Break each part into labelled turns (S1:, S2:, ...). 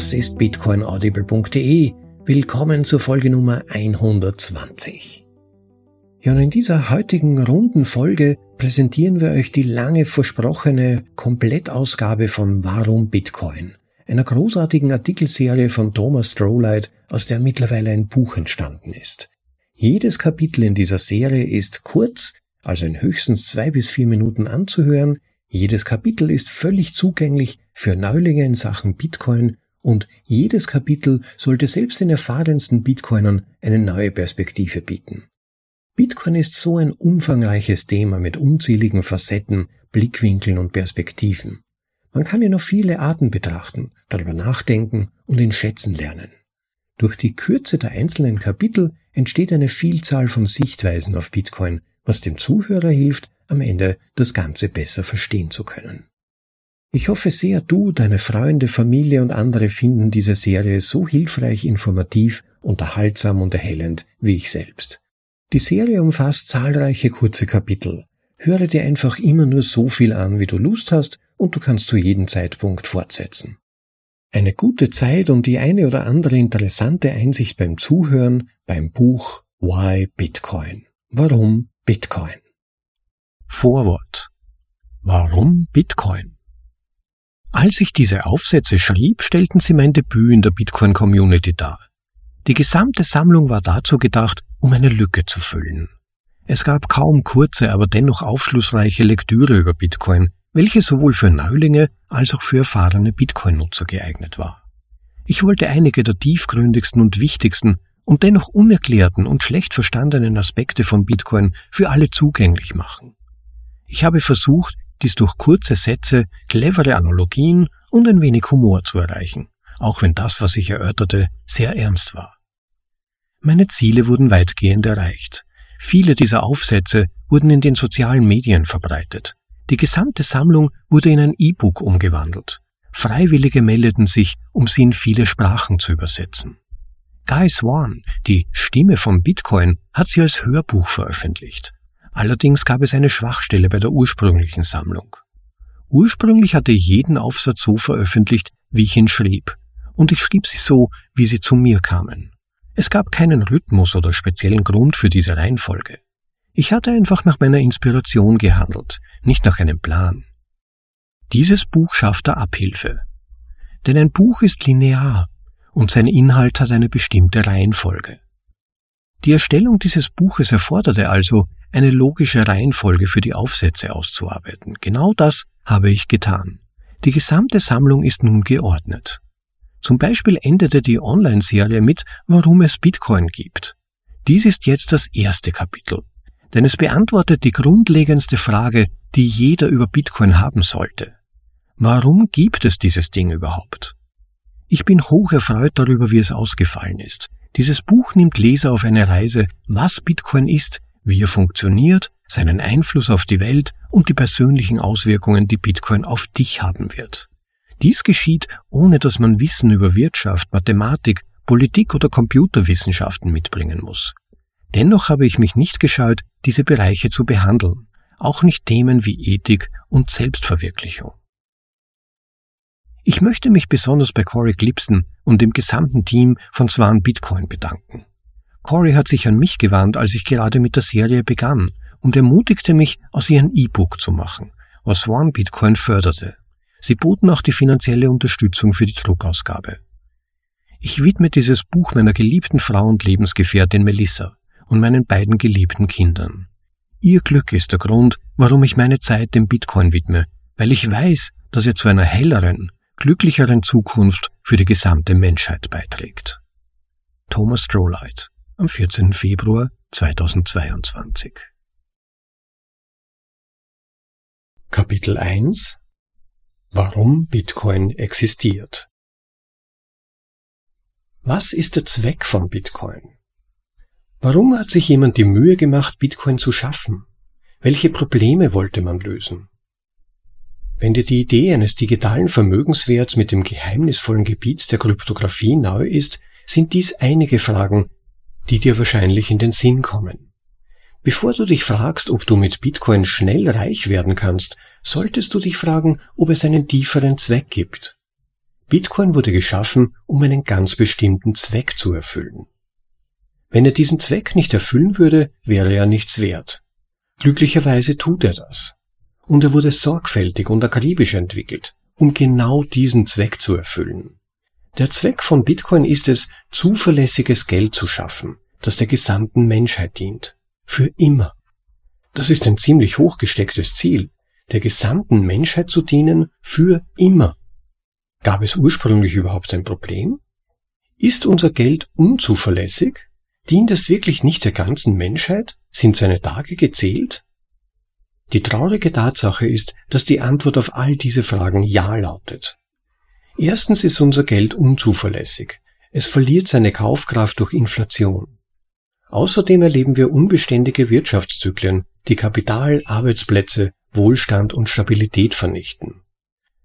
S1: Das ist bitcoinaudible.de. Willkommen zur Folge Nummer 120. Ja, und in dieser heutigen runden Folge präsentieren wir euch die lange versprochene Komplettausgabe von Warum Bitcoin, einer großartigen Artikelserie von Thomas Strohlight, aus der mittlerweile ein Buch entstanden ist. Jedes Kapitel in dieser Serie ist kurz, also in höchstens zwei bis vier Minuten anzuhören. Jedes Kapitel ist völlig zugänglich für Neulinge in Sachen Bitcoin und jedes Kapitel sollte selbst den erfahrensten Bitcoinern eine neue Perspektive bieten. Bitcoin ist so ein umfangreiches Thema mit unzähligen Facetten, Blickwinkeln und Perspektiven. Man kann ihn auf viele Arten betrachten, darüber nachdenken und ihn schätzen lernen. Durch die Kürze der einzelnen Kapitel entsteht eine Vielzahl von Sichtweisen auf Bitcoin, was dem Zuhörer hilft, am Ende das Ganze besser verstehen zu können. Ich hoffe sehr, du, deine Freunde, Familie und andere finden diese Serie so hilfreich, informativ, unterhaltsam und erhellend wie ich selbst. Die Serie umfasst zahlreiche kurze Kapitel. Höre dir einfach immer nur so viel an, wie du Lust hast, und du kannst zu jedem Zeitpunkt fortsetzen. Eine gute Zeit und die eine oder andere interessante Einsicht beim Zuhören beim Buch Why Bitcoin? Warum Bitcoin? Vorwort. Warum Bitcoin? Als ich diese Aufsätze schrieb, stellten sie mein Debüt in der Bitcoin-Community dar. Die gesamte Sammlung war dazu gedacht, um eine Lücke zu füllen. Es gab kaum kurze, aber dennoch aufschlussreiche Lektüre über Bitcoin, welche sowohl für Neulinge als auch für erfahrene Bitcoin-Nutzer geeignet war. Ich wollte einige der tiefgründigsten und wichtigsten und dennoch unerklärten und schlecht verstandenen Aspekte von Bitcoin für alle zugänglich machen. Ich habe versucht, dies durch kurze Sätze, clevere Analogien und ein wenig Humor zu erreichen, auch wenn das, was ich erörterte, sehr ernst war. Meine Ziele wurden weitgehend erreicht. Viele dieser Aufsätze wurden in den sozialen Medien verbreitet. Die gesamte Sammlung wurde in ein E-Book umgewandelt. Freiwillige meldeten sich, um sie in viele Sprachen zu übersetzen. Guy Swan, die Stimme von Bitcoin, hat sie als Hörbuch veröffentlicht. Allerdings gab es eine Schwachstelle bei der ursprünglichen Sammlung. Ursprünglich hatte ich jeden Aufsatz so veröffentlicht, wie ich ihn schrieb, und ich schrieb sie so, wie sie zu mir kamen. Es gab keinen Rhythmus oder speziellen Grund für diese Reihenfolge. Ich hatte einfach nach meiner Inspiration gehandelt, nicht nach einem Plan. Dieses Buch schaffte Abhilfe. Denn ein Buch ist linear und sein Inhalt hat eine bestimmte Reihenfolge. Die Erstellung dieses Buches erforderte also, eine logische Reihenfolge für die Aufsätze auszuarbeiten. Genau das habe ich getan. Die gesamte Sammlung ist nun geordnet. Zum Beispiel endete die Online-Serie mit, warum es Bitcoin gibt. Dies ist jetzt das erste Kapitel, denn es beantwortet die grundlegendste Frage, die jeder über Bitcoin haben sollte. Warum gibt es dieses Ding überhaupt? Ich bin hoch erfreut darüber, wie es ausgefallen ist. Dieses Buch nimmt Leser auf eine Reise, was Bitcoin ist, wie er funktioniert, seinen Einfluss auf die Welt und die persönlichen Auswirkungen, die Bitcoin auf dich haben wird. Dies geschieht, ohne dass man Wissen über Wirtschaft, Mathematik, Politik oder Computerwissenschaften mitbringen muss. Dennoch habe ich mich nicht gescheut, diese Bereiche zu behandeln, auch nicht Themen wie Ethik und Selbstverwirklichung. Ich möchte mich besonders bei Corey Glipson und dem gesamten Team von Swan Bitcoin bedanken. Corey hat sich an mich gewandt, als ich gerade mit der Serie begann und ermutigte mich, aus ihr ein E-Book zu machen, was One Bitcoin förderte. Sie boten auch die finanzielle Unterstützung für die Druckausgabe. Ich widme dieses Buch meiner geliebten Frau und Lebensgefährtin Melissa und meinen beiden geliebten Kindern. Ihr Glück ist der Grund, warum ich meine Zeit dem Bitcoin widme, weil ich weiß, dass er zu einer helleren, glücklicheren Zukunft für die gesamte Menschheit beiträgt. Thomas Strohlight am 14. Februar 2022. Kapitel 1 Warum Bitcoin existiert. Was ist der Zweck von Bitcoin? Warum hat sich jemand die Mühe gemacht, Bitcoin zu schaffen? Welche Probleme wollte man lösen? Wenn dir die Idee eines digitalen Vermögenswerts mit dem geheimnisvollen Gebiet der Kryptographie neu ist, sind dies einige Fragen, die dir wahrscheinlich in den Sinn kommen. Bevor du dich fragst, ob du mit Bitcoin schnell reich werden kannst, solltest du dich fragen, ob es einen tieferen Zweck gibt. Bitcoin wurde geschaffen, um einen ganz bestimmten Zweck zu erfüllen. Wenn er diesen Zweck nicht erfüllen würde, wäre er nichts wert. Glücklicherweise tut er das. Und er wurde sorgfältig und akribisch entwickelt, um genau diesen Zweck zu erfüllen. Der Zweck von Bitcoin ist es, zuverlässiges Geld zu schaffen, das der gesamten Menschheit dient. Für immer. Das ist ein ziemlich hochgestecktes Ziel, der gesamten Menschheit zu dienen für immer. Gab es ursprünglich überhaupt ein Problem? Ist unser Geld unzuverlässig? Dient es wirklich nicht der ganzen Menschheit? Sind seine Tage gezählt? Die traurige Tatsache ist, dass die Antwort auf all diese Fragen Ja lautet. Erstens ist unser Geld unzuverlässig. Es verliert seine Kaufkraft durch Inflation. Außerdem erleben wir unbeständige Wirtschaftszyklen, die Kapital, Arbeitsplätze, Wohlstand und Stabilität vernichten.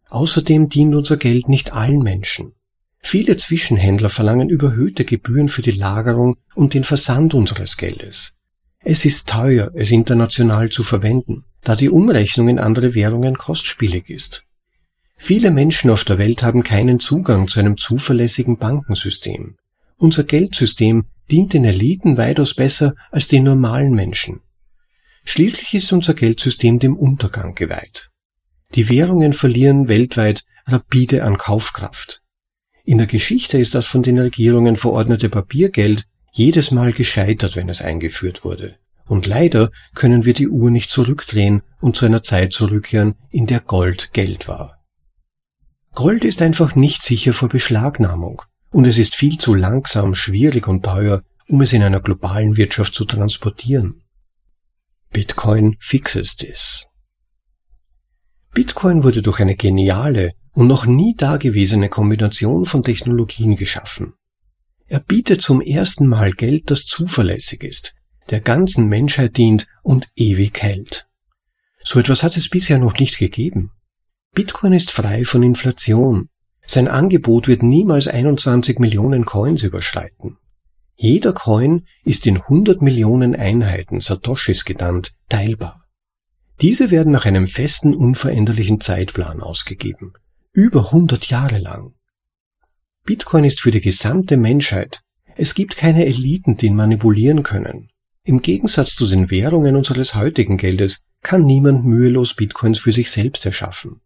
S1: Außerdem dient unser Geld nicht allen Menschen. Viele Zwischenhändler verlangen überhöhte Gebühren für die Lagerung und den Versand unseres Geldes. Es ist teuer, es international zu verwenden, da die Umrechnung in andere Währungen kostspielig ist. Viele Menschen auf der Welt haben keinen Zugang zu einem zuverlässigen Bankensystem. Unser Geldsystem dient den Eliten weitaus besser als den normalen Menschen. Schließlich ist unser Geldsystem dem Untergang geweiht. Die Währungen verlieren weltweit rapide an Kaufkraft. In der Geschichte ist das von den Regierungen verordnete Papiergeld jedes Mal gescheitert, wenn es eingeführt wurde. Und leider können wir die Uhr nicht zurückdrehen und zu einer Zeit zurückkehren, in der Gold Geld war. Gold ist einfach nicht sicher vor Beschlagnahmung und es ist viel zu langsam, schwierig und teuer, um es in einer globalen Wirtschaft zu transportieren. Bitcoin fixes this. Bitcoin wurde durch eine geniale und noch nie dagewesene Kombination von Technologien geschaffen. Er bietet zum ersten Mal Geld, das zuverlässig ist, der ganzen Menschheit dient und ewig hält. So etwas hat es bisher noch nicht gegeben. Bitcoin ist frei von Inflation. Sein Angebot wird niemals 21 Millionen Coins überschreiten. Jeder Coin ist in 100 Millionen Einheiten, Satoshis genannt, teilbar. Diese werden nach einem festen, unveränderlichen Zeitplan ausgegeben. Über 100 Jahre lang. Bitcoin ist für die gesamte Menschheit. Es gibt keine Eliten, die ihn manipulieren können. Im Gegensatz zu den Währungen unseres heutigen Geldes kann niemand mühelos Bitcoins für sich selbst erschaffen.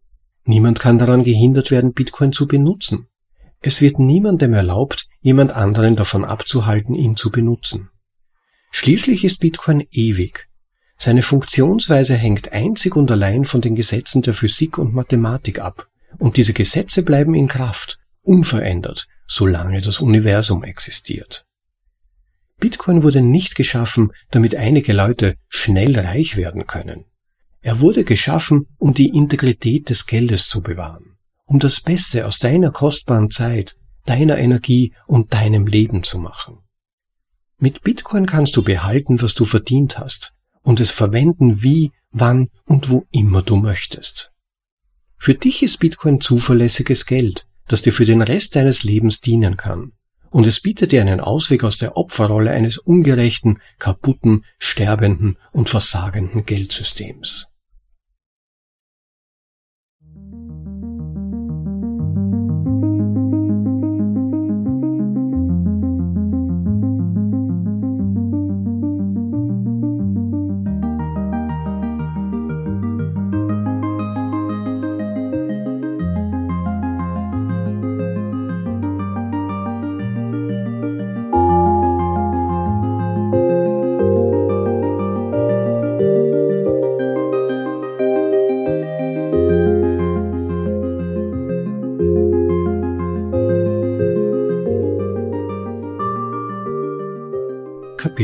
S1: Niemand kann daran gehindert werden, Bitcoin zu benutzen. Es wird niemandem erlaubt, jemand anderen davon abzuhalten, ihn zu benutzen. Schließlich ist Bitcoin ewig. Seine Funktionsweise hängt einzig und allein von den Gesetzen der Physik und Mathematik ab, und diese Gesetze bleiben in Kraft, unverändert, solange das Universum existiert. Bitcoin wurde nicht geschaffen, damit einige Leute schnell reich werden können. Er wurde geschaffen, um die Integrität des Geldes zu bewahren, um das Beste aus deiner kostbaren Zeit, deiner Energie und deinem Leben zu machen. Mit Bitcoin kannst du behalten, was du verdient hast und es verwenden, wie, wann und wo immer du möchtest. Für dich ist Bitcoin zuverlässiges Geld, das dir für den Rest deines Lebens dienen kann. Und es bietet dir einen Ausweg aus der Opferrolle eines ungerechten, kaputten, sterbenden und versagenden Geldsystems.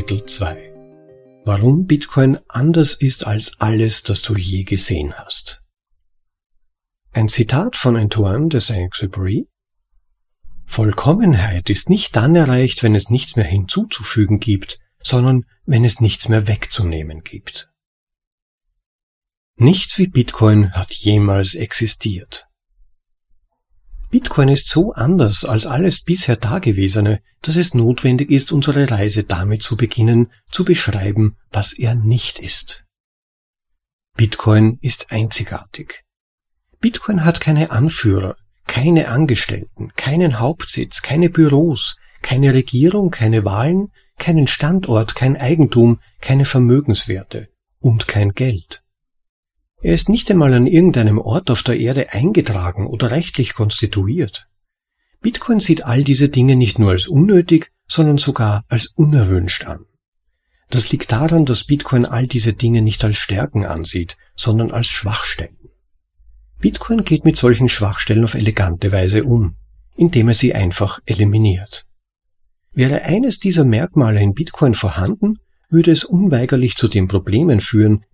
S1: Kapitel 2 Warum Bitcoin anders ist als alles, das du je gesehen hast. Ein Zitat von Antoine de Saint-Exupéry Vollkommenheit ist nicht dann erreicht, wenn es nichts mehr hinzuzufügen gibt, sondern wenn es nichts mehr wegzunehmen gibt. Nichts wie Bitcoin hat jemals existiert. Bitcoin ist so anders als alles bisher Dagewesene, dass es notwendig ist, unsere Reise damit zu beginnen, zu beschreiben, was er nicht ist. Bitcoin ist einzigartig. Bitcoin hat keine Anführer, keine Angestellten, keinen Hauptsitz, keine Büros, keine Regierung, keine Wahlen, keinen Standort, kein Eigentum, keine Vermögenswerte und kein Geld. Er ist nicht einmal an irgendeinem Ort auf der Erde eingetragen oder rechtlich konstituiert. Bitcoin sieht all diese Dinge nicht nur als unnötig, sondern sogar als unerwünscht an. Das liegt daran, dass Bitcoin all diese Dinge nicht als Stärken ansieht, sondern als Schwachstellen. Bitcoin geht mit solchen Schwachstellen auf elegante Weise um, indem er sie einfach eliminiert. Wäre eines dieser Merkmale in Bitcoin vorhanden, würde es unweigerlich zu den Problemen führen,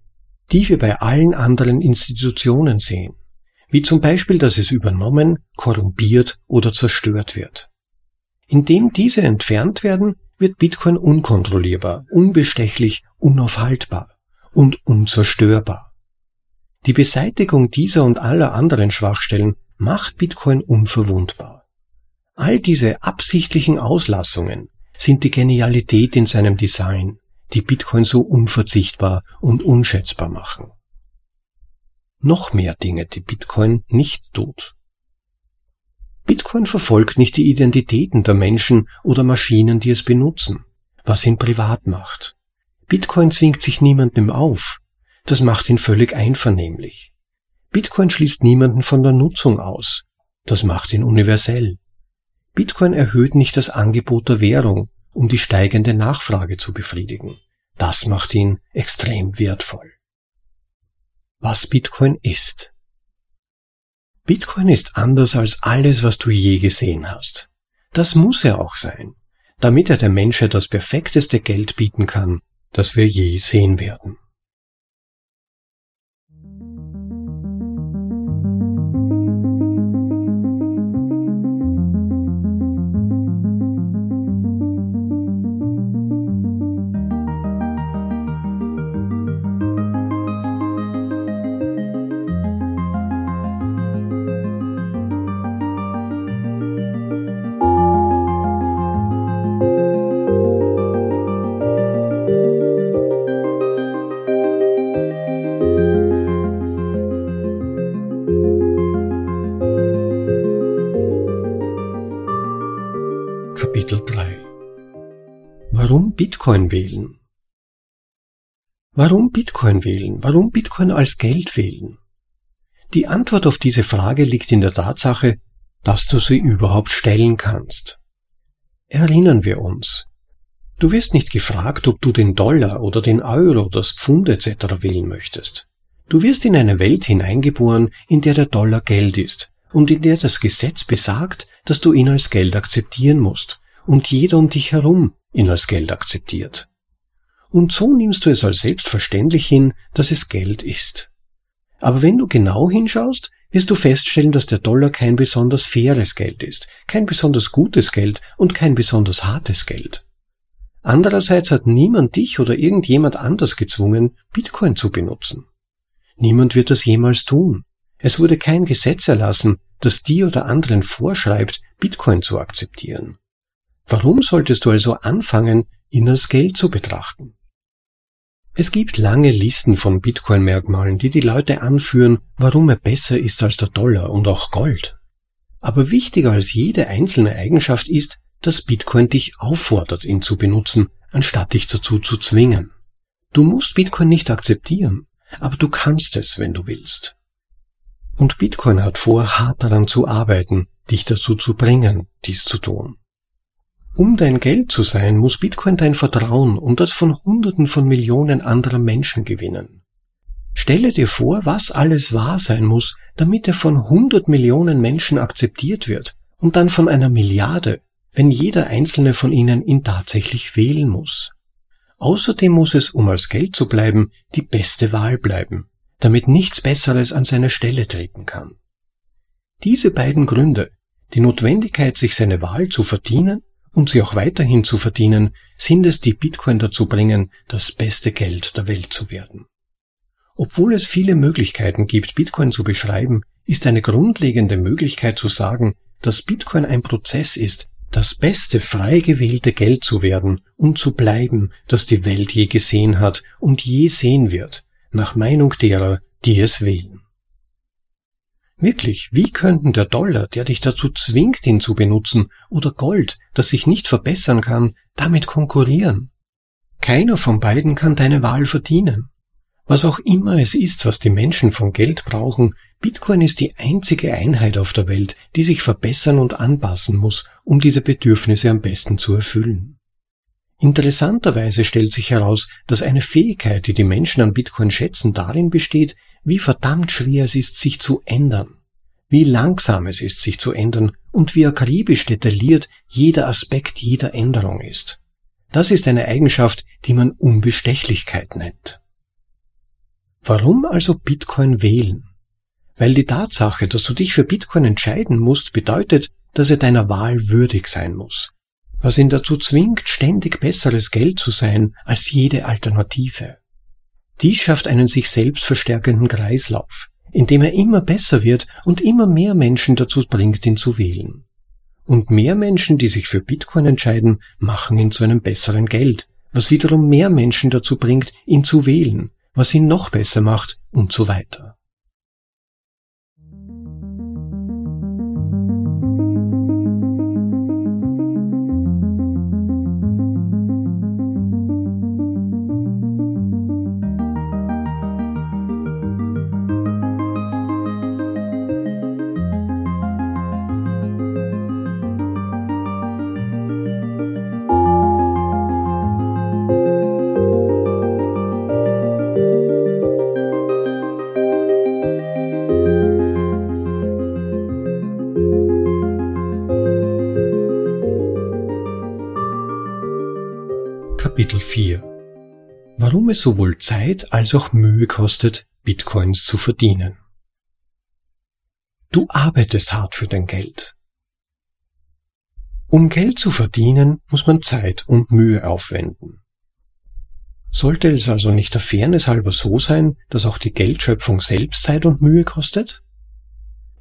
S1: die wir bei allen anderen Institutionen sehen, wie zum Beispiel, dass es übernommen, korrumpiert oder zerstört wird. Indem diese entfernt werden, wird Bitcoin unkontrollierbar, unbestechlich, unaufhaltbar und unzerstörbar. Die Beseitigung dieser und aller anderen Schwachstellen macht Bitcoin unverwundbar. All diese absichtlichen Auslassungen sind die Genialität in seinem Design, die Bitcoin so unverzichtbar und unschätzbar machen. Noch mehr Dinge, die Bitcoin nicht tut. Bitcoin verfolgt nicht die Identitäten der Menschen oder Maschinen, die es benutzen, was ihn privat macht. Bitcoin zwingt sich niemandem auf, das macht ihn völlig einvernehmlich. Bitcoin schließt niemanden von der Nutzung aus. Das macht ihn universell. Bitcoin erhöht nicht das Angebot der Währung, um die steigende Nachfrage zu befriedigen. Das macht ihn extrem wertvoll. Was Bitcoin ist. Bitcoin ist anders als alles, was du je gesehen hast. Das muss er auch sein, damit er der Menschheit das perfekteste Geld bieten kann, das wir je sehen werden. Bitcoin wählen? Warum Bitcoin wählen? Warum Bitcoin als Geld wählen? Die Antwort auf diese Frage liegt in der Tatsache, dass du sie überhaupt stellen kannst. Erinnern wir uns. Du wirst nicht gefragt, ob du den Dollar oder den Euro, das Pfund etc. wählen möchtest. Du wirst in eine Welt hineingeboren, in der der Dollar Geld ist und in der das Gesetz besagt, dass du ihn als Geld akzeptieren musst und jeder um dich herum ihn als Geld akzeptiert. Und so nimmst du es als selbstverständlich hin, dass es Geld ist. Aber wenn du genau hinschaust, wirst du feststellen, dass der Dollar kein besonders faires Geld ist, kein besonders gutes Geld und kein besonders hartes Geld. Andererseits hat niemand dich oder irgendjemand anders gezwungen, Bitcoin zu benutzen. Niemand wird das jemals tun. Es wurde kein Gesetz erlassen, das dir oder anderen vorschreibt, Bitcoin zu akzeptieren. Warum solltest du also anfangen, ihn als Geld zu betrachten? Es gibt lange Listen von Bitcoin-Merkmalen, die die Leute anführen, warum er besser ist als der Dollar und auch Gold. Aber wichtiger als jede einzelne Eigenschaft ist, dass Bitcoin dich auffordert, ihn zu benutzen, anstatt dich dazu zu zwingen. Du musst Bitcoin nicht akzeptieren, aber du kannst es, wenn du willst. Und Bitcoin hat vor, hart daran zu arbeiten, dich dazu zu bringen, dies zu tun. Um dein Geld zu sein, muss Bitcoin dein Vertrauen und das von Hunderten von Millionen anderer Menschen gewinnen. Stelle dir vor, was alles wahr sein muss, damit er von hundert Millionen Menschen akzeptiert wird und dann von einer Milliarde, wenn jeder einzelne von ihnen ihn tatsächlich wählen muss. Außerdem muss es, um als Geld zu bleiben, die beste Wahl bleiben, damit nichts Besseres an seine Stelle treten kann. Diese beiden Gründe, die Notwendigkeit, sich seine Wahl zu verdienen und sie auch weiterhin zu verdienen, sind es, die Bitcoin dazu bringen, das beste Geld der Welt zu werden. Obwohl es viele Möglichkeiten gibt, Bitcoin zu beschreiben, ist eine grundlegende Möglichkeit zu sagen, dass Bitcoin ein Prozess ist, das beste frei gewählte Geld zu werden und zu bleiben, das die Welt je gesehen hat und je sehen wird, nach Meinung derer, die es wählen. Wirklich, wie könnten der Dollar, der dich dazu zwingt, ihn zu benutzen, oder Gold, das sich nicht verbessern kann, damit konkurrieren? Keiner von beiden kann deine Wahl verdienen. Was auch immer es ist, was die Menschen von Geld brauchen, Bitcoin ist die einzige Einheit auf der Welt, die sich verbessern und anpassen muss, um diese Bedürfnisse am besten zu erfüllen. Interessanterweise stellt sich heraus, dass eine Fähigkeit, die die Menschen an Bitcoin schätzen, darin besteht, wie verdammt schwer es ist, sich zu ändern, wie langsam es ist, sich zu ändern und wie akribisch detailliert jeder Aspekt jeder Änderung ist. Das ist eine Eigenschaft, die man Unbestechlichkeit nennt. Warum also Bitcoin wählen? Weil die Tatsache, dass du dich für Bitcoin entscheiden musst, bedeutet, dass er deiner Wahl würdig sein muss, was ihn dazu zwingt, ständig besseres Geld zu sein als jede Alternative. Dies schafft einen sich selbst verstärkenden Kreislauf, in dem er immer besser wird und immer mehr Menschen dazu bringt, ihn zu wählen. Und mehr Menschen, die sich für Bitcoin entscheiden, machen ihn zu einem besseren Geld, was wiederum mehr Menschen dazu bringt, ihn zu wählen, was ihn noch besser macht und so weiter. Kapitel 4 Warum es sowohl Zeit als auch Mühe kostet, Bitcoins zu verdienen. Du arbeitest hart für dein Geld. Um Geld zu verdienen, muss man Zeit und Mühe aufwenden. Sollte es also nicht der Fairness halber so sein, dass auch die Geldschöpfung selbst Zeit und Mühe kostet?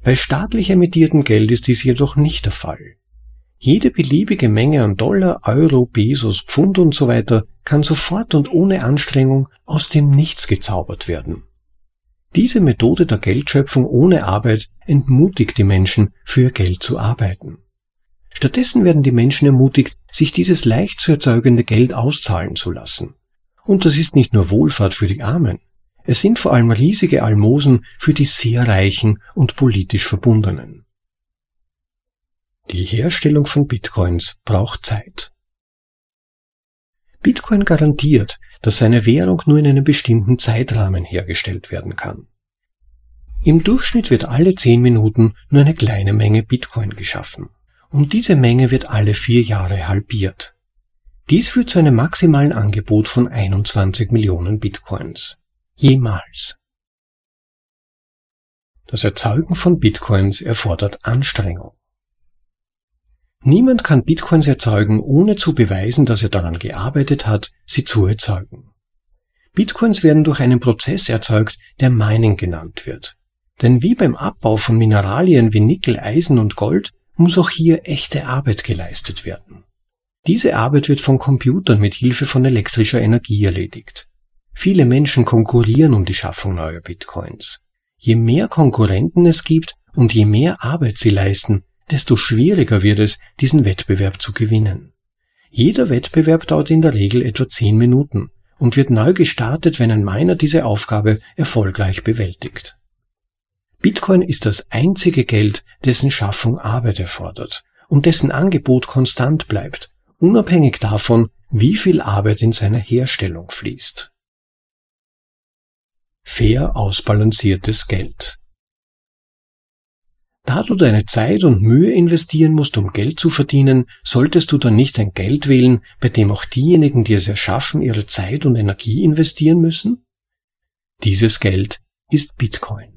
S1: Bei staatlich emittiertem Geld ist dies jedoch nicht der Fall. Jede beliebige Menge an Dollar, Euro, Pesos, Pfund und so weiter kann sofort und ohne Anstrengung aus dem Nichts gezaubert werden. Diese Methode der Geldschöpfung ohne Arbeit entmutigt die Menschen, für Geld zu arbeiten. Stattdessen werden die Menschen ermutigt, sich dieses leicht zu erzeugende Geld auszahlen zu lassen. Und das ist nicht nur Wohlfahrt für die Armen. Es sind vor allem riesige Almosen für die sehr Reichen und politisch Verbundenen. Die Herstellung von Bitcoins braucht Zeit. Bitcoin garantiert, dass seine Währung nur in einem bestimmten Zeitrahmen hergestellt werden kann. Im Durchschnitt wird alle 10 Minuten nur eine kleine Menge Bitcoin geschaffen. Und diese Menge wird alle vier Jahre halbiert. Dies führt zu einem maximalen Angebot von 21 Millionen Bitcoins. Jemals. Das Erzeugen von Bitcoins erfordert Anstrengung. Niemand kann Bitcoins erzeugen, ohne zu beweisen, dass er daran gearbeitet hat, sie zu erzeugen. Bitcoins werden durch einen Prozess erzeugt, der Mining genannt wird. Denn wie beim Abbau von Mineralien wie Nickel, Eisen und Gold muss auch hier echte Arbeit geleistet werden. Diese Arbeit wird von Computern mit Hilfe von elektrischer Energie erledigt. Viele Menschen konkurrieren um die Schaffung neuer Bitcoins. Je mehr Konkurrenten es gibt und je mehr Arbeit sie leisten, desto schwieriger wird es, diesen Wettbewerb zu gewinnen. Jeder Wettbewerb dauert in der Regel etwa zehn Minuten und wird neu gestartet, wenn ein Miner diese Aufgabe erfolgreich bewältigt. Bitcoin ist das einzige Geld, dessen Schaffung Arbeit erfordert und dessen Angebot konstant bleibt, unabhängig davon, wie viel Arbeit in seine Herstellung fließt. Fair ausbalanciertes Geld. Da du deine Zeit und Mühe investieren musst, um Geld zu verdienen, solltest du dann nicht ein Geld wählen, bei dem auch diejenigen, die es erschaffen, ihre Zeit und Energie investieren müssen? Dieses Geld ist Bitcoin.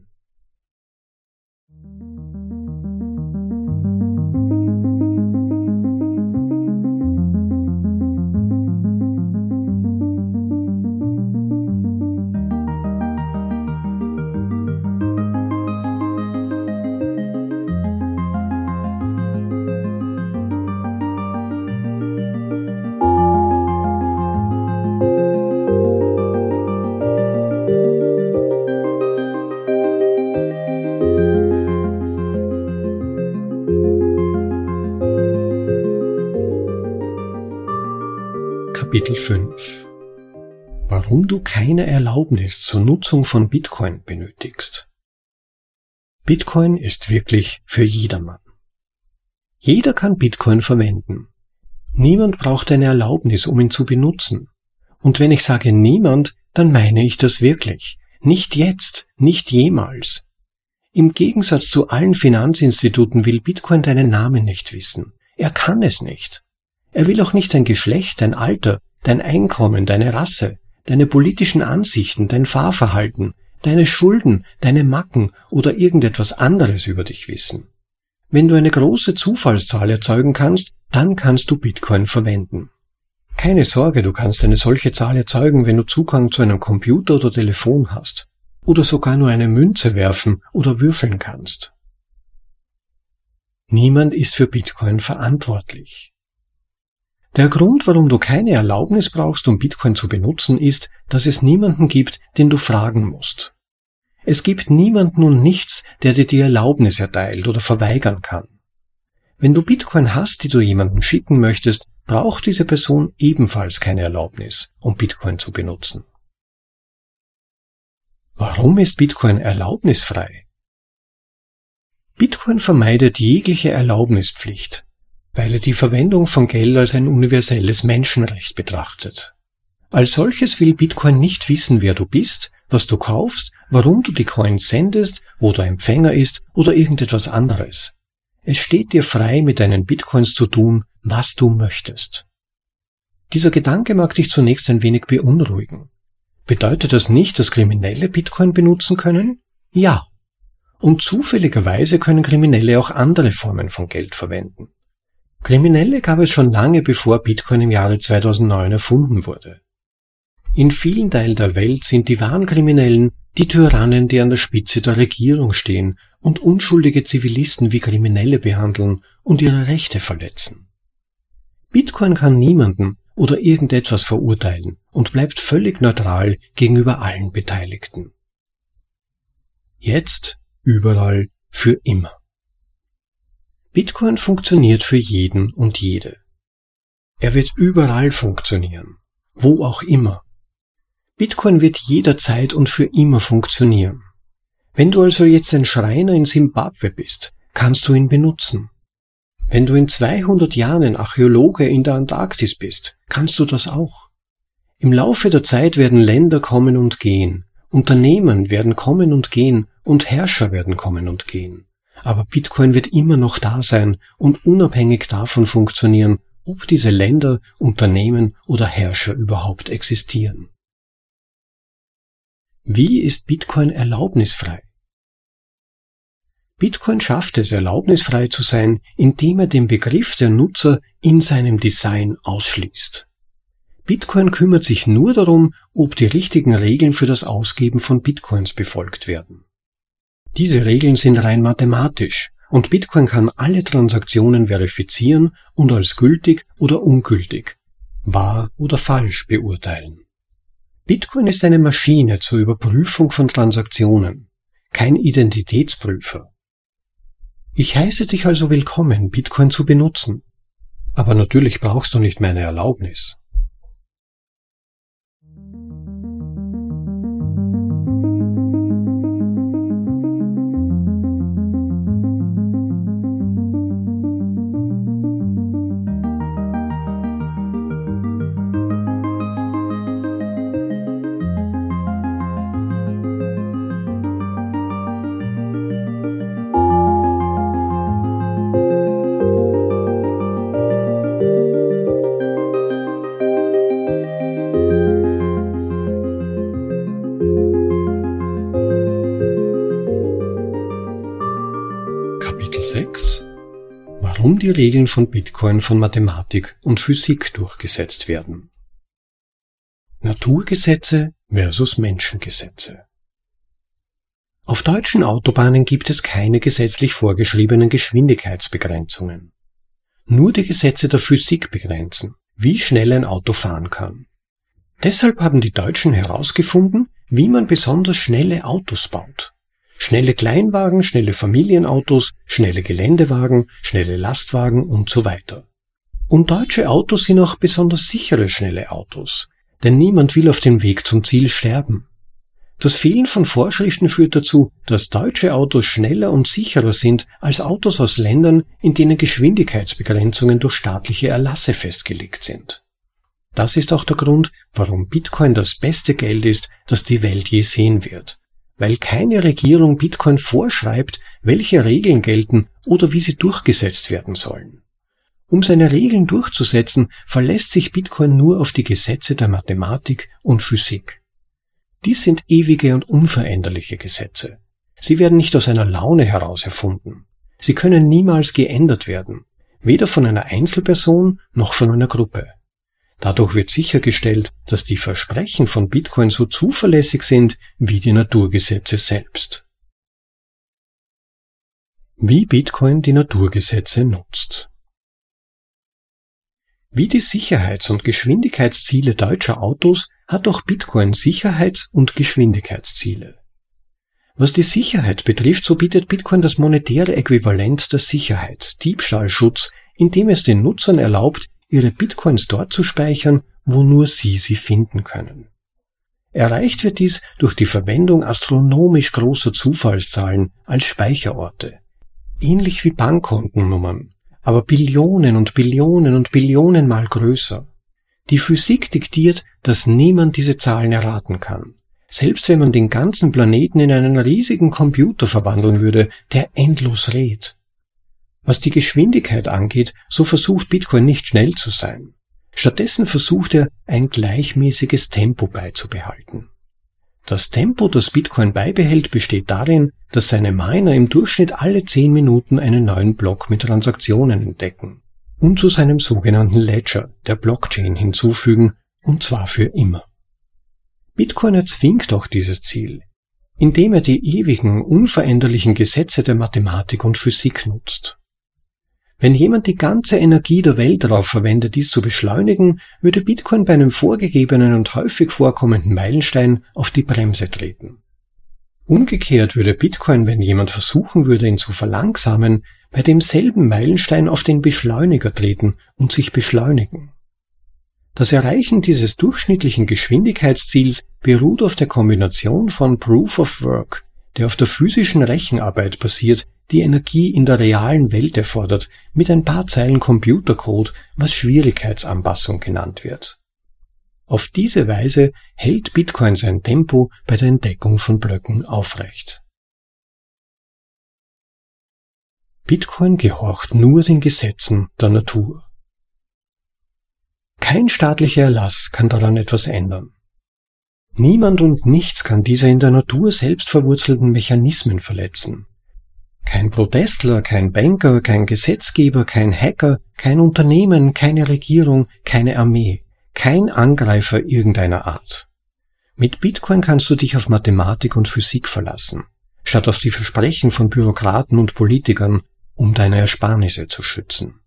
S1: Erlaubnis zur Nutzung von Bitcoin benötigst. Bitcoin ist wirklich für jedermann. Jeder kann Bitcoin verwenden. Niemand braucht eine Erlaubnis, um ihn zu benutzen. Und wenn ich sage niemand, dann meine ich das wirklich. Nicht jetzt, nicht jemals. Im Gegensatz zu allen Finanzinstituten will Bitcoin deinen Namen nicht wissen. Er kann es nicht. Er will auch nicht dein Geschlecht, dein Alter, dein Einkommen, deine Rasse, deine politischen Ansichten, dein Fahrverhalten, deine Schulden, deine Macken oder irgendetwas anderes über dich wissen. Wenn du eine große Zufallszahl erzeugen kannst, dann kannst du Bitcoin verwenden. Keine Sorge, du kannst eine solche Zahl erzeugen, wenn du Zugang zu einem Computer oder Telefon hast oder sogar nur eine Münze werfen oder würfeln kannst. Niemand ist für Bitcoin verantwortlich. Der Grund, warum du keine Erlaubnis brauchst, um Bitcoin zu benutzen, ist, dass es niemanden gibt, den du fragen musst. Es gibt niemanden und nichts, der dir die Erlaubnis erteilt oder verweigern kann. Wenn du Bitcoin hast, die du jemandem schicken möchtest, braucht diese Person ebenfalls keine Erlaubnis, um Bitcoin zu benutzen. Warum ist Bitcoin erlaubnisfrei? Bitcoin vermeidet jegliche Erlaubnispflicht, weil er die Verwendung von Geld als ein universelles Menschenrecht betrachtet. Als solches will Bitcoin nicht wissen, wer du bist, was du kaufst, warum du die Coins sendest, wo der Empfänger ist oder irgendetwas anderes. Es steht dir frei, mit deinen Bitcoins zu tun, was du möchtest. Dieser Gedanke mag dich zunächst ein wenig beunruhigen. Bedeutet das nicht, dass Kriminelle Bitcoin benutzen können? Ja. Und zufälligerweise können Kriminelle auch andere Formen von Geld verwenden. Kriminelle gab es schon lange bevor Bitcoin im Jahre 2009 erfunden wurde. In vielen Teilen der Welt sind die wahren Kriminellen die Tyrannen, die an der Spitze der Regierung stehen und unschuldige Zivilisten wie Kriminelle behandeln und ihre Rechte verletzen. Bitcoin kann niemanden, oder irgendetwas verurteilen und bleibt völlig neutral gegenüber allen Beteiligten. Jetzt, überall, für immer. Bitcoin funktioniert für jeden und jede. Er wird überall funktionieren, wo auch immer. Bitcoin wird jederzeit und für immer funktionieren. Wenn du also jetzt ein Schreiner in Simbabwe bist, kannst du ihn benutzen. Wenn du in 200 Jahren Archäologe in der Antarktis bist, kannst du das auch. Im Laufe der Zeit werden Länder kommen und gehen, Unternehmen werden kommen und gehen und Herrscher werden kommen und gehen. Aber Bitcoin wird immer noch da sein und unabhängig davon funktionieren, ob diese Länder, Unternehmen oder Herrscher überhaupt existieren. Wie ist Bitcoin erlaubnisfrei? Bitcoin schafft es, erlaubnisfrei zu sein, indem er den Begriff der Nutzer in seinem Design ausschließt. Bitcoin kümmert sich nur darum, ob die richtigen Regeln für das Ausgeben von Bitcoins befolgt werden. Diese Regeln sind rein mathematisch und Bitcoin kann alle Transaktionen verifizieren und als gültig oder ungültig, wahr oder falsch beurteilen. Bitcoin ist eine Maschine zur Überprüfung von Transaktionen, kein Identitätsprüfer. Ich heiße dich also willkommen, Bitcoin zu benutzen. Aber natürlich brauchst du nicht meine Erlaubnis. Von Bitcoin von Mathematik und Physik durchgesetzt werden. Naturgesetze versus Menschengesetze. Auf deutschen Autobahnen gibt es keine gesetzlich vorgeschriebenen Geschwindigkeitsbegrenzungen. Nur die Gesetze der Physik begrenzen, wie schnell ein Auto fahren kann. Deshalb haben die Deutschen herausgefunden, wie man besonders schnelle Autos baut. Schnelle Kleinwagen, schnelle Familienautos, schnelle Geländewagen, schnelle Lastwagen und so weiter. Und deutsche Autos sind auch besonders sichere, schnelle Autos, denn niemand will auf dem Weg zum Ziel sterben. Das Fehlen von Vorschriften führt dazu, dass deutsche Autos schneller und sicherer sind als Autos aus Ländern, in denen Geschwindigkeitsbegrenzungen durch staatliche Erlasse festgelegt sind. Das ist auch der Grund, warum Bitcoin das beste Geld ist, das die Welt je sehen wird. Weil keine Regierung Bitcoin vorschreibt, welche Regeln gelten oder wie sie durchgesetzt werden sollen. Um seine Regeln durchzusetzen, verlässt sich Bitcoin nur auf die Gesetze der Mathematik und Physik. Dies sind ewige und unveränderliche Gesetze. Sie werden nicht aus einer Laune heraus erfunden. Sie können niemals geändert werden, weder von einer Einzelperson noch von einer Gruppe. Dadurch wird sichergestellt, dass die Versprechen von Bitcoin so zuverlässig sind wie die Naturgesetze selbst. Wie Bitcoin die Naturgesetze nutzt. Wie die Sicherheits- und Geschwindigkeitsziele deutscher Autos hat auch Bitcoin Sicherheits- und Geschwindigkeitsziele. Was die Sicherheit betrifft, so bietet Bitcoin das monetäre Äquivalent der Sicherheit, Diebstahlschutz, indem es den Nutzern erlaubt, ihre Bitcoins dort zu speichern, wo nur sie sie finden können. Erreicht wird dies durch die Verwendung astronomisch großer Zufallszahlen als Speicherorte. Ähnlich wie Bankkontennummern, aber Billionen und Billionen und Billionen mal größer. Die Physik diktiert, dass niemand diese Zahlen erraten kann. Selbst wenn man den ganzen Planeten in einen riesigen Computer verwandeln würde, der endlos redet. Was die Geschwindigkeit angeht, so versucht Bitcoin nicht schnell zu sein. Stattdessen versucht er, ein gleichmäßiges Tempo beizubehalten. Das Tempo, das Bitcoin beibehält, besteht darin, dass seine Miner im Durchschnitt alle 10 Minuten einen neuen Block mit Transaktionen entdecken und zu seinem sogenannten Ledger, der Blockchain, hinzufügen, und zwar für immer. Bitcoin erzwingt auch dieses Ziel, indem er die ewigen, unveränderlichen Gesetze der Mathematik und Physik nutzt. Wenn jemand die ganze Energie der Welt darauf verwendet, dies zu beschleunigen, würde Bitcoin bei einem vorgegebenen und häufig vorkommenden Meilenstein auf die Bremse treten. Umgekehrt würde Bitcoin, wenn jemand versuchen würde, ihn zu verlangsamen, bei demselben Meilenstein auf den Beschleuniger treten und sich beschleunigen. Das Erreichen dieses durchschnittlichen Geschwindigkeitsziels beruht auf der Kombination von Proof of Work, der auf der physischen Rechenarbeit basiert, die Energie in der realen Welt erfordert, mit ein paar Zeilen Computercode, was Schwierigkeitsanpassung genannt wird. Auf diese Weise hält Bitcoin sein Tempo bei der Entdeckung von Blöcken aufrecht. Bitcoin gehorcht nur den Gesetzen der Natur. Kein staatlicher Erlass kann daran etwas ändern. Niemand und nichts kann diese in der Natur selbst verwurzelten Mechanismen verletzen. Kein Protestler, kein Banker, kein Gesetzgeber, kein Hacker, kein Unternehmen, keine Regierung, keine Armee, kein Angreifer irgendeiner Art. Mit Bitcoin kannst du dich auf Mathematik und Physik verlassen, statt auf die Versprechen von Bürokraten und Politikern, um deine Ersparnisse zu schützen.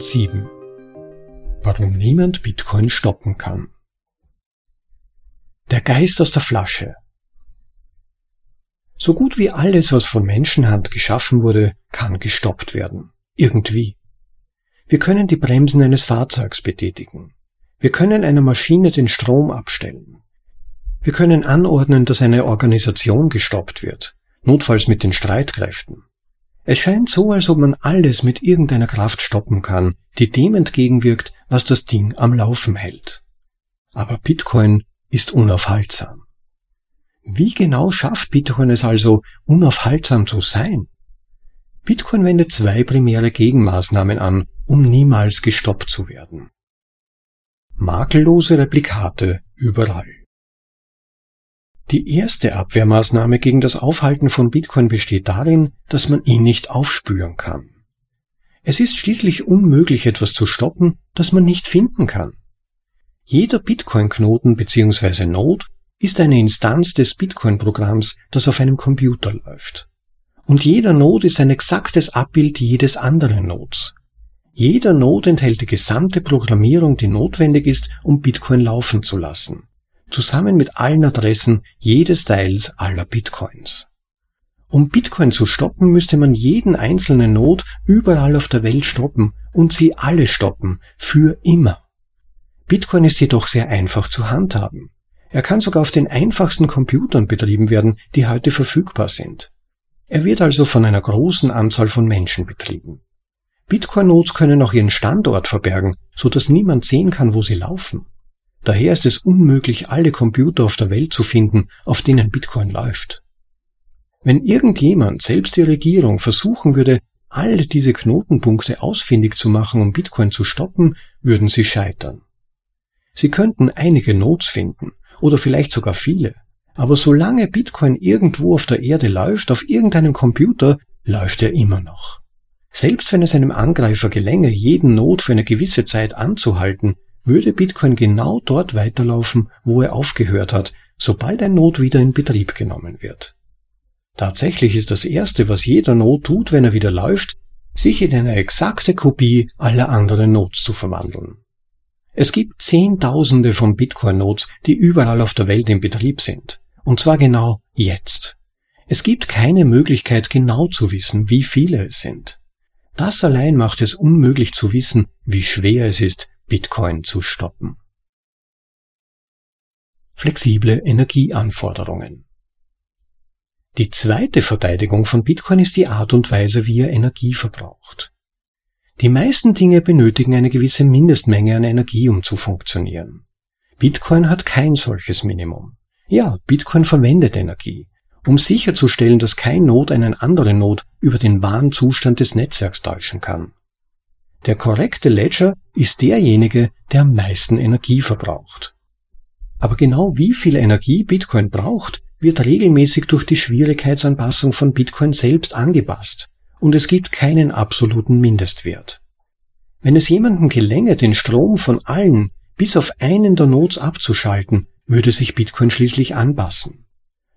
S1: Kapitel 7 Warum niemand Bitcoin stoppen kann. Der Geist aus der Flasche. So gut wie alles, was von Menschenhand geschaffen wurde, kann gestoppt werden. Irgendwie. Wir können die Bremsen eines Fahrzeugs betätigen. Wir können einer Maschine den Strom abstellen. Wir können anordnen, dass eine Organisation gestoppt wird, notfalls mit den Streitkräften. Es scheint so, als ob man alles mit irgendeiner Kraft stoppen kann, die dem entgegenwirkt, was das Ding am Laufen hält. Aber Bitcoin ist unaufhaltsam. Wie genau schafft Bitcoin es also, unaufhaltsam zu sein? Bitcoin wendet zwei primäre Gegenmaßnahmen an, um niemals gestoppt zu werden. Makellose Replikate überall. Die erste Abwehrmaßnahme gegen das Aufhalten von Bitcoin besteht darin, dass man ihn nicht aufspüren kann. Es ist schließlich unmöglich, etwas zu stoppen, das man nicht finden kann. Jeder Bitcoin-Knoten bzw. Node ist eine Instanz des Bitcoin-Programms, das auf einem Computer läuft. Und jeder Node ist ein exaktes Abbild jedes anderen Nodes. Jeder Node enthält die gesamte Programmierung, die notwendig ist, um Bitcoin laufen zu lassen, zusammen mit allen Adressen jedes Teils aller Bitcoins. Um Bitcoin zu stoppen, müsste man jeden einzelnen Node überall auf der Welt stoppen und sie alle stoppen, für immer. Bitcoin ist jedoch sehr einfach zu handhaben. Er kann sogar auf den einfachsten Computern betrieben werden, die heute verfügbar sind. Er wird also von einer großen Anzahl von Menschen betrieben. Bitcoin-Nodes können auch ihren Standort verbergen, so dass niemand sehen kann, wo sie laufen. Daher ist es unmöglich, alle Computer auf der Welt zu finden, auf denen Bitcoin läuft. Wenn irgendjemand, selbst die Regierung, versuchen würde, alle diese Knotenpunkte ausfindig zu machen, um Bitcoin zu stoppen, würden sie scheitern. Sie könnten einige Nodes finden, oder vielleicht sogar viele. Aber solange Bitcoin irgendwo auf der Erde läuft, auf irgendeinem Computer, läuft er immer noch. Selbst wenn es einem Angreifer gelänge, jeden Node für eine gewisse Zeit anzuhalten, würde Bitcoin genau dort weiterlaufen, wo er aufgehört hat, sobald ein Node wieder in Betrieb genommen wird. Tatsächlich ist das Erste, was jeder Node tut, wenn er wieder läuft, sich in eine exakte Kopie aller anderen Nodes zu verwandeln. Es gibt Zehntausende von Bitcoin-Nodes, die überall auf der Welt in Betrieb sind. Und zwar genau jetzt. Es gibt keine Möglichkeit genau zu wissen, wie viele es sind. Das allein macht es unmöglich zu wissen, wie schwer es ist, Bitcoin zu stoppen. Flexible Energieanforderungen. Die zweite Verteidigung von Bitcoin ist die Art und Weise, wie er Energie verbraucht. Die meisten Dinge benötigen eine gewisse Mindestmenge an Energie, um zu funktionieren. Bitcoin hat kein solches Minimum. Ja, Bitcoin verwendet Energie, um sicherzustellen, dass kein Node einen anderen Node über den wahren Zustand des Netzwerks täuschen kann. Der korrekte Ledger ist derjenige, der am meisten Energie verbraucht. Aber genau wie viel Energie Bitcoin braucht, wird regelmäßig durch die Schwierigkeitsanpassung von Bitcoin selbst angepasst und es gibt keinen absoluten Mindestwert. Wenn es jemandem gelänge, den Strom von allen bis auf einen der Nodes abzuschalten, würde sich Bitcoin schließlich anpassen.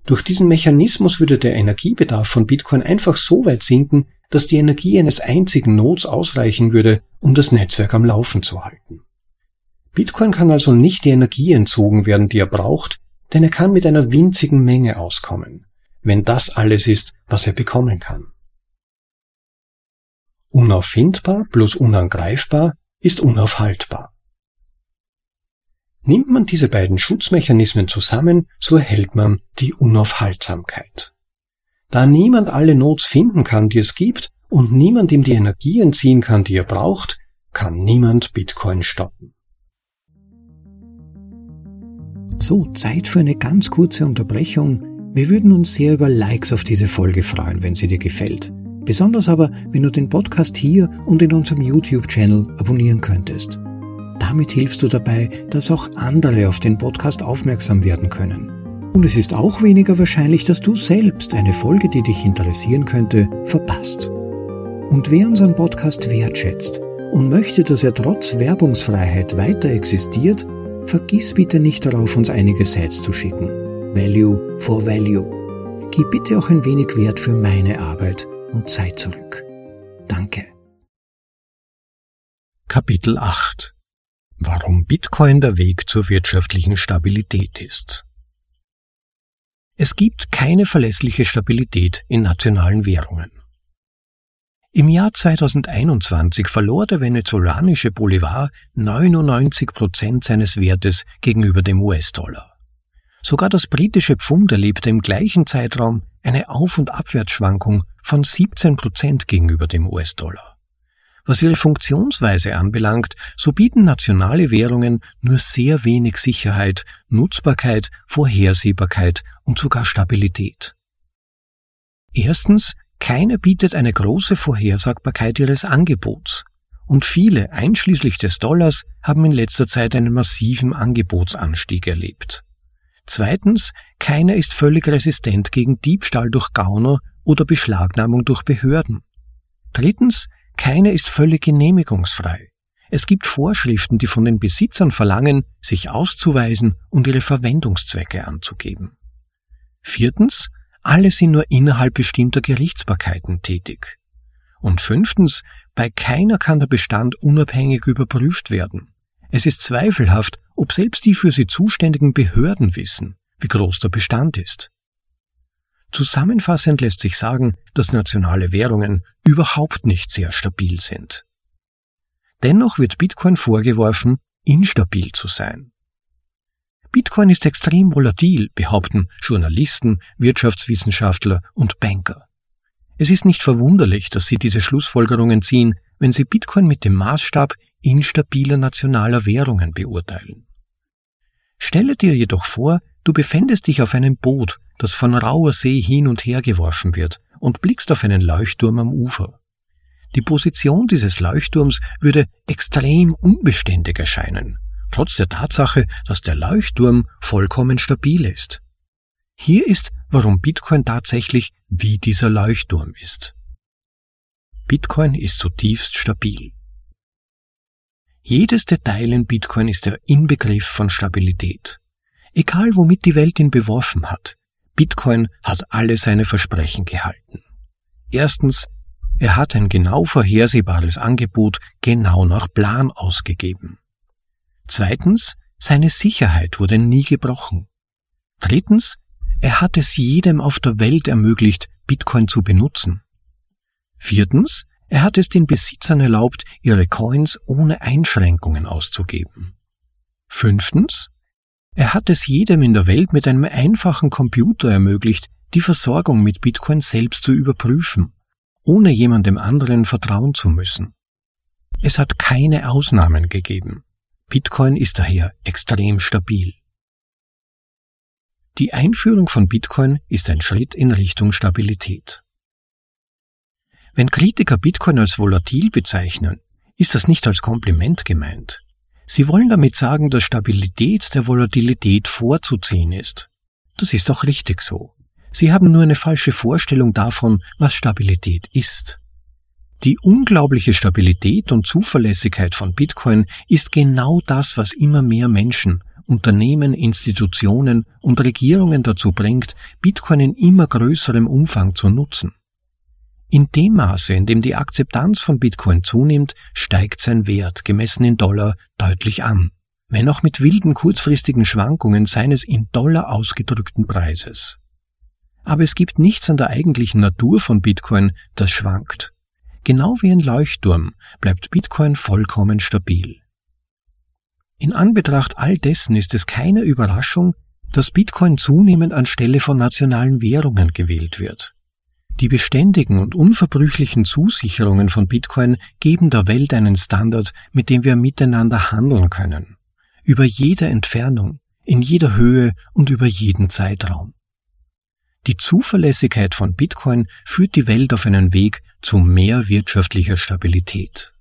S1: Durch diesen Mechanismus würde der Energiebedarf von Bitcoin einfach so weit sinken, dass die Energie eines einzigen Nodes ausreichen würde, um das Netzwerk am Laufen zu halten. Bitcoin kann also nicht die Energie entzogen werden, die er braucht, denn er kann mit einer winzigen Menge auskommen, wenn das alles ist, was er bekommen kann. Unauffindbar plus unangreifbar ist unaufhaltbar. Nimmt man diese beiden Schutzmechanismen zusammen, so erhält man die Unaufhaltsamkeit. Da niemand alle Nodes finden kann, die es gibt, und niemand ihm die Energie entziehen kann, die er braucht, kann niemand Bitcoin stoppen. So, Zeit für eine ganz kurze Unterbrechung. Wir würden uns sehr über Likes auf diese Folge freuen, wenn sie dir gefällt. Besonders aber, wenn du den Podcast hier und in unserem YouTube-Channel abonnieren könntest. Damit hilfst du dabei, dass auch andere auf den Podcast aufmerksam werden können. Und es ist auch weniger wahrscheinlich, dass du selbst eine Folge, die dich interessieren könnte, verpasst. Und wer unseren Podcast wertschätzt und möchte, dass er trotz Werbungsfreiheit weiter existiert, vergiss bitte nicht darauf, uns einige Sites zu schicken. Value for Value. Gib bitte auch ein wenig Wert für meine Arbeit und Zeit zurück. Danke. Kapitel 8 Warum Bitcoin der Weg zur wirtschaftlichen Stabilität ist. Es gibt keine verlässliche Stabilität in nationalen Währungen. Im Jahr 2021 verlor der venezolanische Bolivar 99 Prozent seines Wertes gegenüber dem US-Dollar. Sogar das britische Pfund erlebte im gleichen Zeitraum eine Auf- und Abwärtsschwankung von 17 Prozent gegenüber dem US-Dollar. Was ihre Funktionsweise anbelangt, so bieten nationale Währungen nur sehr wenig Sicherheit, Nutzbarkeit, Vorhersehbarkeit und sogar Stabilität. Erstens, keine bietet eine große Vorhersagbarkeit ihres Angebots. Und viele, einschließlich des Dollars, haben in letzter Zeit einen massiven Angebotsanstieg erlebt. Zweitens, keiner ist völlig resistent gegen Diebstahl durch Gauner oder Beschlagnahmung durch Behörden. Drittens, keiner ist völlig genehmigungsfrei. Es gibt Vorschriften, die von den Besitzern verlangen, sich auszuweisen und ihre Verwendungszwecke anzugeben. Viertens, alle sind nur innerhalb bestimmter Gerichtsbarkeiten tätig. Und fünftens, bei keiner kann der Bestand unabhängig überprüft werden. Es ist zweifelhaft, ob selbst die für sie zuständigen Behörden wissen, wie groß der Bestand ist. Zusammenfassend lässt sich sagen, dass nationale Währungen überhaupt nicht sehr stabil sind. Dennoch wird Bitcoin vorgeworfen, instabil zu sein. Bitcoin ist extrem volatil, behaupten Journalisten, Wirtschaftswissenschaftler und Banker. Es ist nicht verwunderlich, dass sie diese Schlussfolgerungen ziehen, wenn sie Bitcoin mit dem Maßstab instabiler nationaler Währungen beurteilen. Stelle dir jedoch vor, du befändest dich auf einem Boot, das von rauer See hin und her geworfen wird, und blickst auf einen Leuchtturm am Ufer. Die Position dieses Leuchtturms würde extrem unbeständig erscheinen, trotz der Tatsache, dass der Leuchtturm vollkommen stabil ist. Hier ist, warum Bitcoin tatsächlich wie dieser Leuchtturm ist. Bitcoin ist zutiefst stabil. Jedes Detail in Bitcoin ist der Inbegriff von Stabilität. Egal womit die Welt ihn beworfen hat, Bitcoin hat alle seine Versprechen gehalten. Erstens, er hat ein genau vorhersehbares Angebot genau nach Plan ausgegeben. Zweitens, seine Sicherheit wurde nie gebrochen. Drittens, er hat es jedem auf der Welt ermöglicht, Bitcoin zu benutzen. Viertens, er hat es den Besitzern erlaubt, ihre Coins ohne Einschränkungen auszugeben. Fünftens, er hat es jedem in der Welt mit einem einfachen Computer ermöglicht, die Versorgung mit Bitcoin selbst zu überprüfen, ohne jemandem anderen vertrauen zu müssen. Es hat keine Ausnahmen gegeben. Bitcoin ist daher extrem stabil. Die Einführung von Bitcoin ist ein Schritt in Richtung Stabilität. Wenn Kritiker Bitcoin als volatil bezeichnen, ist das nicht als Kompliment gemeint. Sie wollen damit sagen, dass Stabilität der Volatilität vorzuziehen ist. Das ist auch richtig so. Sie haben nur eine falsche Vorstellung davon, was Stabilität ist. Die unglaubliche Stabilität und Zuverlässigkeit von Bitcoin ist genau das, was immer mehr Menschen, Unternehmen, Institutionen und Regierungen dazu bringt, Bitcoin in immer größerem Umfang zu nutzen. In dem Maße, in dem die Akzeptanz von Bitcoin zunimmt, steigt sein Wert, gemessen in Dollar, deutlich an, wenn auch mit wilden kurzfristigen Schwankungen seines in Dollar ausgedrückten Preises. Aber es gibt nichts an der eigentlichen Natur von Bitcoin, das schwankt. Genau wie ein Leuchtturm bleibt Bitcoin vollkommen stabil. In Anbetracht all dessen ist es keine Überraschung, dass Bitcoin zunehmend anstelle von nationalen Währungen gewählt wird. Die beständigen und unverbrüchlichen Zusicherungen von Bitcoin geben der Welt einen Standard, mit dem wir miteinander handeln können. Über jede Entfernung, in jeder Höhe und über jeden Zeitraum. Die Zuverlässigkeit von Bitcoin führt die Welt auf einen Weg zu mehr wirtschaftlicher Stabilität.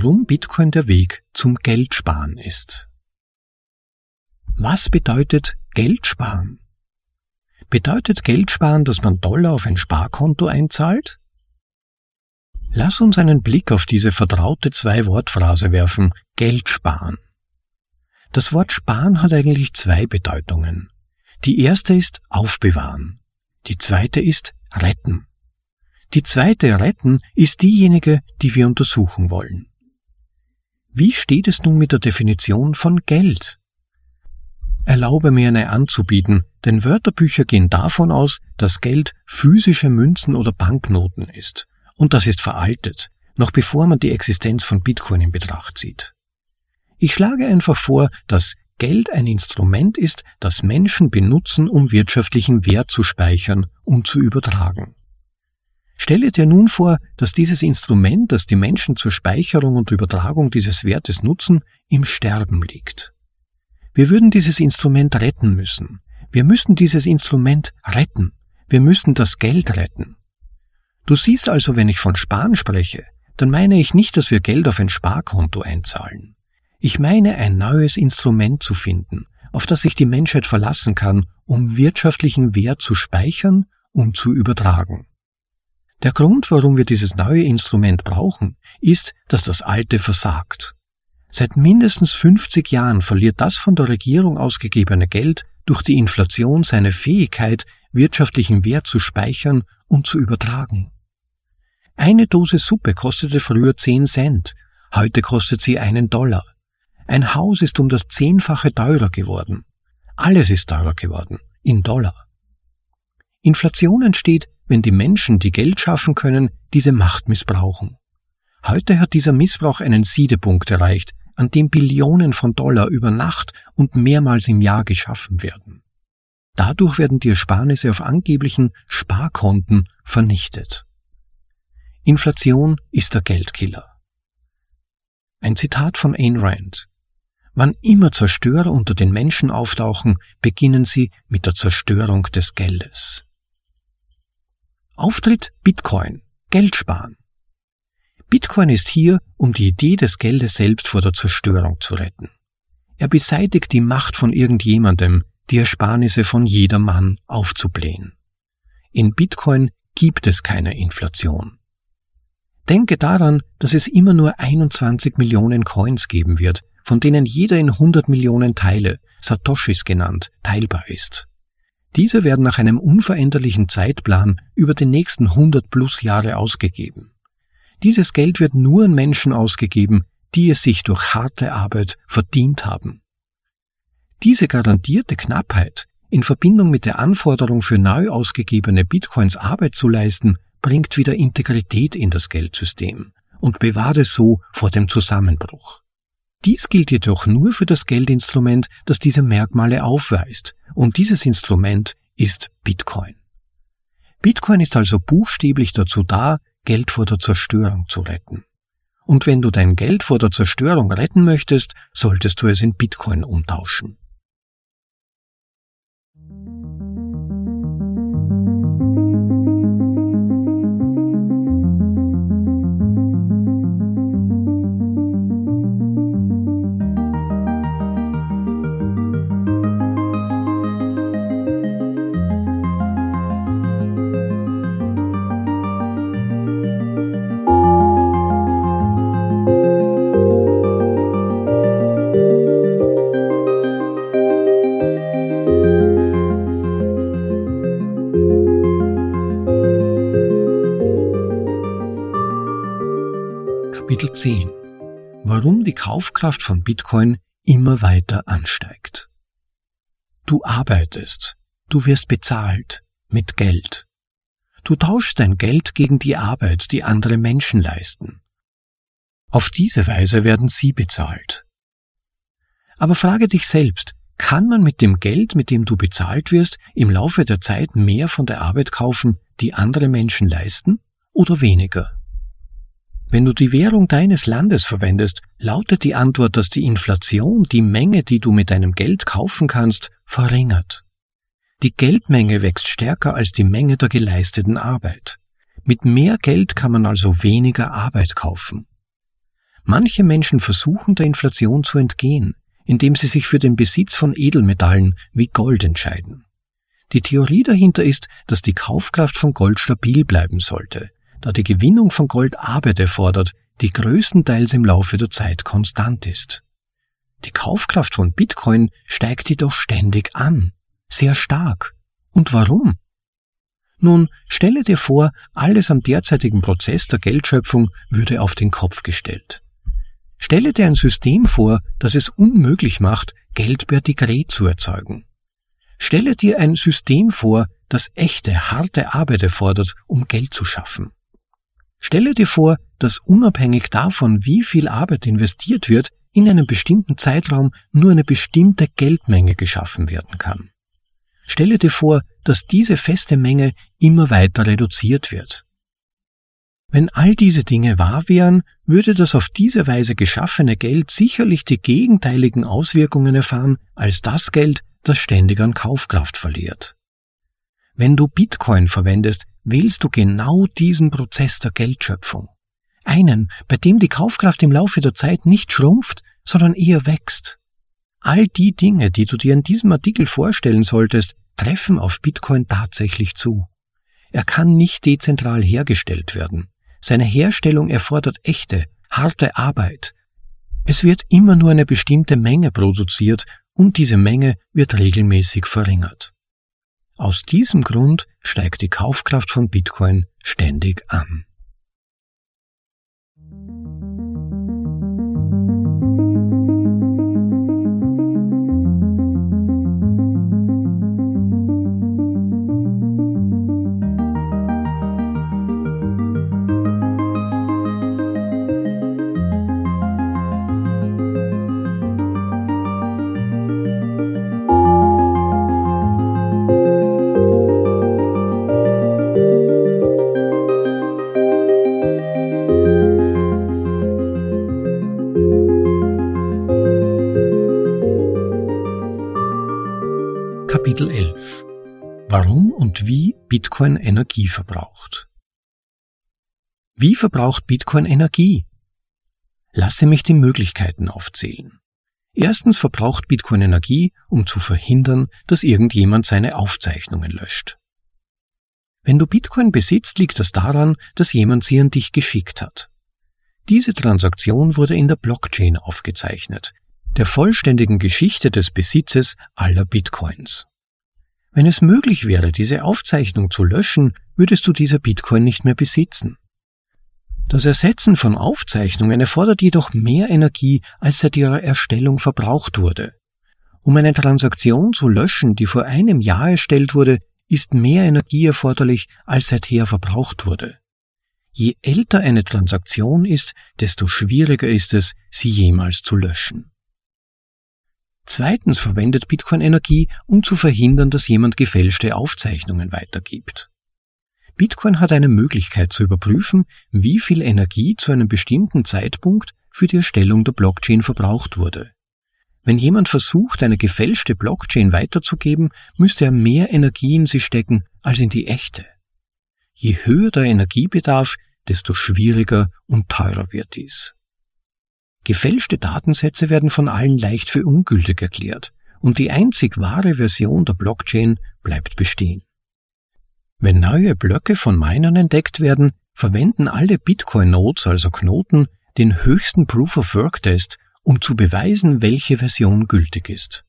S1: Warum Bitcoin der Weg zum Geldsparen ist. Was bedeutet Geldsparen? Bedeutet Geldsparen, dass man Dollar auf ein Sparkonto einzahlt? Lass uns einen Blick auf diese vertraute Zwei-Wort-Phrase werfen, Geld sparen. Das Wort sparen hat eigentlich zwei Bedeutungen. Die erste ist aufbewahren. Die zweite ist retten. Die zweite Retten ist diejenige, die wir untersuchen wollen. Wie steht es nun mit der Definition von Geld? erlaube mir eine anzubieten, denn Wörterbücher gehen davon aus, dass Geld physische Münzen oder Banknoten ist. Und das ist veraltet, noch bevor man die Existenz von Bitcoin in Betracht zieht. Ich schlage einfach vor, dass Geld ein Instrument ist, das Menschen benutzen, um wirtschaftlichen Wert zu speichern und zu übertragen. Stelle dir nun vor, dass dieses Instrument, das die Menschen zur Speicherung und Übertragung dieses Wertes nutzen, im Sterben liegt. Wir würden dieses Instrument retten müssen. Wir müssen dieses Instrument retten. Wir müssen das Geld retten. Du siehst also, wenn ich von Sparen spreche, dann meine ich nicht, dass wir Geld auf ein Sparkonto einzahlen. Ich meine, ein neues Instrument zu finden, auf das sich die Menschheit verlassen kann, um wirtschaftlichen Wert zu speichern und zu übertragen. Der Grund, warum wir dieses neue Instrument brauchen, ist, dass das alte versagt. Seit mindestens 50 Jahren verliert das von der Regierung ausgegebene Geld durch die Inflation seine Fähigkeit, wirtschaftlichen Wert zu speichern und zu übertragen. Eine Dose Suppe kostete früher 10 Cent, heute kostet sie einen Dollar. Ein Haus ist um das Zehnfache teurer geworden. Alles ist teurer geworden, in Dollar. Inflation entsteht, wenn die Menschen, die Geld schaffen können, diese Macht missbrauchen. Heute hat dieser Missbrauch einen Siedepunkt erreicht, an dem Billionen von Dollar über Nacht und mehrmals im Jahr geschaffen werden. Dadurch werden die Ersparnisse auf angeblichen Sparkonten vernichtet. Inflation ist der Geldkiller. Ein Zitat von Ayn Rand. Wann immer Zerstörer unter den Menschen auftauchen, beginnen sie mit der Zerstörung des Geldes. Auftritt Bitcoin. Geld sparen. Bitcoin ist hier, um die Idee des Geldes selbst vor der Zerstörung zu retten. Er beseitigt die Macht von irgendjemandem, die Ersparnisse von jedermann aufzublähen. In Bitcoin gibt es keine Inflation. Denke daran, dass es immer nur 21 Millionen Coins geben wird, von denen jeder in 100 Millionen Teile, Satoshis genannt, teilbar ist. Diese werden nach einem unveränderlichen Zeitplan über die nächsten 100 plus Jahre ausgegeben. Dieses Geld wird nur an Menschen ausgegeben, die es sich durch harte Arbeit verdient haben. Diese garantierte Knappheit in Verbindung mit der Anforderung für neu ausgegebene Bitcoins Arbeit zu leisten, bringt wieder Integrität in das Geldsystem und bewahrt es so vor dem Zusammenbruch. Dies gilt jedoch nur für das Geldinstrument, das diese Merkmale aufweist, und dieses Instrument ist Bitcoin. Bitcoin ist also buchstäblich dazu da, Geld vor der Zerstörung zu retten. Und wenn du dein Geld vor der Zerstörung retten möchtest, solltest du es in Bitcoin umtauschen. Kapitel 10 Warum die Kaufkraft von Bitcoin immer weiter ansteigt. Du arbeitest, du wirst bezahlt mit Geld. Du tauschst dein Geld gegen die Arbeit, die andere Menschen leisten. Auf diese Weise werden sie bezahlt. Aber frage dich selbst, kann man mit dem Geld, mit dem du bezahlt wirst, im Laufe der Zeit mehr von der Arbeit kaufen, die andere Menschen leisten, oder weniger? Wenn du die Währung deines Landes verwendest, lautet die Antwort, dass die Inflation die Menge, die du mit deinem Geld kaufen kannst, verringert. Die Geldmenge wächst stärker als die Menge der geleisteten Arbeit. Mit mehr Geld kann man also weniger Arbeit kaufen. Manche Menschen versuchen der Inflation zu entgehen, indem sie sich für den Besitz von Edelmetallen wie Gold entscheiden. Die Theorie dahinter ist, dass die Kaufkraft von Gold stabil bleiben sollte, da die Gewinnung von Gold Arbeit erfordert, die größtenteils im Laufe der Zeit konstant ist. Die Kaufkraft von Bitcoin steigt jedoch ständig an, sehr stark. Und warum? Nun, stelle dir vor, alles am derzeitigen Prozess der Geldschöpfung würde auf den Kopf gestellt. Stelle dir ein System vor, das es unmöglich macht, Geld per Dekret zu erzeugen. Stelle dir ein System vor, das echte, harte Arbeit erfordert, um Geld zu schaffen. Stelle dir vor, dass unabhängig davon, wie viel Arbeit investiert wird, in einem bestimmten Zeitraum nur eine bestimmte Geldmenge geschaffen werden kann. Stelle dir vor, dass diese feste Menge immer weiter reduziert wird. Wenn all diese Dinge wahr wären, würde das auf diese Weise geschaffene Geld sicherlich die gegenteiligen Auswirkungen erfahren als das Geld, das ständig an Kaufkraft verliert. Wenn du Bitcoin verwendest, wählst du genau diesen Prozess der Geldschöpfung. Einen, bei dem die Kaufkraft im Laufe der Zeit nicht schrumpft, sondern eher wächst. All die Dinge, die du dir in diesem Artikel vorstellen solltest, treffen auf Bitcoin tatsächlich zu. Er kann nicht dezentral hergestellt werden. Seine Herstellung erfordert echte, harte Arbeit. Es wird immer nur eine bestimmte Menge produziert und diese Menge wird regelmäßig verringert. Aus diesem Grund steigt die Kaufkraft von Bitcoin ständig an. Energie verbraucht. Wie verbraucht Bitcoin Energie? Lasse mich die Möglichkeiten aufzählen. Erstens verbraucht Bitcoin Energie, um zu verhindern, dass irgendjemand seine Aufzeichnungen löscht. Wenn du Bitcoin besitzt, liegt das daran, dass jemand sie an dich geschickt hat. Diese Transaktion wurde in der Blockchain aufgezeichnet, der vollständigen Geschichte des Besitzes aller Bitcoins. Wenn es möglich wäre, diese Aufzeichnung zu löschen, würdest du diese Bitcoin nicht mehr besitzen. Das Ersetzen von Aufzeichnungen erfordert jedoch mehr Energie, als seit ihrer Erstellung verbraucht wurde. Um eine Transaktion zu löschen, die vor einem Jahr erstellt wurde, ist mehr Energie erforderlich, als seither verbraucht wurde. Je älter eine Transaktion ist, desto schwieriger ist es, sie jemals zu löschen. Zweitens verwendet Bitcoin Energie, um zu verhindern, dass jemand gefälschte Aufzeichnungen weitergibt. Bitcoin hat eine Möglichkeit zu überprüfen, wie viel Energie zu einem bestimmten Zeitpunkt für die Erstellung der Blockchain verbraucht wurde. Wenn jemand versucht, eine gefälschte Blockchain weiterzugeben, müsste er mehr Energie in sie stecken als in die echte. Je höher der Energiebedarf, desto schwieriger und teurer wird dies. Gefälschte Datensätze werden von allen leicht für ungültig erklärt und die einzig wahre Version der Blockchain bleibt bestehen. Wenn neue Blöcke von Minern entdeckt werden, verwenden alle Bitcoin-Nodes, also Knoten, den höchsten Proof-of-Work-Test, um zu beweisen, welche Version gültig ist.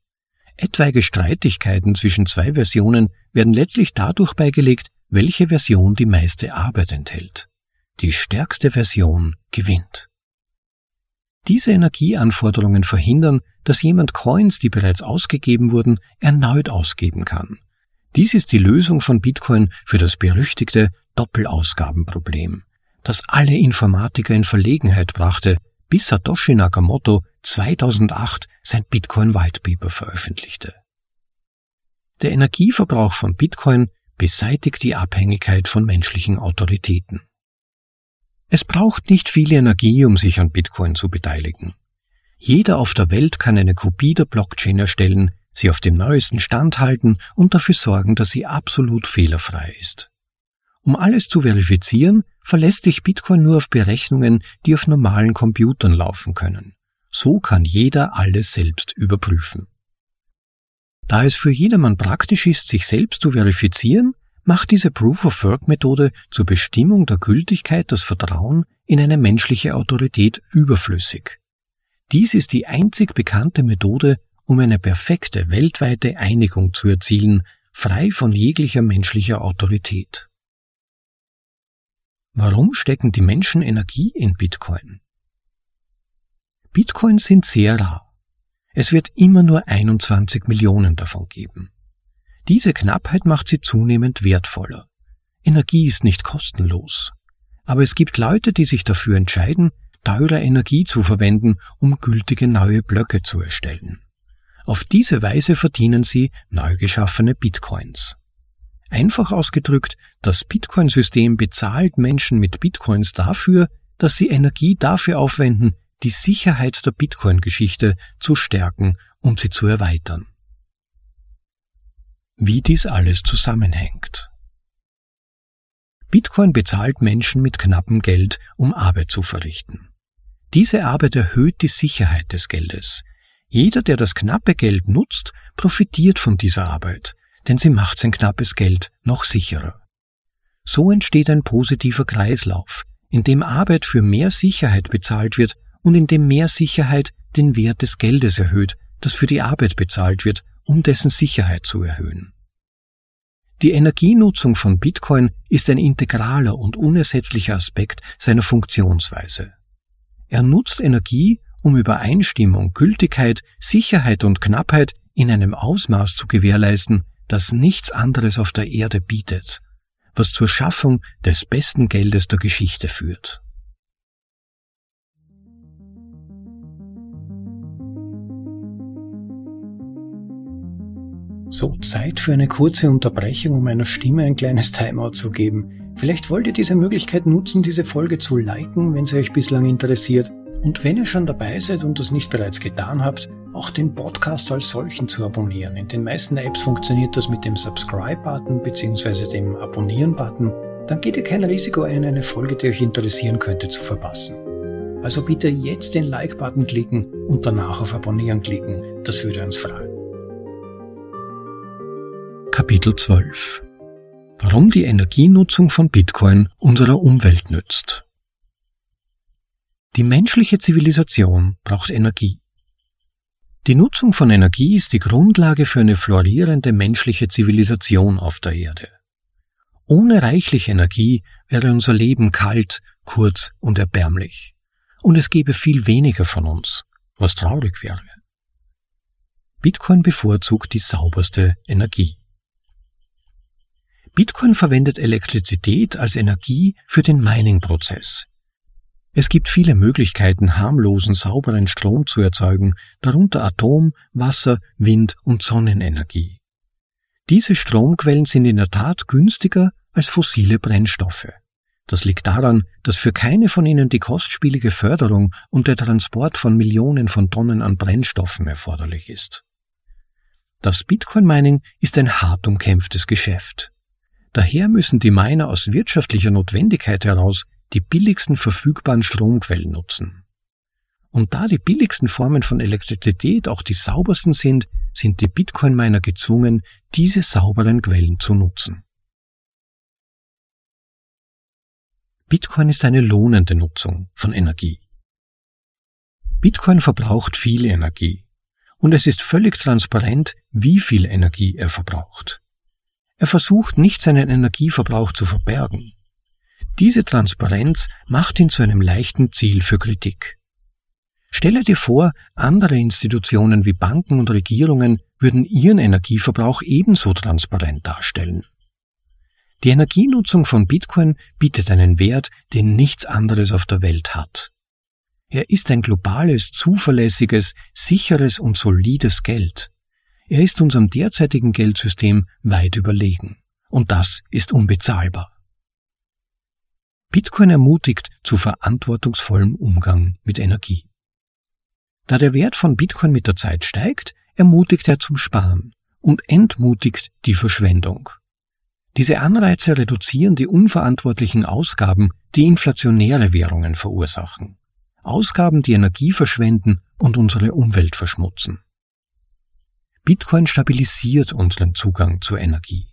S1: Etwaige Streitigkeiten zwischen zwei Versionen werden letztlich dadurch beigelegt, welche Version die meiste Arbeit enthält. Die stärkste Version gewinnt. Diese Energieanforderungen verhindern, dass jemand Coins, die bereits ausgegeben wurden, erneut ausgeben kann. Dies ist die Lösung von Bitcoin für das berüchtigte Doppelausgabenproblem, das alle Informatiker in Verlegenheit brachte, bis Satoshi Nakamoto 2008 sein Bitcoin White Paper veröffentlichte. Der Energieverbrauch von Bitcoin beseitigt die Abhängigkeit von menschlichen Autoritäten. Es braucht nicht viel Energie, um sich an Bitcoin zu beteiligen. Jeder auf der Welt kann eine Kopie der Blockchain erstellen, sie auf dem neuesten Stand halten und dafür sorgen, dass sie absolut fehlerfrei ist. Um alles zu verifizieren, verlässt sich Bitcoin nur auf Berechnungen, die auf normalen Computern laufen können. So kann jeder alles selbst überprüfen. Da es für jedermann praktisch ist, sich selbst zu verifizieren, macht diese Proof-of-Work-Methode zur Bestimmung der Gültigkeit das Vertrauen in eine menschliche Autorität überflüssig. Dies ist die einzig bekannte Methode, um eine perfekte weltweite Einigung zu erzielen, frei von jeglicher menschlicher Autorität. Warum stecken die Menschen Energie in Bitcoin? Bitcoins sind sehr rar. Es wird immer nur 21 Millionen davon geben. Diese Knappheit macht sie zunehmend wertvoller. Energie ist nicht kostenlos. Aber es gibt Leute, die sich dafür entscheiden, teure Energie zu verwenden, um gültige neue Blöcke zu erstellen. Auf diese Weise verdienen sie neu geschaffene Bitcoins. Einfach ausgedrückt, das Bitcoin-System bezahlt Menschen mit Bitcoins dafür, dass sie Energie dafür aufwenden, die Sicherheit der Bitcoin-Geschichte zu stärken und sie zu erweitern. Wie dies alles zusammenhängt. Bitcoin bezahlt Menschen mit knappem Geld, um Arbeit zu verrichten. Diese Arbeit erhöht die Sicherheit des Geldes. Jeder, der das knappe Geld nutzt, profitiert von dieser Arbeit, denn sie macht sein knappes Geld noch sicherer. So entsteht ein positiver Kreislauf, in dem Arbeit für mehr Sicherheit bezahlt wird und in dem mehr Sicherheit den Wert des Geldes erhöht, das für die Arbeit bezahlt wird, um dessen Sicherheit zu erhöhen. Die Energienutzung von Bitcoin ist ein integraler und unersetzlicher Aspekt seiner Funktionsweise. Er nutzt Energie, um Übereinstimmung, Gültigkeit, Sicherheit und Knappheit in einem Ausmaß zu gewährleisten, das nichts anderes auf der Erde bietet, was zur Schaffung des besten Geldes der Geschichte führt. So, Zeit für eine kurze Unterbrechung, um meiner Stimme ein kleines Timeout zu geben. Vielleicht wollt ihr diese Möglichkeit nutzen, diese Folge zu liken, wenn sie euch bislang interessiert. Und wenn ihr schon dabei seid und das nicht bereits getan habt, auch den Podcast als solchen zu abonnieren. In den meisten Apps funktioniert das mit dem Subscribe-Button bzw. dem Abonnieren-Button. Dann geht ihr kein Risiko ein, eine Folge, die euch interessieren könnte, zu verpassen. Also bitte jetzt den Like-Button klicken und danach auf Abonnieren klicken. Das würde uns freuen. Kapitel 12 Warum die Energienutzung von Bitcoin unserer Umwelt nützt. Die menschliche Zivilisation braucht Energie. Die Nutzung von Energie ist die Grundlage für eine florierende menschliche Zivilisation auf der Erde. Ohne reichliche Energie wäre unser Leben kalt, kurz und erbärmlich. Und es gäbe viel weniger von uns, was traurig wäre. Bitcoin bevorzugt die sauberste Energie. Bitcoin verwendet Elektrizität als Energie für den Mining-Prozess. Es gibt viele Möglichkeiten, harmlosen, sauberen Strom zu erzeugen, darunter Atom-, Wasser-, Wind- und Sonnenenergie. Diese Stromquellen sind in der Tat günstiger als fossile Brennstoffe. Das liegt daran, dass für keine von ihnen die kostspielige Förderung und der Transport von Millionen von Tonnen an Brennstoffen erforderlich ist. Das Bitcoin-Mining ist ein hart umkämpftes Geschäft. Daher müssen die Miner aus wirtschaftlicher Notwendigkeit heraus die billigsten verfügbaren Stromquellen nutzen. Und da die billigsten Formen von Elektrizität auch die saubersten sind, sind die Bitcoin-Miner gezwungen, diese sauberen Quellen zu nutzen. Bitcoin ist eine lohnende Nutzung von Energie. Bitcoin verbraucht viel Energie und es ist völlig transparent, wie viel Energie er verbraucht. Er versucht nicht seinen Energieverbrauch zu verbergen. Diese Transparenz macht ihn zu einem leichten Ziel für Kritik. Stelle dir vor, andere Institutionen wie Banken und Regierungen würden ihren Energieverbrauch ebenso transparent darstellen. Die Energienutzung von Bitcoin bietet einen Wert, den nichts anderes auf der Welt hat. Er ist ein globales, zuverlässiges, sicheres und solides Geld. Er ist unserem derzeitigen Geldsystem weit überlegen. Und das ist unbezahlbar. Bitcoin ermutigt zu verantwortungsvollem Umgang mit Energie. Da der Wert von Bitcoin mit der Zeit steigt, ermutigt er zum Sparen und entmutigt die Verschwendung. Diese Anreize reduzieren die unverantwortlichen Ausgaben, die inflationäre Währungen verursachen. Ausgaben, die Energie verschwenden und unsere Umwelt verschmutzen. Bitcoin stabilisiert unseren Zugang zur Energie.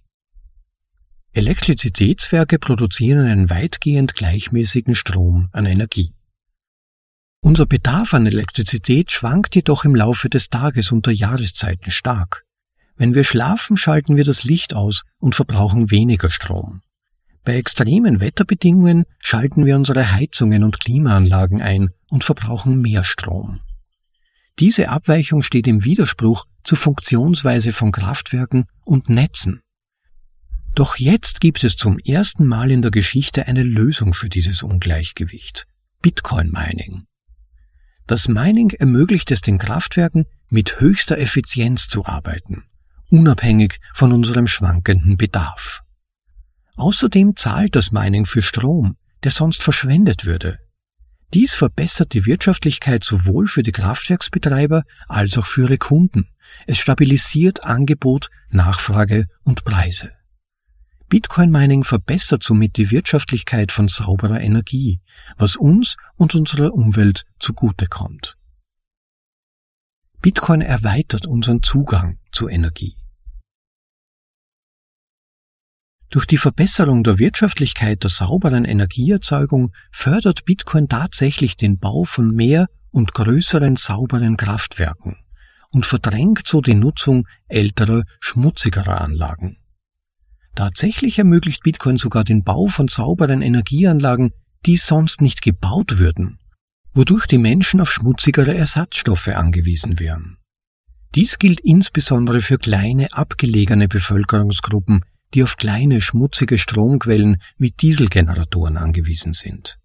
S1: Elektrizitätswerke produzieren einen weitgehend gleichmäßigen Strom an Energie. Unser Bedarf an Elektrizität schwankt jedoch im Laufe des Tages und der Jahreszeiten stark. Wenn wir schlafen, schalten wir das Licht aus und verbrauchen weniger Strom. Bei extremen Wetterbedingungen schalten wir unsere Heizungen und Klimaanlagen ein und verbrauchen mehr Strom. Diese Abweichung steht im Widerspruch zur Funktionsweise von Kraftwerken und Netzen. Doch jetzt gibt es zum ersten Mal in der Geschichte eine Lösung für dieses Ungleichgewicht. Bitcoin Mining. Das Mining ermöglicht es den Kraftwerken, mit höchster Effizienz zu arbeiten, unabhängig von unserem schwankenden Bedarf. Außerdem zahlt das Mining für Strom, der sonst verschwendet würde. Dies verbessert die Wirtschaftlichkeit sowohl für die Kraftwerksbetreiber als auch für ihre Kunden. Es stabilisiert Angebot, Nachfrage und Preise. Bitcoin Mining verbessert somit die Wirtschaftlichkeit von sauberer Energie, was uns und unserer Umwelt zugutekommt. Bitcoin erweitert unseren Zugang zu Energie. Durch die Verbesserung der Wirtschaftlichkeit der sauberen Energieerzeugung fördert Bitcoin tatsächlich den Bau von mehr und größeren sauberen Kraftwerken und verdrängt so die Nutzung älterer, schmutzigerer Anlagen. Tatsächlich ermöglicht Bitcoin sogar den Bau von sauberen Energieanlagen, die sonst nicht gebaut würden, wodurch die Menschen auf schmutzigere Ersatzstoffe angewiesen wären. Dies gilt insbesondere für kleine, abgelegene Bevölkerungsgruppen, die auf kleine, schmutzige Stromquellen wie Dieselgeneratoren angewiesen sind.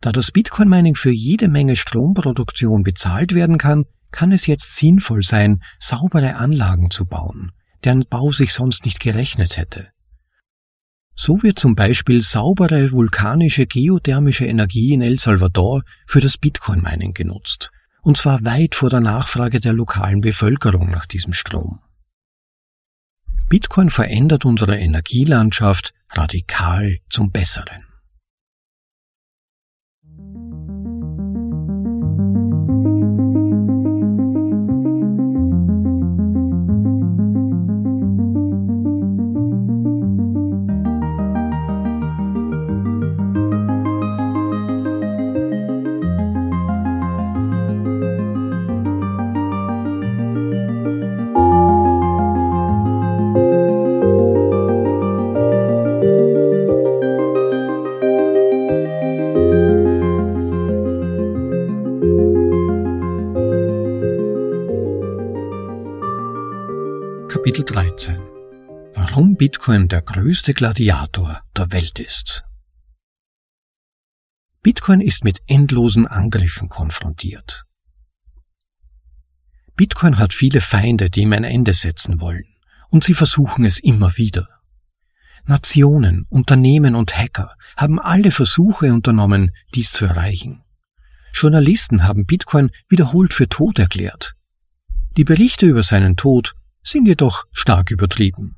S1: Da das Bitcoin-Mining für jede Menge Stromproduktion bezahlt werden kann, kann es jetzt sinnvoll sein, saubere Anlagen zu bauen, deren Bau sich sonst nicht gerechnet hätte. So wird zum Beispiel saubere vulkanische geothermische Energie in El Salvador für das Bitcoin-Mining genutzt, und zwar weit vor der Nachfrage der lokalen Bevölkerung nach diesem Strom. Bitcoin verändert unsere Energielandschaft radikal zum Besseren. Kapitel 13 Warum Bitcoin der größte Gladiator der Welt ist. Bitcoin ist mit endlosen Angriffen konfrontiert. Bitcoin hat viele Feinde, die ihm ein Ende setzen wollen, und sie versuchen es immer wieder. Nationen, Unternehmen und Hacker haben alle Versuche unternommen, dies zu erreichen. Journalisten haben Bitcoin wiederholt für tot erklärt. Die Berichte über seinen Tod sind jedoch stark übertrieben.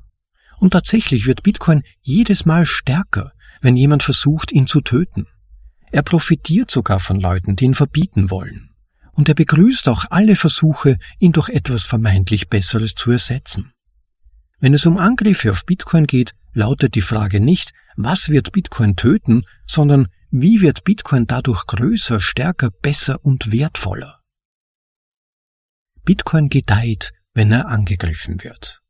S1: Und tatsächlich wird Bitcoin jedes Mal stärker, wenn jemand versucht, ihn zu töten. Er profitiert sogar von Leuten, die ihn verbieten wollen. Und er begrüßt auch alle Versuche, ihn durch etwas vermeintlich Besseres zu ersetzen. Wenn es um Angriffe auf Bitcoin geht, lautet die Frage nicht, was wird Bitcoin töten, sondern wie wird Bitcoin dadurch größer, stärker, besser und wertvoller. Bitcoin gedeiht, wenn er angegriffen wird.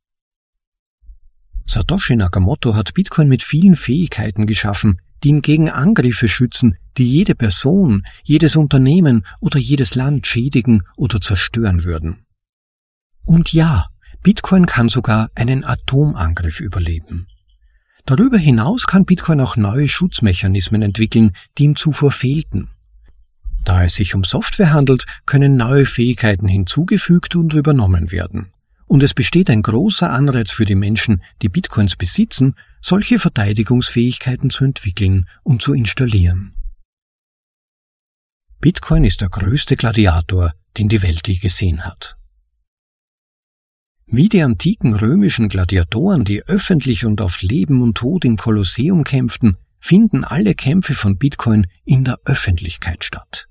S1: Satoshi Nakamoto hat Bitcoin mit vielen Fähigkeiten geschaffen, die ihn gegen Angriffe schützen, die jede Person, jedes Unternehmen oder jedes Land schädigen oder zerstören würden. Und ja, Bitcoin kann sogar einen Atomangriff überleben. Darüber hinaus kann Bitcoin auch neue Schutzmechanismen entwickeln, die ihm zuvor fehlten. Da es sich um Software handelt, können neue Fähigkeiten hinzugefügt und übernommen werden. Und es besteht ein großer Anreiz für die Menschen, die Bitcoins besitzen, solche Verteidigungsfähigkeiten zu entwickeln und zu installieren. Bitcoin ist der größte Gladiator, den die Welt je gesehen hat. Wie die antiken römischen Gladiatoren, die öffentlich und auf Leben und Tod im Kolosseum kämpften, finden alle Kämpfe von Bitcoin in der Öffentlichkeit statt.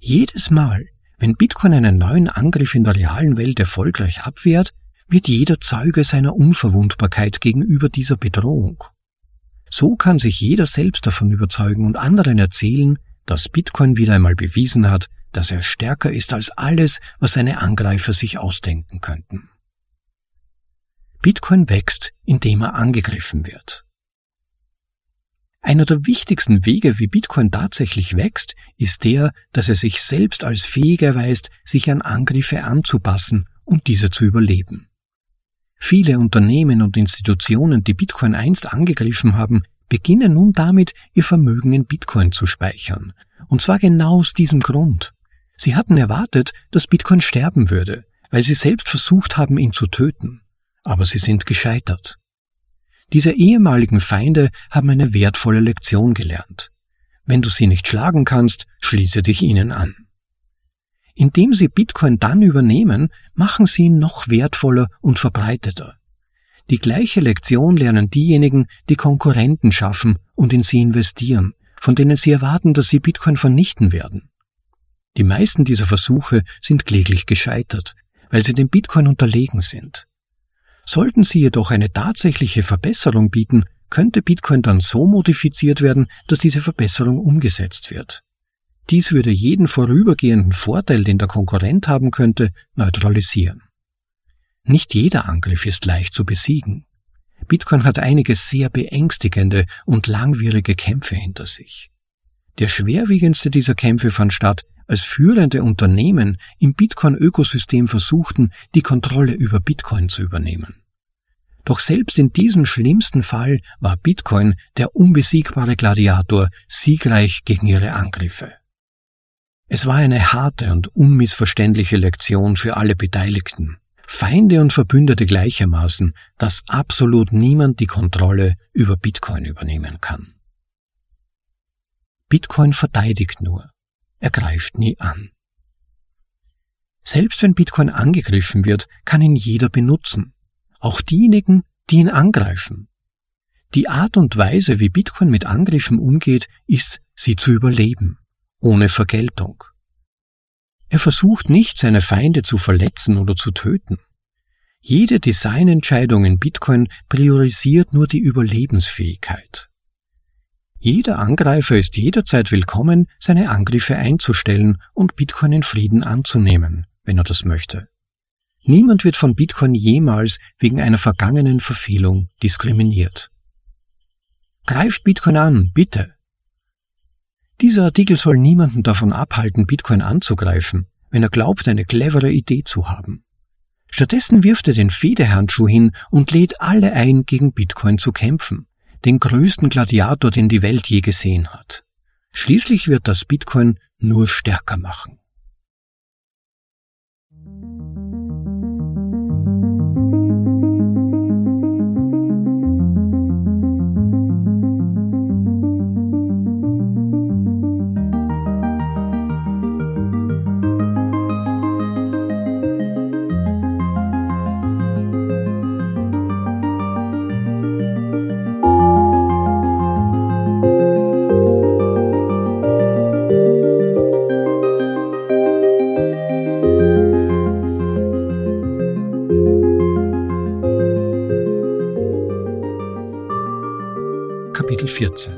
S1: Jedes Mal, wenn Bitcoin einen neuen Angriff in der realen Welt erfolgreich abwehrt, wird jeder Zeuge seiner Unverwundbarkeit gegenüber dieser Bedrohung. So kann sich jeder selbst davon überzeugen und anderen erzählen, dass Bitcoin wieder einmal bewiesen hat, dass er stärker ist als alles, was seine Angreifer sich ausdenken könnten. Bitcoin wächst, indem er angegriffen wird. Einer der wichtigsten Wege, wie Bitcoin tatsächlich wächst, ist der, dass er sich selbst als fähig erweist, sich an Angriffe anzupassen und diese zu überleben. Viele Unternehmen und Institutionen, die Bitcoin einst angegriffen haben, beginnen nun damit, ihr Vermögen in Bitcoin zu speichern. Und zwar genau aus diesem Grund. Sie hatten erwartet, dass Bitcoin sterben würde, weil sie selbst versucht haben, ihn zu töten. Aber sie sind gescheitert. Diese ehemaligen Feinde haben eine wertvolle Lektion gelernt. Wenn du sie nicht schlagen kannst, schließe dich ihnen an. Indem sie Bitcoin dann übernehmen, machen sie ihn noch wertvoller und verbreiteter. Die gleiche Lektion lernen diejenigen, die Konkurrenten schaffen und in sie investieren, von denen sie erwarten, dass sie Bitcoin vernichten werden. Die meisten dieser Versuche sind kläglich gescheitert, weil sie dem Bitcoin unterlegen sind. Sollten sie jedoch eine tatsächliche Verbesserung bieten, könnte Bitcoin dann so modifiziert werden, dass diese Verbesserung umgesetzt wird. Dies würde jeden vorübergehenden Vorteil, den der Konkurrent haben könnte, neutralisieren. Nicht jeder Angriff ist leicht zu besiegen. Bitcoin hat einige sehr beängstigende und langwierige Kämpfe hinter sich. Der schwerwiegendste dieser Kämpfe fand statt, als führende Unternehmen im Bitcoin-Ökosystem versuchten, die Kontrolle über Bitcoin zu übernehmen. Doch selbst in diesem schlimmsten Fall war Bitcoin der unbesiegbare Gladiator siegreich gegen ihre Angriffe. Es war eine harte und unmissverständliche Lektion für alle Beteiligten, Feinde und Verbündete gleichermaßen, dass absolut niemand die Kontrolle über Bitcoin übernehmen kann. Bitcoin verteidigt nur, er greift nie an. Selbst wenn Bitcoin angegriffen wird, kann ihn jeder benutzen, auch diejenigen, die ihn angreifen. Die Art und Weise, wie Bitcoin mit Angriffen umgeht, ist, sie zu überleben ohne Vergeltung. Er versucht nicht, seine Feinde zu verletzen oder zu töten. Jede Designentscheidung in Bitcoin priorisiert nur die Überlebensfähigkeit. Jeder Angreifer ist jederzeit willkommen, seine Angriffe einzustellen und Bitcoin in Frieden anzunehmen, wenn er das möchte. Niemand wird von Bitcoin jemals wegen einer vergangenen Verfehlung diskriminiert. Greift Bitcoin an, bitte. Dieser Artikel soll niemanden davon abhalten, Bitcoin anzugreifen, wenn er glaubt, eine clevere Idee zu haben. Stattdessen wirft er den Federhandschuh hin und lädt alle ein, gegen Bitcoin zu kämpfen, den größten Gladiator, den die Welt je gesehen hat. Schließlich wird das Bitcoin nur stärker machen. Kapitel 14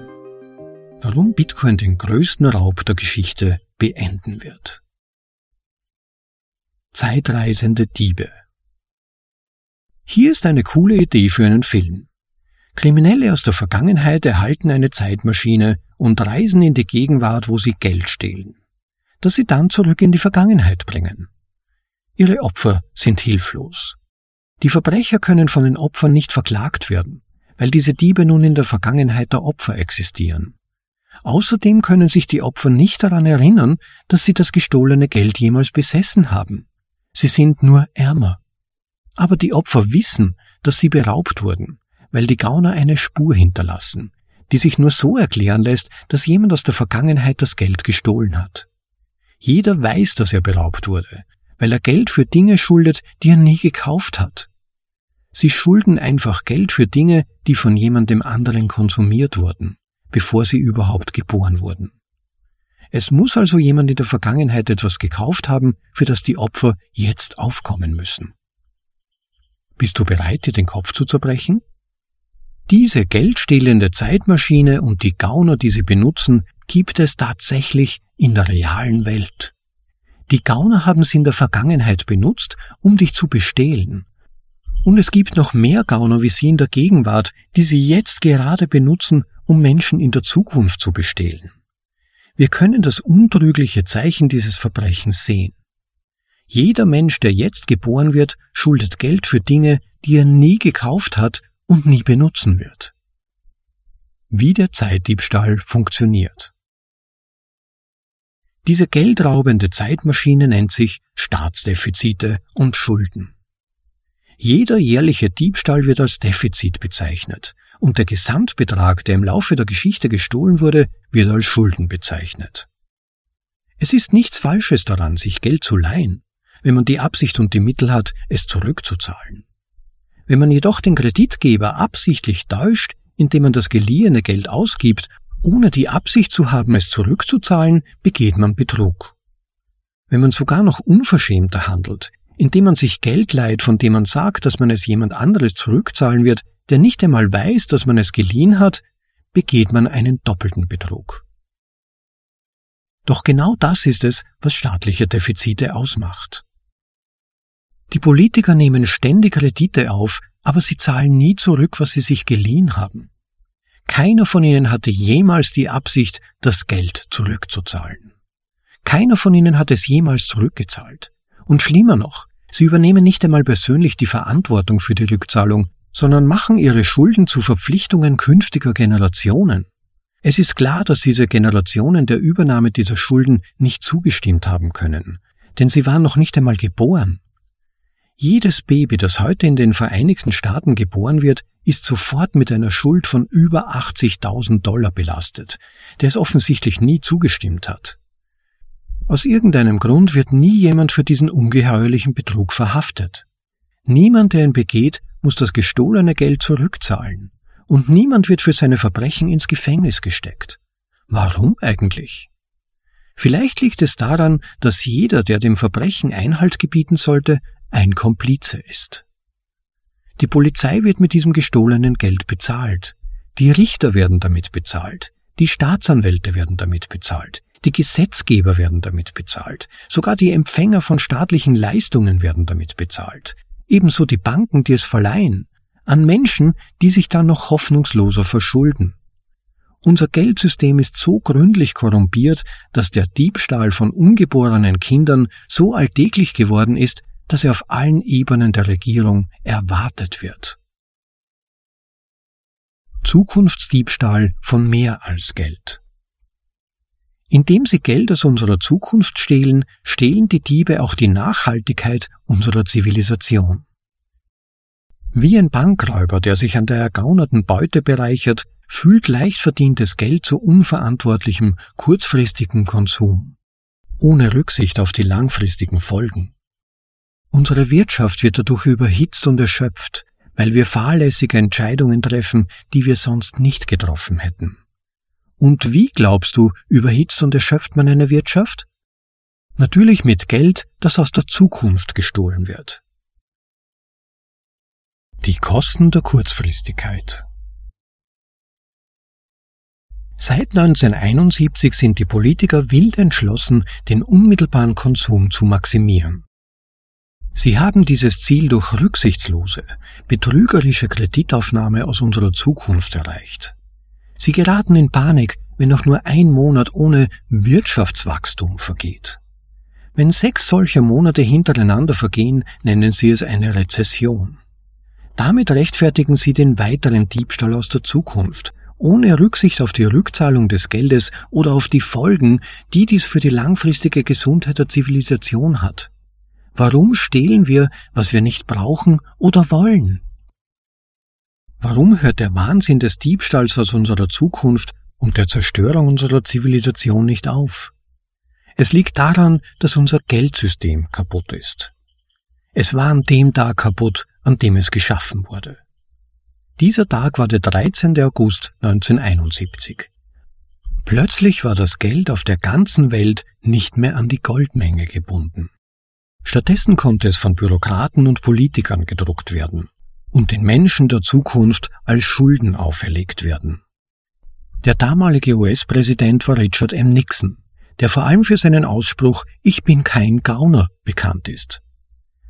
S1: Warum Bitcoin den größten Raub der Geschichte beenden wird. Zeitreisende Diebe Hier ist eine coole Idee für einen Film. Kriminelle aus der Vergangenheit erhalten eine Zeitmaschine und reisen in die Gegenwart, wo sie Geld stehlen, das sie dann zurück in die Vergangenheit bringen. Ihre Opfer sind hilflos. Die Verbrecher können von den Opfern nicht verklagt werden weil diese Diebe nun in der Vergangenheit der Opfer existieren. Außerdem können sich die Opfer nicht daran erinnern, dass sie das gestohlene Geld jemals besessen haben. Sie sind nur ärmer. Aber die Opfer wissen, dass sie beraubt wurden, weil die Gauner eine Spur hinterlassen, die sich nur so erklären lässt, dass jemand aus der Vergangenheit das Geld gestohlen hat. Jeder weiß, dass er beraubt wurde, weil er Geld für Dinge schuldet, die er nie gekauft hat. Sie schulden einfach Geld für Dinge, die von jemandem anderen konsumiert wurden, bevor sie überhaupt geboren wurden. Es muss also jemand in der Vergangenheit etwas gekauft haben, für das die Opfer jetzt aufkommen müssen. Bist du bereit, dir den Kopf zu zerbrechen? Diese geldstehlende Zeitmaschine und die Gauner, die sie benutzen, gibt es tatsächlich in der realen Welt. Die Gauner haben sie in der Vergangenheit benutzt, um dich zu bestehlen, und es gibt noch mehr Gauner wie Sie in der Gegenwart, die Sie jetzt gerade benutzen, um Menschen in der Zukunft zu bestehlen. Wir können das untrügliche Zeichen dieses Verbrechens sehen. Jeder Mensch, der jetzt geboren wird, schuldet Geld für Dinge, die er nie gekauft hat und nie benutzen wird. Wie der Zeitdiebstahl funktioniert. Diese geldraubende Zeitmaschine nennt sich Staatsdefizite und Schulden. Jeder jährliche Diebstahl wird als Defizit bezeichnet und der Gesamtbetrag, der im Laufe der Geschichte gestohlen wurde, wird als Schulden bezeichnet. Es ist nichts Falsches daran, sich Geld zu leihen, wenn man die Absicht und die Mittel hat, es zurückzuzahlen. Wenn man jedoch den Kreditgeber absichtlich täuscht, indem man das geliehene Geld ausgibt, ohne die Absicht zu haben, es zurückzuzahlen, begeht man Betrug. Wenn man sogar noch unverschämter handelt, indem man sich Geld leiht, von dem man sagt, dass man es jemand anderes zurückzahlen wird, der nicht einmal weiß, dass man es geliehen hat, begeht man einen doppelten Betrug. Doch genau das ist es, was staatliche Defizite ausmacht. Die Politiker nehmen ständig Kredite auf, aber sie zahlen nie zurück, was sie sich geliehen haben. Keiner von ihnen hatte jemals die Absicht, das Geld zurückzuzahlen. Keiner von ihnen hat es jemals zurückgezahlt. Und schlimmer noch, sie übernehmen nicht einmal persönlich die Verantwortung für die Rückzahlung, sondern machen ihre Schulden zu Verpflichtungen künftiger Generationen. Es ist klar, dass diese Generationen der Übernahme dieser Schulden nicht zugestimmt haben können, denn sie waren noch nicht einmal geboren. Jedes Baby, das heute in den Vereinigten Staaten geboren wird, ist sofort mit einer Schuld von über 80.000 Dollar belastet, der es offensichtlich nie zugestimmt hat. Aus irgendeinem Grund wird nie jemand für diesen ungeheuerlichen Betrug verhaftet. Niemand, der ihn begeht, muss das gestohlene Geld zurückzahlen. Und niemand wird für seine Verbrechen ins Gefängnis gesteckt. Warum eigentlich? Vielleicht liegt es daran, dass jeder, der dem Verbrechen Einhalt gebieten sollte, ein Komplize ist. Die Polizei wird mit diesem gestohlenen Geld bezahlt. Die Richter werden damit bezahlt. Die Staatsanwälte werden damit bezahlt. Die Gesetzgeber werden damit bezahlt. Sogar die Empfänger von staatlichen Leistungen werden damit bezahlt. Ebenso die Banken, die es verleihen. An Menschen, die sich dann noch hoffnungsloser verschulden. Unser Geldsystem ist so gründlich korrumpiert, dass der Diebstahl von ungeborenen Kindern so alltäglich geworden ist, dass er auf allen Ebenen der Regierung erwartet wird. Zukunftsdiebstahl von mehr als Geld. Indem sie Geld aus unserer Zukunft stehlen, stehlen die Diebe auch die Nachhaltigkeit unserer Zivilisation. Wie ein Bankräuber, der sich an der ergaunerten Beute bereichert, fühlt leicht verdientes Geld zu unverantwortlichem, kurzfristigem Konsum, ohne Rücksicht auf die langfristigen Folgen. Unsere Wirtschaft wird dadurch überhitzt und erschöpft, weil wir fahrlässige Entscheidungen treffen, die wir sonst nicht getroffen hätten. Und wie glaubst du, überhitzt und erschöpft man eine Wirtschaft? Natürlich mit Geld, das aus der Zukunft gestohlen wird. Die Kosten der Kurzfristigkeit Seit 1971 sind die Politiker wild entschlossen, den unmittelbaren Konsum zu maximieren. Sie haben dieses Ziel durch rücksichtslose, betrügerische Kreditaufnahme aus unserer Zukunft erreicht. Sie geraten in Panik, wenn noch nur ein Monat ohne Wirtschaftswachstum vergeht. Wenn sechs solcher Monate hintereinander vergehen, nennen sie es eine Rezession. Damit rechtfertigen sie den weiteren Diebstahl aus der Zukunft, ohne Rücksicht auf die Rückzahlung des Geldes oder auf die Folgen, die dies für die langfristige Gesundheit der Zivilisation hat. Warum stehlen wir, was wir nicht brauchen oder wollen? Warum hört der Wahnsinn des Diebstahls aus unserer Zukunft und der Zerstörung unserer Zivilisation nicht auf? Es liegt daran, dass unser Geldsystem kaputt ist. Es war an dem Tag kaputt, an dem es geschaffen wurde. Dieser Tag war der 13. August 1971. Plötzlich war das Geld auf der ganzen Welt nicht mehr an die Goldmenge gebunden. Stattdessen konnte es von Bürokraten und Politikern gedruckt werden und den Menschen der Zukunft als Schulden auferlegt werden. Der damalige US-Präsident war Richard M. Nixon, der vor allem für seinen Ausspruch Ich bin kein Gauner bekannt ist.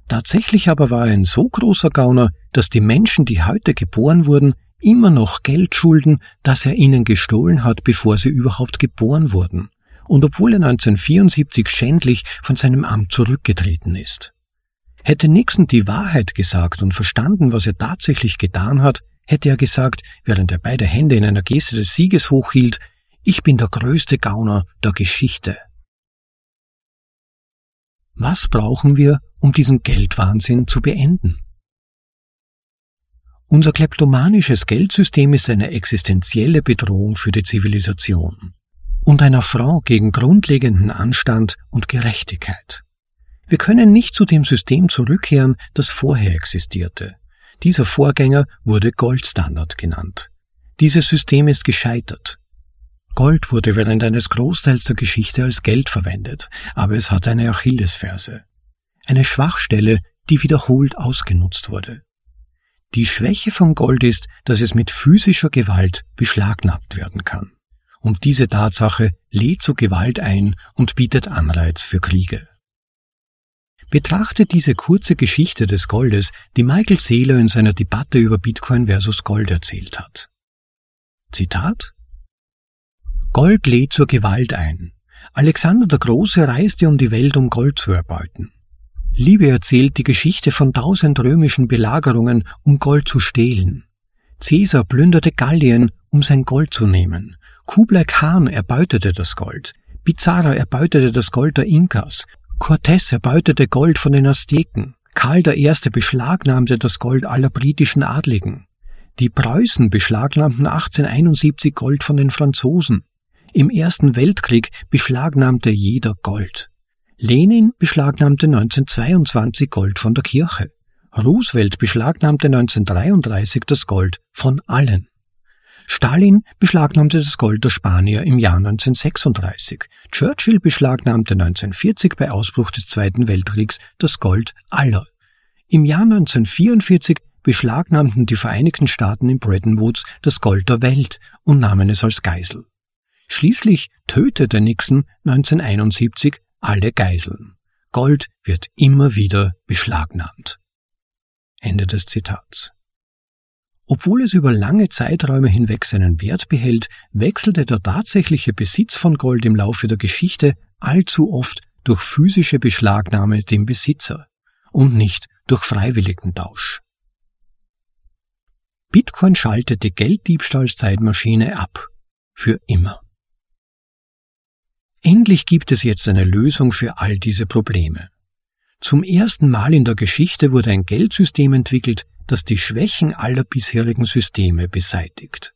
S1: Tatsächlich aber war er ein so großer Gauner, dass die Menschen, die heute geboren wurden, immer noch Geld schulden, das er ihnen gestohlen hat, bevor sie überhaupt geboren wurden, und obwohl er 1974 schändlich von seinem Amt zurückgetreten ist. Hätte Nixon die Wahrheit gesagt und verstanden, was er tatsächlich getan hat, hätte er gesagt, während er beide Hände in einer Geste des Sieges hochhielt, ich bin der größte Gauner der Geschichte. Was brauchen wir, um diesen Geldwahnsinn zu beenden? Unser kleptomanisches Geldsystem ist eine existenzielle Bedrohung für die Zivilisation und ein Affront gegen grundlegenden Anstand und Gerechtigkeit. Wir können nicht zu dem System zurückkehren, das vorher existierte. Dieser Vorgänger wurde Goldstandard genannt. Dieses System ist gescheitert. Gold wurde während eines Großteils der Geschichte als Geld verwendet, aber es hat eine Achillesferse. Eine Schwachstelle, die wiederholt ausgenutzt wurde. Die Schwäche von Gold ist, dass es mit physischer Gewalt beschlagnahmt werden kann. Und diese Tatsache lädt zu Gewalt ein und bietet Anreiz für Kriege. Betrachtet diese kurze Geschichte des Goldes, die Michael Saylor in seiner Debatte über Bitcoin versus Gold erzählt hat. Zitat Gold lädt zur Gewalt ein. Alexander der Große reiste um die Welt, um Gold zu erbeuten. Liebe erzählt die Geschichte von tausend römischen Belagerungen, um Gold zu stehlen. Caesar plünderte Gallien, um sein Gold zu nehmen. Kublai Khan erbeutete das Gold. Pizarro erbeutete das Gold der Inkas. Cortés erbeutete Gold von den Azteken. Karl I. beschlagnahmte das Gold aller britischen Adligen. Die Preußen beschlagnahmten 1871 Gold von den Franzosen. Im Ersten Weltkrieg beschlagnahmte jeder Gold. Lenin beschlagnahmte 1922 Gold von der Kirche. Roosevelt beschlagnahmte 1933 das Gold von allen. Stalin beschlagnahmte das Gold der Spanier im Jahr 1936. Churchill beschlagnahmte 1940 bei Ausbruch des Zweiten Weltkriegs das Gold aller. Im Jahr 1944 beschlagnahmten die Vereinigten Staaten in Bretton Woods das Gold der Welt und nahmen es als Geisel. Schließlich tötete Nixon 1971 alle Geiseln. Gold wird immer wieder beschlagnahmt. Ende des Zitats. Obwohl es über lange Zeiträume hinweg seinen Wert behält, wechselte der tatsächliche Besitz von Gold im Laufe der Geschichte allzu oft durch physische Beschlagnahme dem Besitzer und nicht durch freiwilligen Tausch. Bitcoin schaltete Gelddiebstahlszeitmaschine ab. Für immer. Endlich gibt es jetzt eine Lösung für all diese Probleme. Zum ersten Mal in der Geschichte wurde ein Geldsystem entwickelt, das die Schwächen aller bisherigen Systeme beseitigt.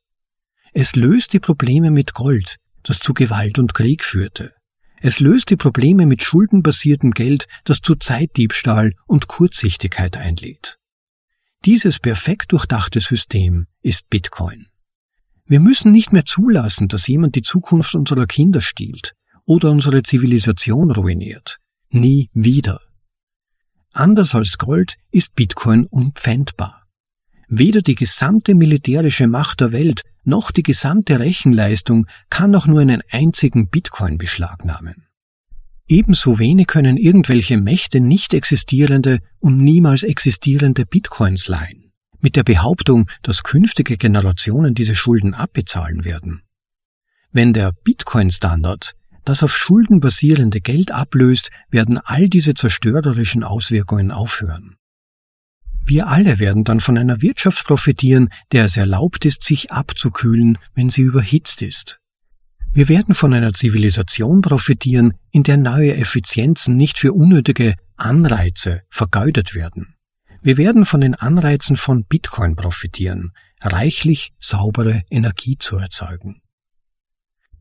S1: Es löst die Probleme mit Gold, das zu Gewalt und Krieg führte. Es löst die Probleme mit schuldenbasiertem Geld, das zu Zeitdiebstahl und Kurzsichtigkeit einlädt. Dieses perfekt durchdachte System ist Bitcoin. Wir müssen nicht mehr zulassen, dass jemand die Zukunft unserer Kinder stiehlt oder unsere Zivilisation ruiniert. Nie wieder. Anders als Gold ist Bitcoin unpfändbar. Weder die gesamte militärische Macht der Welt noch die gesamte Rechenleistung kann auch nur einen einzigen Bitcoin beschlagnahmen. Ebenso wenig können irgendwelche Mächte nicht existierende und niemals existierende Bitcoins leihen, mit der Behauptung, dass künftige Generationen diese Schulden abbezahlen werden. Wenn der Bitcoin-Standard das auf Schulden basierende Geld ablöst, werden all diese zerstörerischen Auswirkungen aufhören. Wir alle werden dann von einer Wirtschaft profitieren, der es erlaubt ist, sich abzukühlen, wenn sie überhitzt ist. Wir werden von einer Zivilisation profitieren, in der neue Effizienzen nicht für unnötige Anreize vergeudet werden. Wir werden von den Anreizen von Bitcoin profitieren, reichlich saubere Energie zu erzeugen.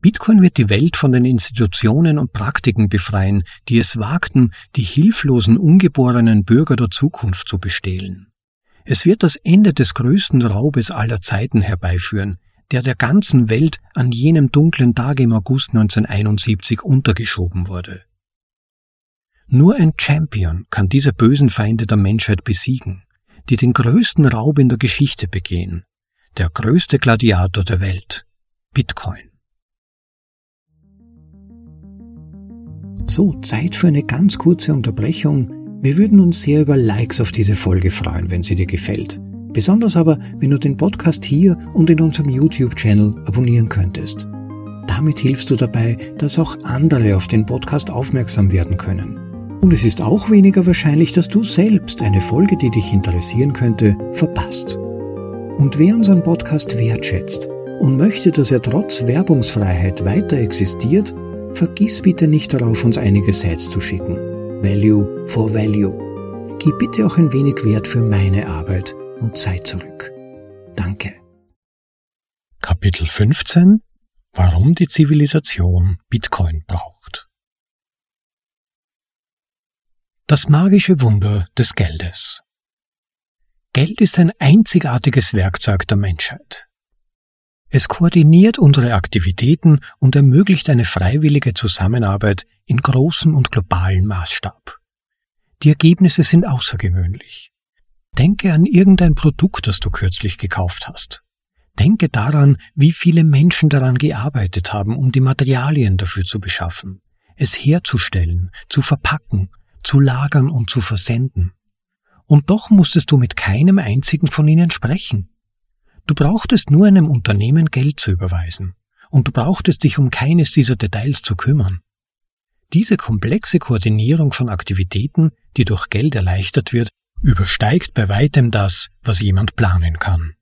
S1: Bitcoin wird die Welt von den Institutionen und Praktiken befreien, die es wagten, die hilflosen, ungeborenen Bürger der Zukunft zu bestehlen. Es wird das Ende des größten Raubes aller Zeiten herbeiführen, der der ganzen Welt an jenem dunklen Tag im August 1971 untergeschoben wurde. Nur ein Champion kann diese bösen Feinde der Menschheit besiegen, die den größten Raub in der Geschichte begehen, der größte Gladiator der Welt, Bitcoin. So, Zeit für eine ganz kurze Unterbrechung. Wir würden uns sehr über Likes auf diese Folge freuen, wenn sie dir gefällt. Besonders aber, wenn du den Podcast hier und in unserem YouTube-Channel abonnieren könntest. Damit hilfst du dabei, dass auch andere auf den Podcast aufmerksam werden können. Und es ist auch weniger wahrscheinlich, dass du selbst eine Folge, die dich interessieren könnte, verpasst. Und wer unseren Podcast wertschätzt und möchte, dass er trotz Werbungsfreiheit weiter existiert, vergiss bitte nicht darauf, uns einige Sites zu schicken. Value for Value. Gib bitte auch ein wenig Wert für meine Arbeit und Zeit zurück. Danke.
S2: Kapitel 15 Warum die Zivilisation Bitcoin braucht. Das magische Wunder des Geldes. Geld ist ein einzigartiges Werkzeug der Menschheit. Es koordiniert unsere Aktivitäten und ermöglicht eine freiwillige Zusammenarbeit in großem und globalen Maßstab. Die Ergebnisse sind außergewöhnlich. Denke an irgendein Produkt, das du kürzlich gekauft hast. Denke daran, wie viele Menschen daran gearbeitet haben, um die Materialien dafür zu beschaffen, es herzustellen, zu verpacken, zu lagern und zu versenden. Und doch musstest du mit keinem einzigen von ihnen sprechen. Du brauchtest nur einem Unternehmen Geld zu überweisen, und du brauchtest dich um keines dieser Details zu kümmern. Diese komplexe Koordinierung von Aktivitäten, die durch Geld erleichtert wird, übersteigt bei weitem das, was jemand planen kann.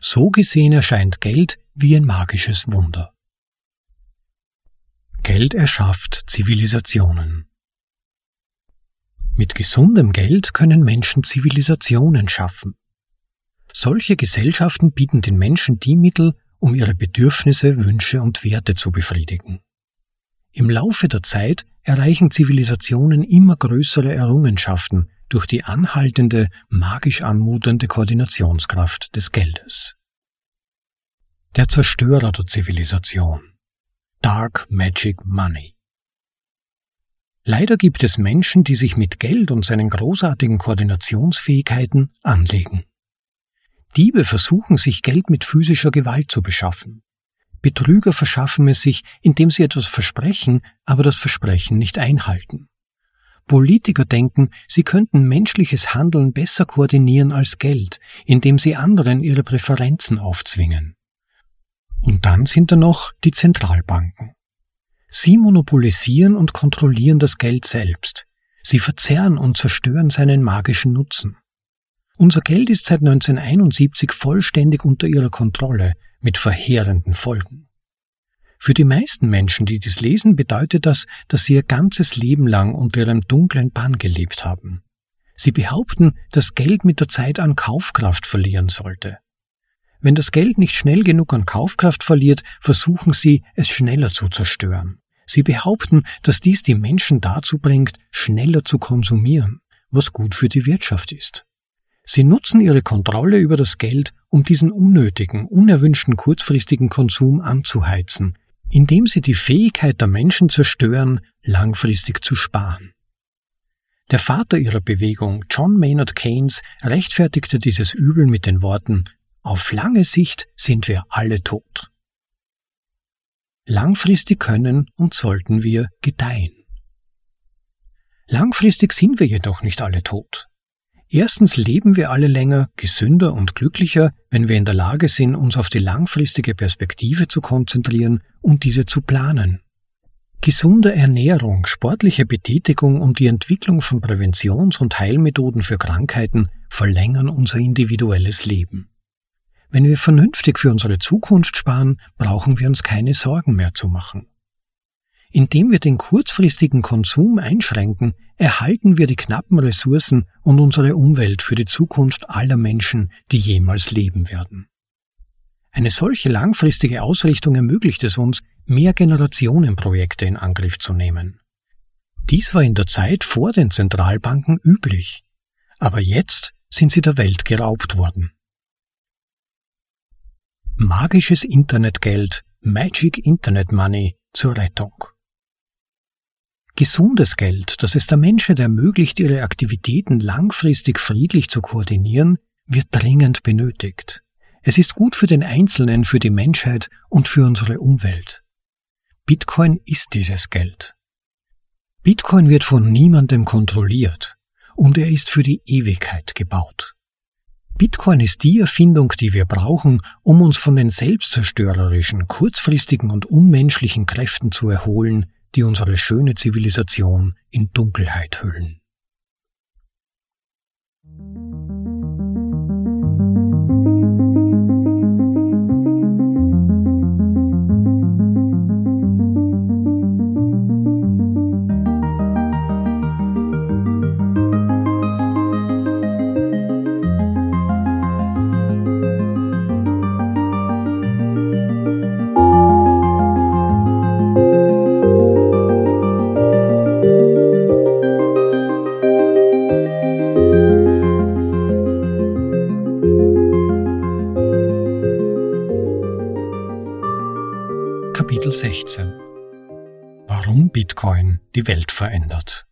S2: So gesehen erscheint Geld wie ein magisches Wunder. Geld erschafft Zivilisationen. Mit gesundem Geld können Menschen Zivilisationen schaffen. Solche Gesellschaften bieten den Menschen die Mittel, um ihre Bedürfnisse, Wünsche und Werte zu befriedigen. Im Laufe der Zeit erreichen Zivilisationen immer größere Errungenschaften, durch die anhaltende, magisch anmutende Koordinationskraft des Geldes. Der Zerstörer der Zivilisation. Dark Magic Money. Leider gibt es Menschen, die sich mit Geld und seinen großartigen Koordinationsfähigkeiten anlegen. Diebe versuchen sich Geld mit physischer Gewalt zu beschaffen. Betrüger verschaffen es sich, indem sie etwas versprechen, aber das Versprechen nicht einhalten. Politiker denken, sie könnten menschliches Handeln besser koordinieren als Geld, indem sie anderen ihre Präferenzen aufzwingen. Und dann sind da noch die Zentralbanken. Sie monopolisieren und kontrollieren das Geld selbst. Sie verzerren und zerstören seinen magischen Nutzen. Unser Geld ist seit 1971 vollständig unter ihrer Kontrolle mit verheerenden Folgen. Für die meisten Menschen, die dies lesen, bedeutet das, dass sie ihr ganzes Leben lang unter ihrem dunklen Bann gelebt haben. Sie behaupten, dass Geld mit der Zeit an Kaufkraft verlieren sollte. Wenn das Geld nicht schnell genug an Kaufkraft verliert, versuchen sie, es schneller zu zerstören. Sie behaupten, dass dies die Menschen dazu bringt, schneller zu konsumieren, was gut für die Wirtschaft ist. Sie nutzen ihre Kontrolle über das Geld, um diesen unnötigen, unerwünschten kurzfristigen Konsum anzuheizen, indem sie die Fähigkeit der Menschen zerstören, langfristig zu sparen. Der Vater ihrer Bewegung, John Maynard Keynes, rechtfertigte dieses Übel mit den Worten Auf lange Sicht sind wir alle tot. Langfristig können und sollten wir gedeihen. Langfristig sind wir jedoch nicht alle tot. Erstens leben wir alle länger, gesünder und glücklicher, wenn wir in der Lage sind, uns auf die langfristige Perspektive zu konzentrieren und diese zu planen. Gesunde Ernährung, sportliche Betätigung und die Entwicklung von Präventions- und Heilmethoden für Krankheiten verlängern unser individuelles Leben. Wenn wir vernünftig für unsere Zukunft sparen, brauchen wir uns keine Sorgen mehr zu machen. Indem wir den kurzfristigen Konsum einschränken, erhalten wir die knappen Ressourcen und unsere Umwelt für die Zukunft aller Menschen, die jemals leben werden. Eine solche langfristige Ausrichtung ermöglicht es uns, mehr Generationenprojekte in Angriff zu nehmen. Dies war in der Zeit vor den Zentralbanken üblich, aber jetzt sind sie der Welt geraubt worden. Magisches Internetgeld, Magic Internet Money zur Rettung. Gesundes Geld, das es der Menschheit ermöglicht, ihre Aktivitäten langfristig friedlich zu koordinieren, wird dringend benötigt. Es ist gut für den Einzelnen, für die Menschheit und für unsere Umwelt. Bitcoin ist dieses Geld. Bitcoin wird von niemandem kontrolliert und er ist für die Ewigkeit gebaut. Bitcoin ist die Erfindung, die wir brauchen, um uns von den selbstzerstörerischen, kurzfristigen und unmenschlichen Kräften zu erholen, die unsere schöne Zivilisation in Dunkelheit hüllen. 16 Warum Bitcoin die Welt verändert.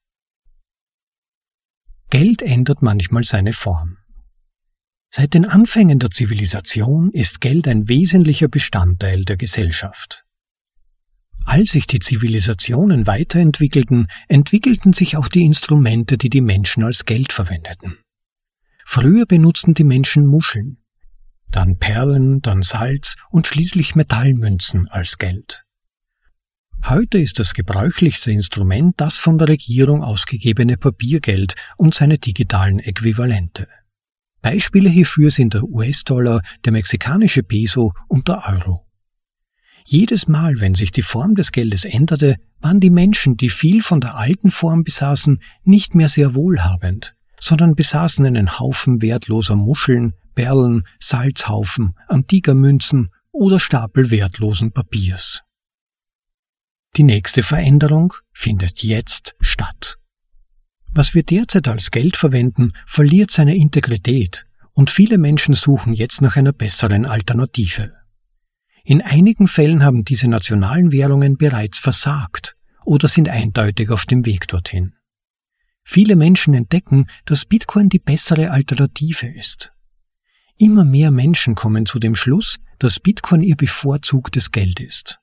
S2: Geld ändert manchmal seine Form. Seit den Anfängen der Zivilisation ist Geld ein wesentlicher Bestandteil der Gesellschaft. Als sich die Zivilisationen weiterentwickelten, entwickelten sich auch die Instrumente, die die Menschen als Geld verwendeten. Früher benutzten die Menschen Muscheln, dann Perlen, dann Salz und schließlich Metallmünzen als Geld. Heute ist das gebräuchlichste Instrument das von der Regierung ausgegebene Papiergeld und seine digitalen Äquivalente. Beispiele hierfür sind der US-Dollar, der mexikanische Peso und der Euro. Jedes Mal, wenn sich die Form des Geldes änderte, waren die Menschen, die viel von der alten Form besaßen, nicht mehr sehr wohlhabend, sondern besaßen einen Haufen wertloser Muscheln, Perlen, Salzhaufen, antiker Münzen oder Stapel wertlosen Papiers. Die nächste Veränderung findet jetzt statt. Was wir derzeit als Geld verwenden, verliert seine Integrität und viele Menschen suchen jetzt nach einer besseren Alternative. In einigen Fällen haben diese nationalen Währungen bereits versagt oder sind eindeutig auf dem Weg dorthin. Viele Menschen entdecken, dass Bitcoin die bessere Alternative ist. Immer mehr Menschen kommen zu dem Schluss, dass Bitcoin ihr bevorzugtes Geld ist.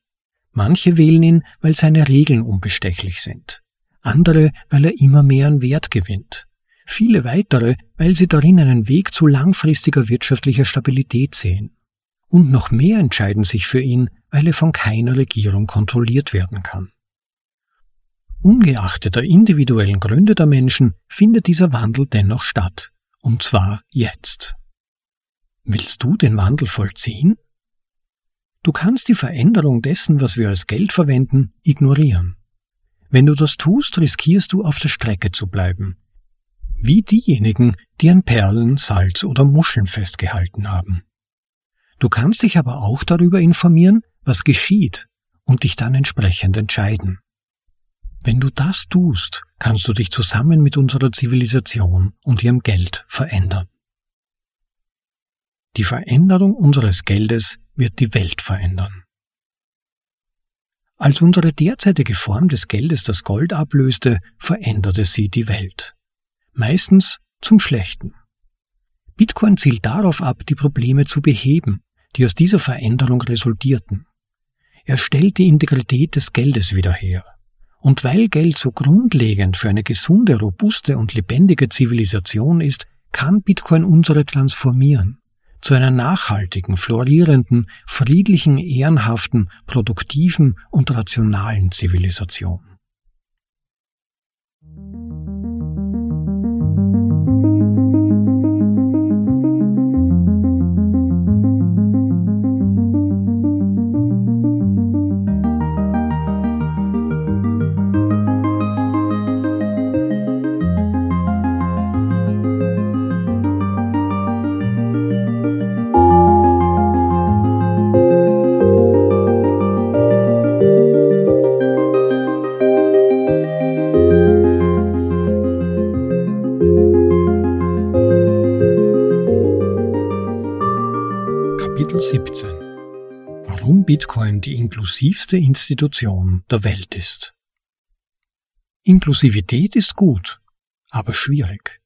S2: Manche wählen ihn, weil seine Regeln unbestechlich sind. Andere, weil er immer mehr an Wert gewinnt. Viele weitere, weil sie darin einen Weg zu langfristiger wirtschaftlicher Stabilität sehen. Und noch mehr entscheiden sich für ihn, weil er von keiner Regierung kontrolliert werden kann. Ungeachtet der individuellen Gründe der Menschen findet dieser Wandel dennoch statt. Und zwar jetzt. Willst du den Wandel vollziehen? Du kannst die Veränderung dessen, was wir als Geld verwenden, ignorieren. Wenn du das tust, riskierst du auf der Strecke zu bleiben. Wie diejenigen, die an Perlen, Salz oder Muscheln festgehalten haben. Du kannst dich aber auch darüber informieren, was geschieht und dich dann entsprechend entscheiden. Wenn du das tust, kannst du dich zusammen mit unserer Zivilisation und ihrem Geld verändern. Die Veränderung unseres Geldes wird die Welt verändern. Als unsere derzeitige Form des Geldes das Gold ablöste, veränderte sie die Welt. Meistens zum Schlechten. Bitcoin zielt darauf ab, die Probleme zu beheben, die aus dieser Veränderung resultierten. Er stellt die Integrität des Geldes wieder her. Und weil Geld so grundlegend für eine gesunde, robuste und lebendige Zivilisation ist, kann Bitcoin unsere transformieren zu einer nachhaltigen, florierenden, friedlichen, ehrenhaften, produktiven und rationalen Zivilisation. Inklusivste Institution der Welt ist. Inklusivität ist gut, aber schwierig.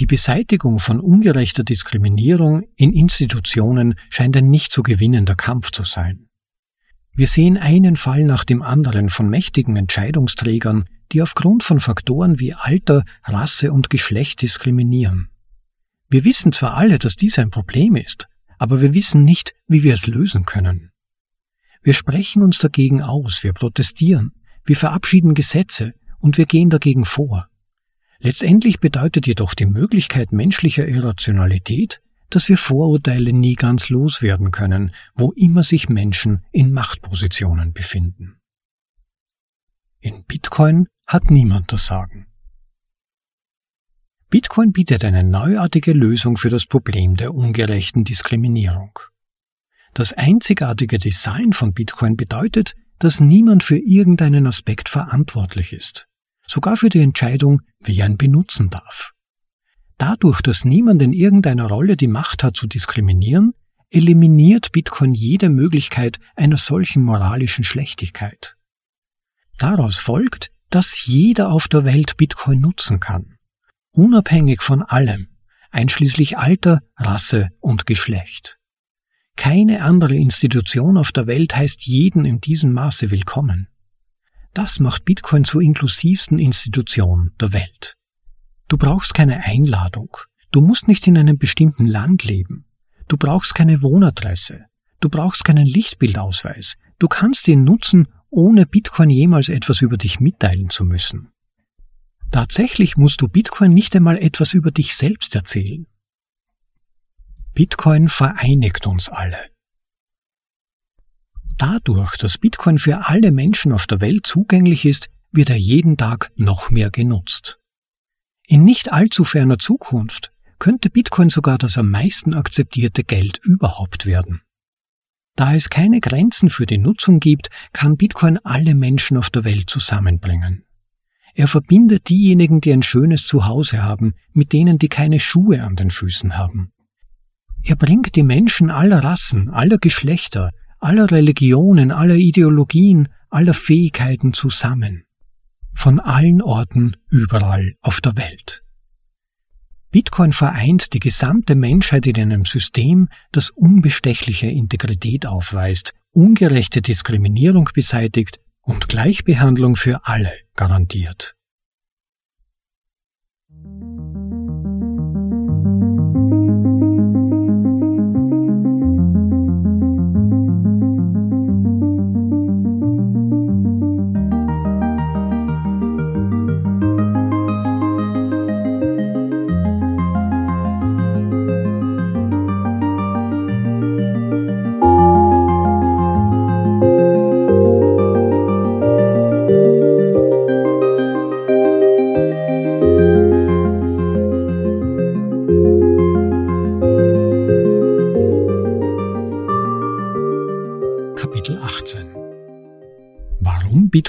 S2: Die Beseitigung von ungerechter Diskriminierung in Institutionen scheint ein nicht zu gewinnender Kampf zu sein. Wir sehen einen Fall nach dem anderen von mächtigen Entscheidungsträgern, die aufgrund von Faktoren wie Alter, Rasse und Geschlecht diskriminieren. Wir wissen zwar alle, dass dies ein Problem ist, aber wir wissen nicht, wie wir es lösen können. Wir sprechen uns dagegen aus, wir protestieren, wir verabschieden Gesetze und wir gehen dagegen vor. Letztendlich bedeutet jedoch die Möglichkeit menschlicher Irrationalität, dass wir Vorurteile nie ganz loswerden können, wo immer sich Menschen in Machtpositionen befinden. In Bitcoin hat niemand das Sagen. Bitcoin bietet eine neuartige Lösung für das Problem der ungerechten Diskriminierung. Das einzigartige Design von Bitcoin bedeutet, dass niemand für irgendeinen Aspekt verantwortlich ist, sogar für die Entscheidung, wie er ihn benutzen darf. Dadurch, dass niemand in irgendeiner Rolle die Macht hat zu diskriminieren, eliminiert Bitcoin jede Möglichkeit einer solchen moralischen Schlechtigkeit. Daraus folgt, dass jeder auf der Welt Bitcoin nutzen kann unabhängig von allem, einschließlich Alter, Rasse und Geschlecht. Keine andere Institution auf der Welt heißt jeden in diesem Maße willkommen. Das macht Bitcoin zur inklusivsten Institution der Welt. Du brauchst keine Einladung. Du musst nicht in einem bestimmten Land leben. Du brauchst keine Wohnadresse. Du brauchst keinen Lichtbildausweis. Du kannst ihn nutzen, ohne Bitcoin jemals etwas über dich mitteilen zu müssen. Tatsächlich musst du Bitcoin nicht einmal etwas über dich selbst erzählen. Bitcoin vereinigt uns alle. Dadurch, dass Bitcoin für alle Menschen auf der Welt zugänglich ist, wird er jeden Tag noch mehr genutzt. In nicht allzu ferner Zukunft könnte Bitcoin sogar das am meisten akzeptierte Geld überhaupt werden. Da es keine Grenzen für die Nutzung gibt, kann Bitcoin alle Menschen auf der Welt zusammenbringen. Er verbindet diejenigen, die ein schönes Zuhause haben, mit denen, die keine Schuhe an den Füßen haben. Er bringt die Menschen aller Rassen, aller Geschlechter, aller Religionen, aller Ideologien, aller Fähigkeiten zusammen. Von allen Orten überall auf der Welt. Bitcoin vereint die gesamte Menschheit in einem System, das unbestechliche Integrität aufweist, ungerechte Diskriminierung beseitigt und Gleichbehandlung für alle garantiert.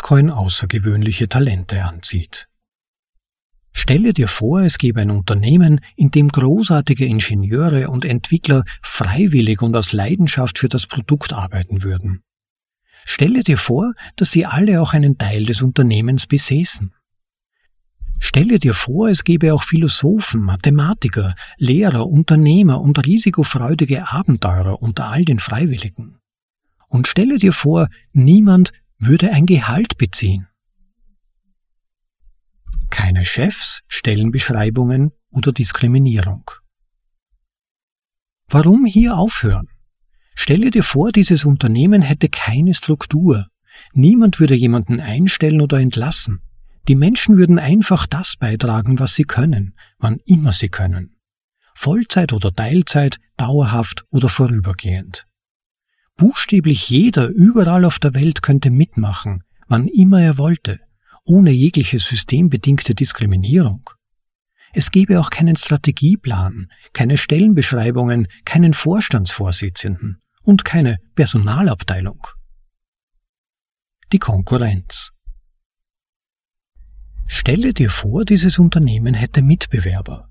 S2: Bitcoin außergewöhnliche Talente anzieht. Stelle dir vor, es gäbe ein Unternehmen, in dem großartige Ingenieure und Entwickler freiwillig und aus Leidenschaft für das Produkt arbeiten würden. Stelle dir vor, dass sie alle auch einen Teil des Unternehmens besäßen. Stelle dir vor, es gäbe auch Philosophen, Mathematiker, Lehrer, Unternehmer und risikofreudige Abenteurer unter all den Freiwilligen. Und stelle dir vor, niemand würde ein Gehalt beziehen. Keine Chefs, Stellenbeschreibungen oder Diskriminierung. Warum hier aufhören? Stelle dir vor, dieses Unternehmen hätte keine Struktur. Niemand würde jemanden einstellen oder entlassen. Die Menschen würden einfach das beitragen, was sie können, wann immer sie können. Vollzeit oder Teilzeit, dauerhaft oder vorübergehend. Buchstäblich jeder überall auf der Welt könnte mitmachen, wann immer er wollte, ohne jegliche systembedingte Diskriminierung. Es gäbe auch keinen Strategieplan, keine Stellenbeschreibungen, keinen Vorstandsvorsitzenden und keine Personalabteilung. Die Konkurrenz. Stelle dir vor, dieses Unternehmen hätte Mitbewerber,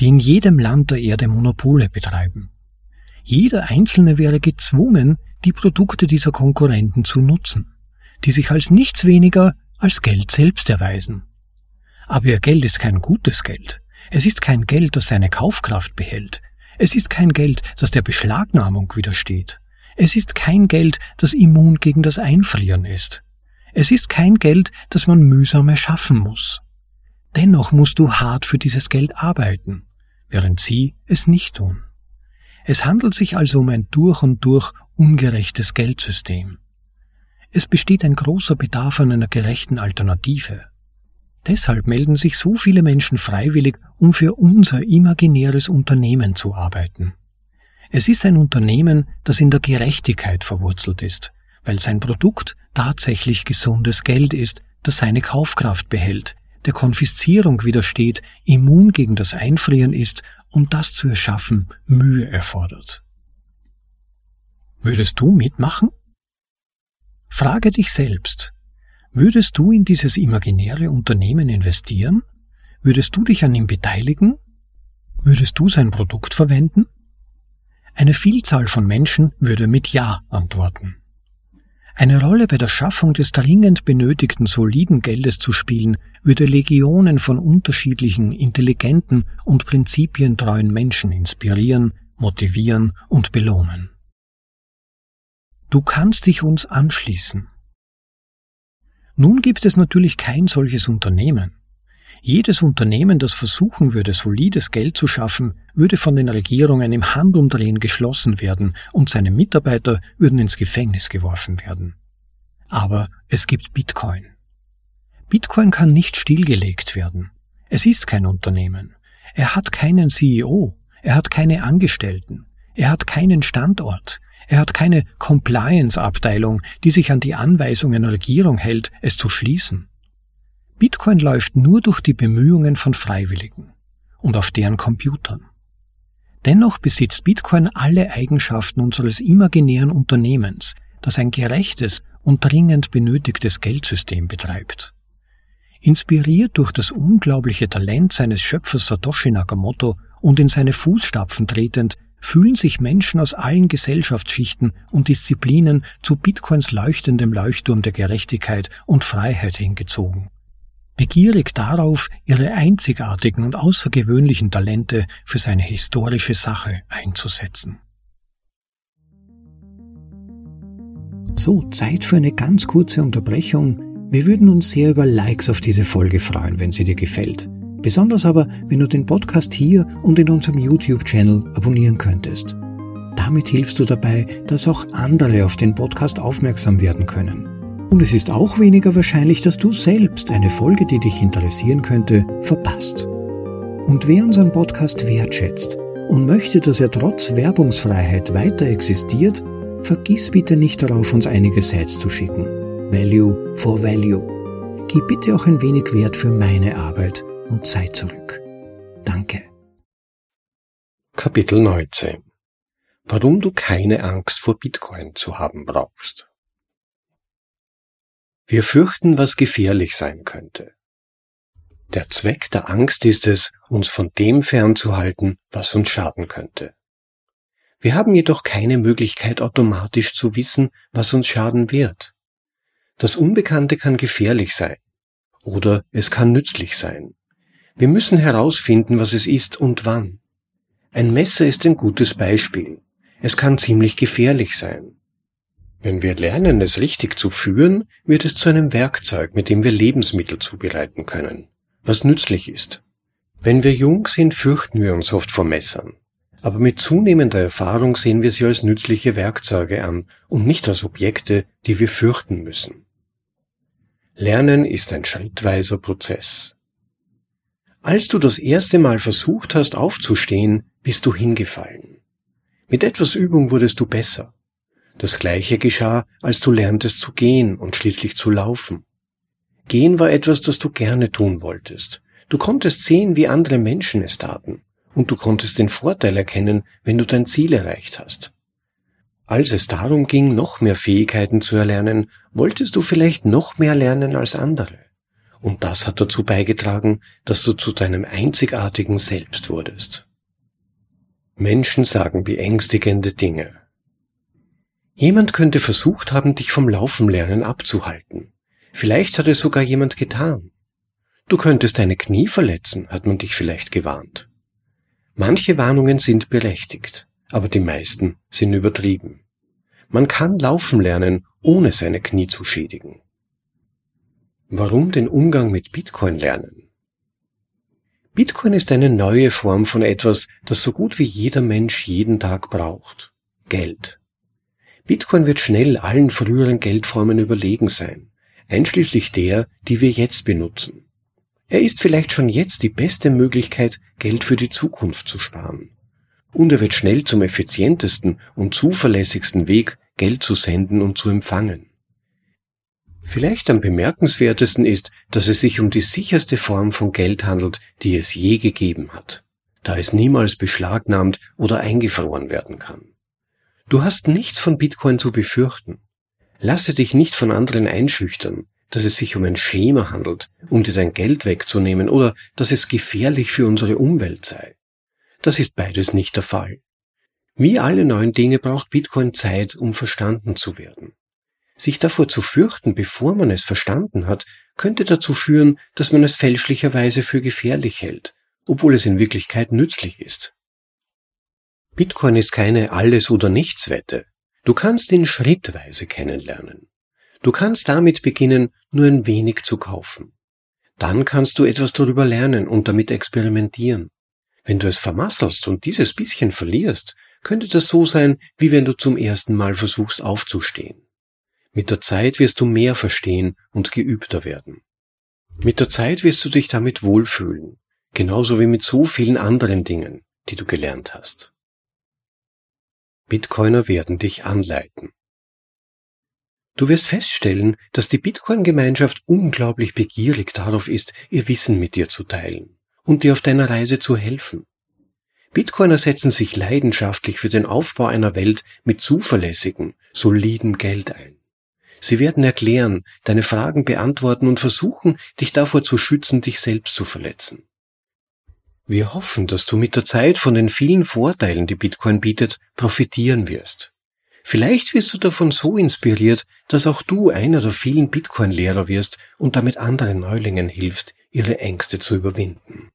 S2: die in jedem Land der Erde Monopole betreiben. Jeder Einzelne wäre gezwungen, die Produkte dieser Konkurrenten zu nutzen, die sich als nichts weniger als Geld selbst erweisen. Aber ihr Geld ist kein gutes Geld. Es ist kein Geld, das seine Kaufkraft behält. Es ist kein Geld, das der Beschlagnahmung widersteht. Es ist kein Geld, das immun gegen das Einfrieren ist. Es ist kein Geld, das man mühsam erschaffen muss. Dennoch musst du hart für dieses Geld arbeiten. während Sie es nicht tun. Es handelt sich also um ein durch und durch ungerechtes Geldsystem. Es besteht ein großer Bedarf an einer gerechten Alternative. Deshalb melden sich so viele Menschen freiwillig, um für unser imaginäres Unternehmen zu arbeiten. Es ist ein Unternehmen, das in der Gerechtigkeit verwurzelt ist, weil sein Produkt tatsächlich gesundes Geld ist, das seine Kaufkraft behält, der Konfiszierung widersteht, immun gegen das Einfrieren ist und das zu erschaffen Mühe erfordert. Würdest du mitmachen? Frage dich selbst, würdest du in dieses imaginäre Unternehmen investieren? Würdest du dich an ihm beteiligen? Würdest du sein Produkt verwenden? Eine Vielzahl von Menschen würde mit Ja antworten. Eine Rolle bei der Schaffung des dringend benötigten soliden Geldes zu spielen, würde Legionen von unterschiedlichen, intelligenten und prinzipientreuen Menschen inspirieren, motivieren und belohnen. Du kannst dich uns anschließen. Nun gibt es natürlich kein solches Unternehmen. Jedes Unternehmen, das versuchen würde, solides Geld zu schaffen, würde von den Regierungen im Handumdrehen geschlossen werden und seine Mitarbeiter würden ins Gefängnis geworfen werden. Aber es gibt Bitcoin. Bitcoin kann nicht stillgelegt werden. Es ist kein Unternehmen. Er hat keinen CEO. Er hat keine Angestellten. Er hat keinen Standort. Er hat keine Compliance-Abteilung, die sich an die Anweisungen der Regierung hält, es zu schließen. Bitcoin läuft nur durch die Bemühungen von Freiwilligen und auf deren Computern. Dennoch besitzt Bitcoin alle Eigenschaften unseres imaginären Unternehmens, das ein gerechtes und dringend benötigtes Geldsystem betreibt. Inspiriert durch das unglaubliche Talent seines Schöpfers Satoshi Nakamoto und in seine Fußstapfen tretend, fühlen sich Menschen aus allen Gesellschaftsschichten und Disziplinen zu Bitcoins leuchtendem Leuchtturm der Gerechtigkeit und Freiheit hingezogen begierig darauf, ihre einzigartigen und außergewöhnlichen Talente für seine historische Sache einzusetzen.
S1: So, Zeit für eine ganz kurze Unterbrechung. Wir würden uns sehr über Likes auf diese Folge freuen, wenn sie dir gefällt. Besonders aber, wenn du den Podcast hier und in unserem YouTube-Channel abonnieren könntest. Damit hilfst du dabei, dass auch andere auf den Podcast aufmerksam werden können. Und es ist auch weniger wahrscheinlich, dass du selbst eine Folge, die dich interessieren könnte, verpasst. Und wer unseren Podcast wertschätzt und möchte, dass er trotz Werbungsfreiheit weiter existiert, vergiss bitte nicht darauf, uns einige Sites zu schicken. Value for Value. Gib bitte auch ein wenig Wert für meine Arbeit und Zeit zurück. Danke.
S3: Kapitel 19 Warum du keine Angst vor Bitcoin zu haben brauchst. Wir fürchten, was gefährlich sein könnte. Der Zweck der Angst ist es, uns von dem fernzuhalten, was uns schaden könnte. Wir haben jedoch keine Möglichkeit automatisch zu wissen, was uns schaden wird. Das Unbekannte kann gefährlich sein oder es kann nützlich sein. Wir müssen herausfinden, was es ist und wann. Ein Messer ist ein gutes Beispiel. Es kann ziemlich gefährlich sein. Wenn wir lernen, es richtig zu führen, wird es zu einem Werkzeug, mit dem wir Lebensmittel zubereiten können, was nützlich ist. Wenn wir jung sind, fürchten wir uns oft vor Messern. Aber mit zunehmender Erfahrung sehen wir sie als nützliche Werkzeuge an und nicht als Objekte, die wir fürchten müssen. Lernen ist ein schrittweiser Prozess. Als du das erste Mal versucht hast aufzustehen, bist du hingefallen. Mit etwas Übung wurdest du besser. Das gleiche geschah, als du lerntest zu gehen und schließlich zu laufen. Gehen war etwas, das du gerne tun wolltest. Du konntest sehen, wie andere Menschen es taten, und du konntest den Vorteil erkennen, wenn du dein Ziel erreicht hast. Als es darum ging, noch mehr Fähigkeiten zu erlernen, wolltest du vielleicht noch mehr lernen als andere. Und das hat dazu beigetragen, dass du zu deinem einzigartigen Selbst wurdest. Menschen sagen beängstigende Dinge. Jemand könnte versucht haben, dich vom Laufenlernen abzuhalten. Vielleicht hat es sogar jemand getan. Du könntest deine Knie verletzen, hat man dich vielleicht gewarnt. Manche Warnungen sind berechtigt, aber die meisten sind übertrieben. Man kann laufen lernen, ohne seine Knie zu schädigen. Warum den Umgang mit Bitcoin lernen? Bitcoin ist eine neue Form von etwas, das so gut wie jeder Mensch jeden Tag braucht. Geld. Bitcoin wird schnell allen früheren Geldformen überlegen sein, einschließlich der, die wir jetzt benutzen. Er ist vielleicht schon jetzt die beste Möglichkeit, Geld für die Zukunft zu sparen. Und er wird schnell zum effizientesten und zuverlässigsten Weg, Geld zu senden und zu empfangen. Vielleicht am bemerkenswertesten ist, dass es sich um die sicherste Form von Geld handelt, die es je gegeben hat, da es niemals beschlagnahmt oder eingefroren werden kann. Du hast nichts von Bitcoin zu befürchten. Lasse dich nicht von anderen einschüchtern, dass es sich um ein Schema handelt, um dir dein Geld wegzunehmen oder dass es gefährlich für unsere Umwelt sei. Das ist beides nicht der Fall. Wie alle neuen Dinge braucht Bitcoin Zeit, um verstanden zu werden. Sich davor zu fürchten, bevor man es verstanden hat, könnte dazu führen, dass man es fälschlicherweise für gefährlich hält, obwohl es in Wirklichkeit nützlich ist. Bitcoin ist keine Alles- oder Nichts-Wette. Du kannst ihn schrittweise kennenlernen. Du kannst damit beginnen, nur ein wenig zu kaufen. Dann kannst du etwas darüber lernen und damit experimentieren. Wenn du es vermasselst und dieses bisschen verlierst, könnte das so sein, wie wenn du zum ersten Mal versuchst aufzustehen. Mit der Zeit wirst du mehr verstehen und geübter werden. Mit der Zeit wirst du dich damit wohlfühlen, genauso wie mit so vielen anderen Dingen, die du gelernt hast. Bitcoiner werden dich anleiten. Du wirst feststellen, dass die Bitcoin-Gemeinschaft unglaublich begierig darauf ist, ihr Wissen mit dir zu teilen und dir auf deiner Reise zu helfen. Bitcoiner setzen sich leidenschaftlich für den Aufbau einer Welt mit zuverlässigem, solidem Geld ein. Sie werden erklären, deine Fragen beantworten und versuchen, dich davor zu schützen, dich selbst zu verletzen. Wir hoffen, dass du mit der Zeit von den vielen Vorteilen, die Bitcoin bietet, profitieren wirst. Vielleicht wirst du davon so inspiriert, dass auch du einer der vielen Bitcoin-Lehrer wirst und damit anderen Neulingen hilfst, ihre Ängste zu überwinden.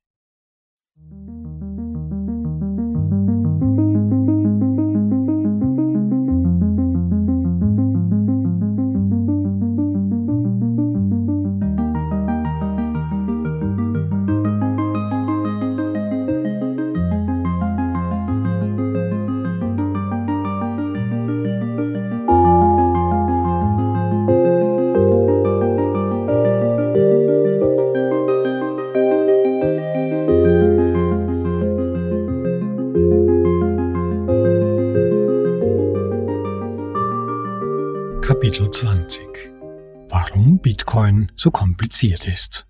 S2: Kompliziert ist.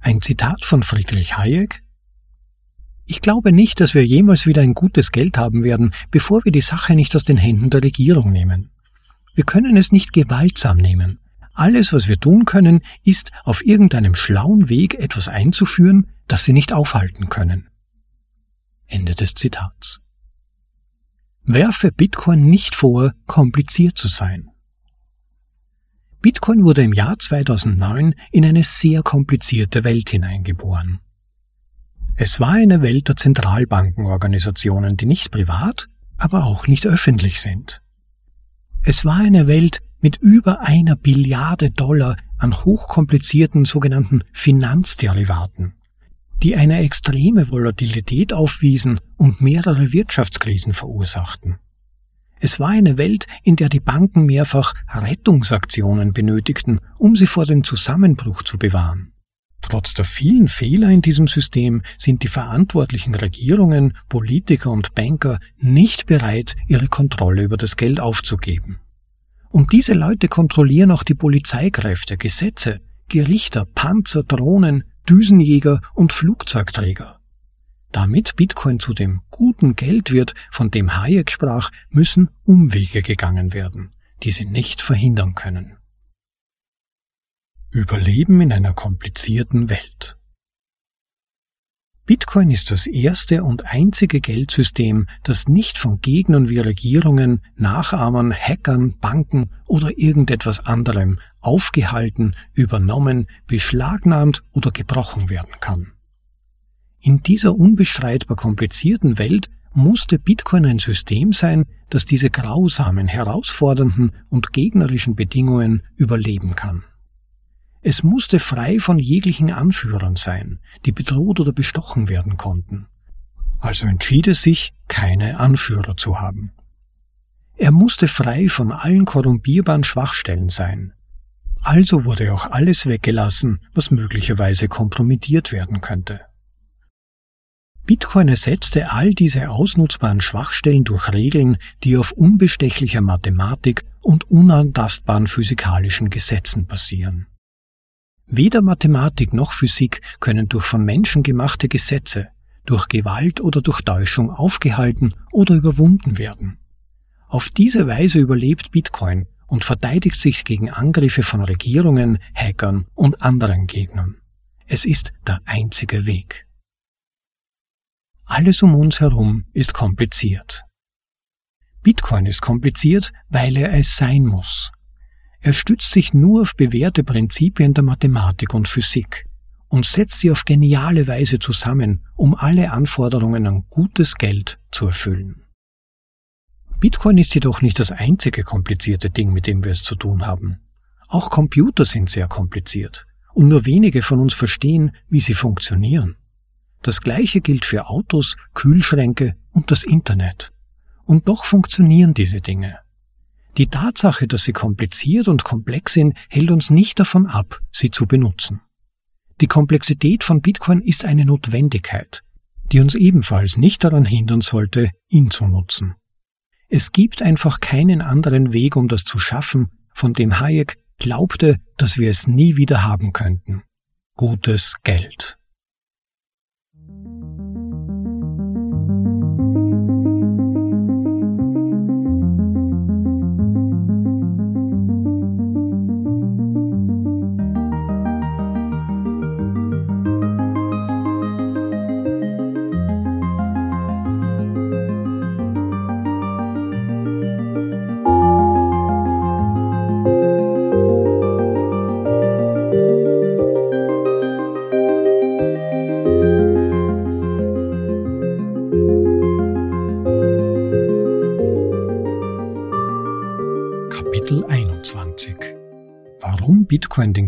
S2: Ein Zitat von Friedrich Hayek Ich glaube nicht, dass wir jemals wieder ein gutes Geld haben werden, bevor wir die Sache nicht aus den Händen der Regierung nehmen. Wir können es nicht gewaltsam nehmen. Alles, was wir tun können, ist, auf irgendeinem schlauen Weg etwas einzuführen, das sie nicht aufhalten können. Ende des Zitats. Werfe Bitcoin nicht vor, kompliziert zu sein. Bitcoin wurde im Jahr 2009 in eine sehr komplizierte Welt hineingeboren. Es war eine Welt der Zentralbankenorganisationen, die nicht privat, aber auch nicht öffentlich sind. Es war eine Welt mit über einer Billiarde Dollar an hochkomplizierten sogenannten Finanzderivaten die eine extreme Volatilität aufwiesen und mehrere Wirtschaftskrisen verursachten. Es war eine Welt, in der die Banken mehrfach Rettungsaktionen benötigten, um sie vor dem Zusammenbruch zu bewahren. Trotz der vielen Fehler in diesem System sind die verantwortlichen Regierungen, Politiker und Banker nicht bereit, ihre Kontrolle über das Geld aufzugeben. Und diese Leute kontrollieren auch die Polizeikräfte, Gesetze, Gerichter, Panzer, Drohnen, Düsenjäger und Flugzeugträger. Damit Bitcoin zu dem guten Geld wird, von dem Hayek sprach, müssen Umwege gegangen werden, die sie nicht verhindern können. Überleben in einer komplizierten Welt. Bitcoin ist das erste und einzige Geldsystem, das nicht von Gegnern wie Regierungen, Nachahmern, Hackern, Banken oder irgendetwas anderem aufgehalten, übernommen, beschlagnahmt oder gebrochen werden kann. In dieser unbestreitbar komplizierten Welt musste Bitcoin ein System sein, das diese grausamen, herausfordernden und gegnerischen Bedingungen überleben kann. Es musste frei von jeglichen Anführern sein, die bedroht oder bestochen werden konnten. Also entschied es sich, keine Anführer zu haben. Er musste frei von allen korrumpierbaren Schwachstellen sein. Also wurde auch alles weggelassen, was möglicherweise kompromittiert werden könnte. Bitcoin ersetzte all diese ausnutzbaren Schwachstellen durch Regeln, die auf unbestechlicher Mathematik und unantastbaren physikalischen Gesetzen basieren. Weder Mathematik noch Physik können durch von Menschen gemachte Gesetze, durch Gewalt oder durch Täuschung aufgehalten oder überwunden werden. Auf diese Weise überlebt Bitcoin und verteidigt sich gegen Angriffe von Regierungen, Hackern und anderen Gegnern. Es ist der einzige Weg. Alles um uns herum ist kompliziert. Bitcoin ist kompliziert, weil er es sein muss. Er stützt sich nur auf bewährte Prinzipien der Mathematik und Physik und setzt sie auf geniale Weise zusammen, um alle Anforderungen an gutes Geld zu erfüllen. Bitcoin ist jedoch nicht das einzige komplizierte Ding, mit dem wir es zu tun haben. Auch Computer sind sehr kompliziert und nur wenige von uns verstehen, wie sie funktionieren. Das gleiche gilt für Autos, Kühlschränke und das Internet. Und doch funktionieren diese Dinge. Die Tatsache, dass sie kompliziert und komplex sind, hält uns nicht davon ab, sie zu benutzen. Die Komplexität von Bitcoin ist eine Notwendigkeit, die uns ebenfalls nicht daran hindern sollte, ihn zu nutzen. Es gibt einfach keinen anderen Weg, um das zu schaffen, von dem Hayek glaubte, dass wir es nie wieder haben könnten. Gutes Geld.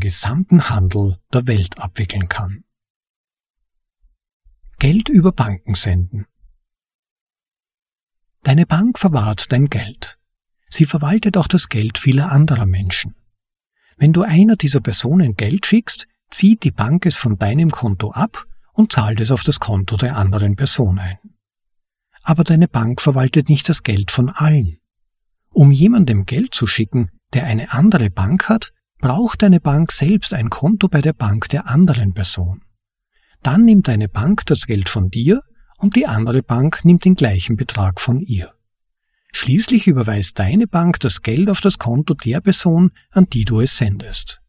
S2: Gesamten Handel der Welt abwickeln kann. Geld über Banken senden. Deine Bank verwahrt dein Geld. Sie verwaltet auch das Geld vieler anderer Menschen. Wenn du einer dieser Personen Geld schickst, zieht die Bank es von deinem Konto ab und zahlt es auf das Konto der anderen Person ein. Aber deine Bank verwaltet nicht das Geld von allen. Um jemandem Geld zu schicken, der eine andere Bank hat, braucht deine Bank selbst ein Konto bei der Bank der anderen Person. Dann nimmt deine Bank das Geld von dir und die andere Bank nimmt den gleichen Betrag von ihr. Schließlich überweist deine Bank das Geld auf das Konto der Person, an die du es sendest.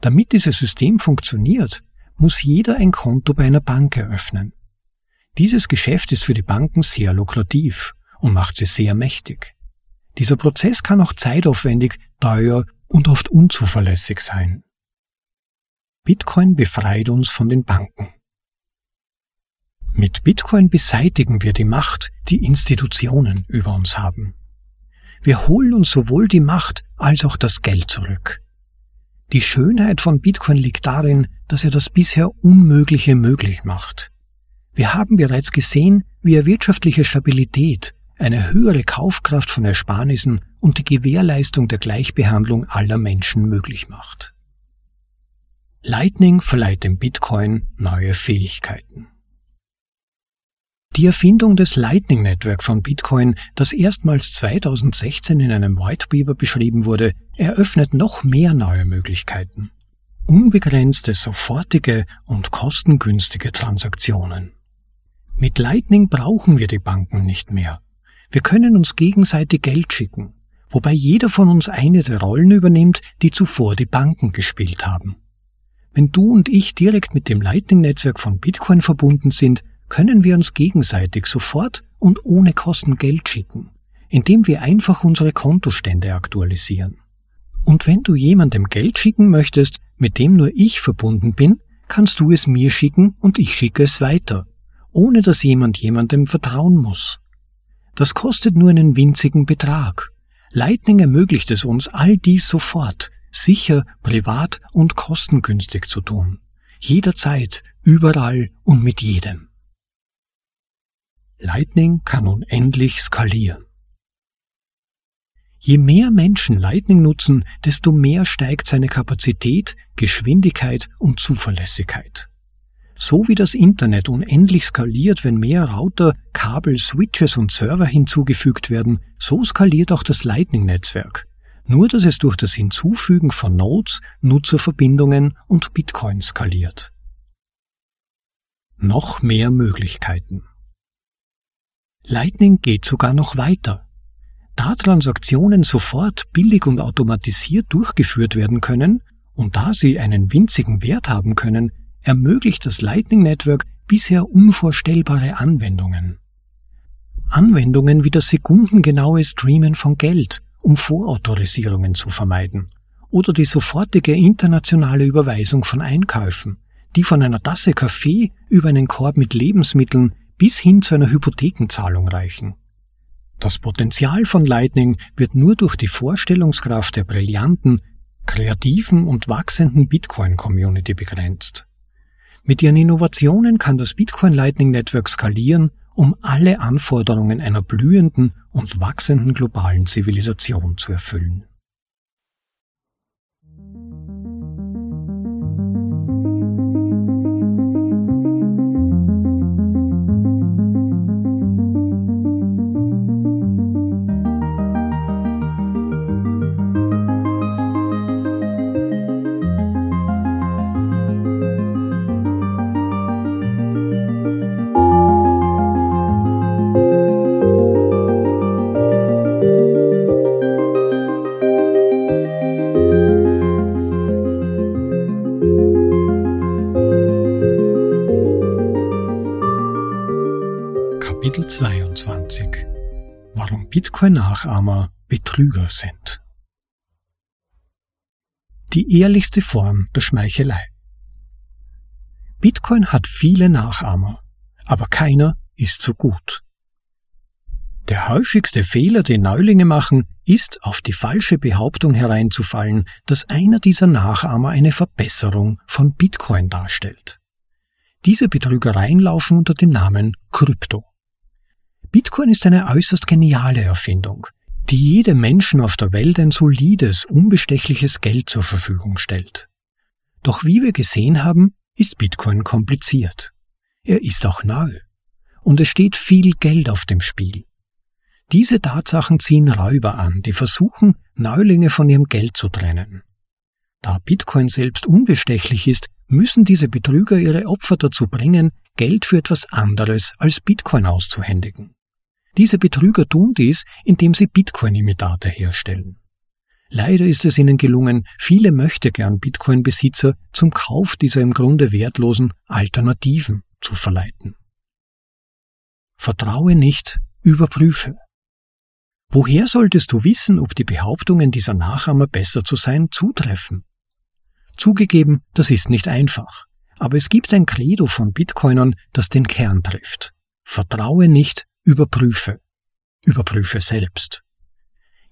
S2: Damit dieses System funktioniert, muss jeder ein Konto bei einer Bank eröffnen. Dieses Geschäft ist für die Banken sehr lukrativ und macht sie sehr mächtig. Dieser Prozess kann auch zeitaufwendig, teuer und oft unzuverlässig sein. Bitcoin befreit uns von den Banken. Mit Bitcoin beseitigen wir die Macht, die Institutionen über uns haben. Wir holen uns sowohl die Macht als auch das Geld zurück. Die Schönheit von Bitcoin liegt darin, dass er das bisher Unmögliche möglich macht. Wir haben bereits gesehen, wie er wirtschaftliche Stabilität, eine höhere Kaufkraft von Ersparnissen und die Gewährleistung der Gleichbehandlung aller Menschen möglich macht. Lightning verleiht dem Bitcoin neue Fähigkeiten. Die Erfindung des Lightning Network von Bitcoin, das erstmals 2016 in einem Whitepaper beschrieben wurde, eröffnet noch mehr neue Möglichkeiten. Unbegrenzte, sofortige und kostengünstige Transaktionen. Mit Lightning brauchen wir die Banken nicht mehr. Wir können uns gegenseitig Geld schicken, wobei jeder von uns eine der Rollen übernimmt, die zuvor die Banken gespielt haben. Wenn du und ich direkt mit dem Lightning-Netzwerk von Bitcoin verbunden sind, können wir uns gegenseitig sofort und ohne Kosten Geld schicken, indem wir einfach unsere Kontostände aktualisieren. Und wenn du jemandem Geld schicken möchtest, mit dem nur ich verbunden bin, kannst du es mir schicken und ich schicke es weiter, ohne dass jemand jemandem vertrauen muss. Das kostet nur einen winzigen Betrag. Lightning ermöglicht es uns all dies sofort, sicher, privat und kostengünstig zu tun. Jederzeit, überall und mit jedem. Lightning kann unendlich skalieren. Je mehr Menschen Lightning nutzen, desto mehr steigt seine Kapazität, Geschwindigkeit und Zuverlässigkeit. So wie das Internet unendlich skaliert, wenn mehr Router, Kabel, Switches und Server hinzugefügt werden, so skaliert auch das Lightning-Netzwerk. Nur dass es durch das Hinzufügen von Nodes, Nutzerverbindungen und Bitcoin skaliert. Noch mehr Möglichkeiten. Lightning geht sogar noch weiter. Da Transaktionen sofort billig und automatisiert durchgeführt werden können und da sie einen winzigen Wert haben können, ermöglicht das Lightning Network bisher unvorstellbare Anwendungen. Anwendungen wie das sekundengenaue Streamen von Geld, um Vorautorisierungen zu vermeiden, oder die sofortige internationale Überweisung von Einkäufen, die von einer Tasse Kaffee über einen Korb mit Lebensmitteln bis hin zu einer Hypothekenzahlung reichen. Das Potenzial von Lightning wird nur durch die Vorstellungskraft der brillanten, kreativen und wachsenden Bitcoin-Community begrenzt. Mit ihren Innovationen kann das Bitcoin Lightning Network skalieren, um alle Anforderungen einer blühenden und wachsenden globalen Zivilisation zu erfüllen. Bitcoin-Nachahmer Betrüger sind. Die ehrlichste Form der Schmeichelei. Bitcoin hat viele Nachahmer, aber keiner ist so gut. Der häufigste Fehler, den Neulinge machen, ist, auf die falsche Behauptung hereinzufallen, dass einer dieser Nachahmer eine Verbesserung von Bitcoin darstellt. Diese Betrügereien laufen unter dem Namen Krypto. Bitcoin ist eine äußerst geniale Erfindung, die jedem Menschen auf der Welt ein solides, unbestechliches Geld zur Verfügung stellt. Doch wie wir gesehen haben, ist Bitcoin kompliziert. Er ist auch neu. Und es steht viel Geld auf dem Spiel. Diese Tatsachen ziehen Räuber an, die versuchen, Neulinge von ihrem Geld zu trennen. Da Bitcoin selbst unbestechlich ist, müssen diese Betrüger ihre Opfer dazu bringen, Geld für etwas anderes als Bitcoin auszuhändigen. Diese Betrüger tun dies, indem sie Bitcoin-Imitate herstellen. Leider ist es ihnen gelungen, viele möchtegern Bitcoin-Besitzer zum Kauf dieser im Grunde wertlosen Alternativen zu verleiten. Vertraue nicht, überprüfe. Woher solltest du wissen, ob die Behauptungen dieser Nachahmer besser zu sein zutreffen? Zugegeben, das ist nicht einfach, aber es gibt ein Credo von Bitcoinern, das den Kern trifft. Vertraue nicht, Überprüfe. Überprüfe selbst.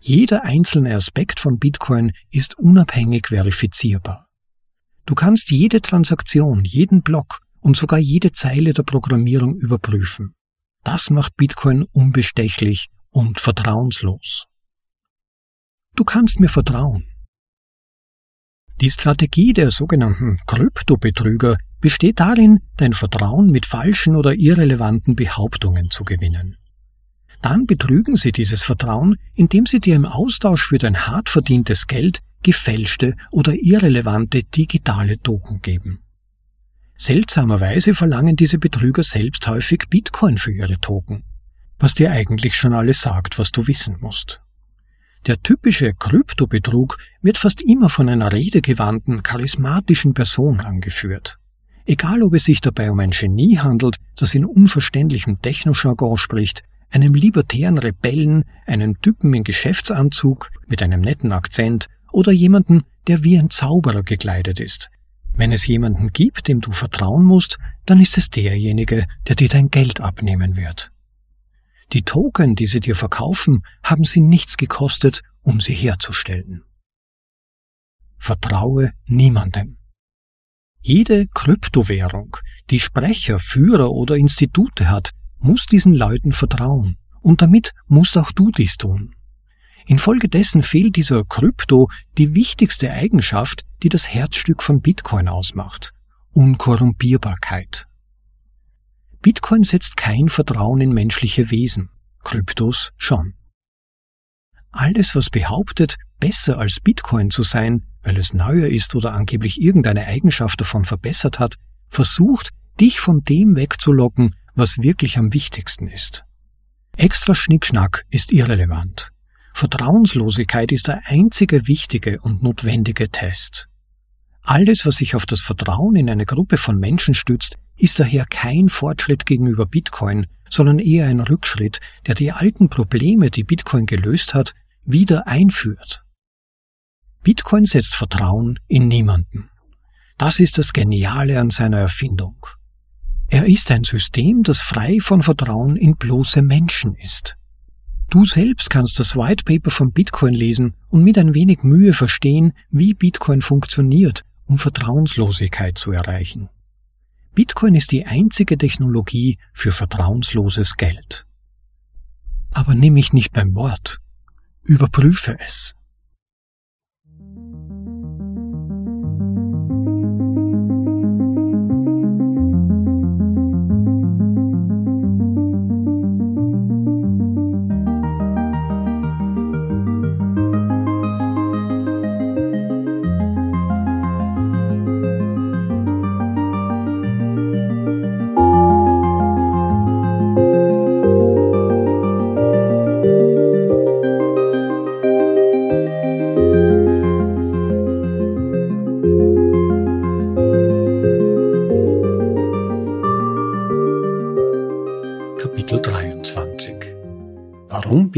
S2: Jeder einzelne Aspekt von Bitcoin ist unabhängig verifizierbar. Du kannst jede Transaktion, jeden Block und sogar jede Zeile der Programmierung überprüfen. Das macht Bitcoin unbestechlich und vertrauenslos. Du kannst mir vertrauen. Die Strategie der sogenannten Kryptobetrüger besteht darin, dein Vertrauen mit falschen oder irrelevanten Behauptungen zu gewinnen. Dann betrügen sie dieses Vertrauen, indem sie dir im Austausch für dein hart verdientes Geld gefälschte oder irrelevante digitale Token geben. Seltsamerweise verlangen diese Betrüger selbst häufig Bitcoin für ihre Token, was dir eigentlich schon alles sagt, was du wissen musst. Der typische Kryptobetrug wird fast immer von einer redegewandten, charismatischen Person angeführt. Egal ob es sich dabei um ein Genie handelt, das in unverständlichem Technojargon spricht, einem libertären Rebellen, einen Typen in Geschäftsanzug mit einem netten Akzent oder jemanden, der wie ein Zauberer gekleidet ist. Wenn es jemanden gibt, dem du vertrauen musst, dann ist es derjenige, der dir dein Geld abnehmen wird. Die Token, die sie dir verkaufen, haben sie nichts gekostet, um sie herzustellen. vertraue niemandem. Jede Kryptowährung, die Sprecher, Führer oder Institute hat, muss diesen Leuten vertrauen. Und damit musst auch du dies tun. Infolgedessen fehlt dieser Krypto die wichtigste Eigenschaft, die das Herzstück von Bitcoin ausmacht. Unkorrumpierbarkeit. Bitcoin setzt kein Vertrauen in menschliche Wesen, Kryptos schon. Alles, was behauptet, besser als Bitcoin zu sein, weil es neuer ist oder angeblich irgendeine Eigenschaft davon verbessert hat, versucht, dich von dem wegzulocken, was wirklich am wichtigsten ist. Extra Schnickschnack ist irrelevant. Vertrauenslosigkeit ist der einzige wichtige und notwendige Test. Alles, was sich auf das Vertrauen in eine Gruppe von Menschen stützt, ist daher kein Fortschritt gegenüber Bitcoin, sondern eher ein Rückschritt, der die alten Probleme, die Bitcoin gelöst hat, wieder einführt. Bitcoin setzt Vertrauen in niemanden. Das ist das Geniale an seiner Erfindung. Er ist ein System, das frei von Vertrauen in bloße Menschen ist. Du selbst kannst das White Paper von Bitcoin lesen und mit ein wenig Mühe verstehen, wie Bitcoin funktioniert, um Vertrauenslosigkeit zu erreichen. Bitcoin ist die einzige Technologie für vertrauensloses Geld. Aber nimm mich nicht beim Wort. Überprüfe es.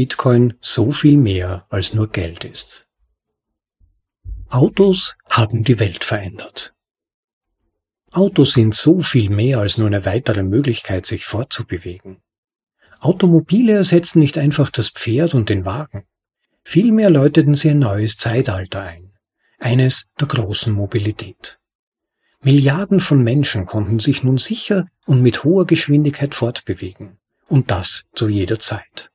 S3: Bitcoin so viel mehr als nur Geld ist. Autos haben die Welt verändert. Autos sind so viel mehr als nur eine weitere Möglichkeit, sich fortzubewegen. Automobile ersetzen nicht einfach das Pferd und den Wagen. Vielmehr läuteten sie ein neues Zeitalter ein, eines der großen Mobilität. Milliarden von Menschen konnten sich nun sicher und mit hoher Geschwindigkeit fortbewegen, und das zu jeder Zeit.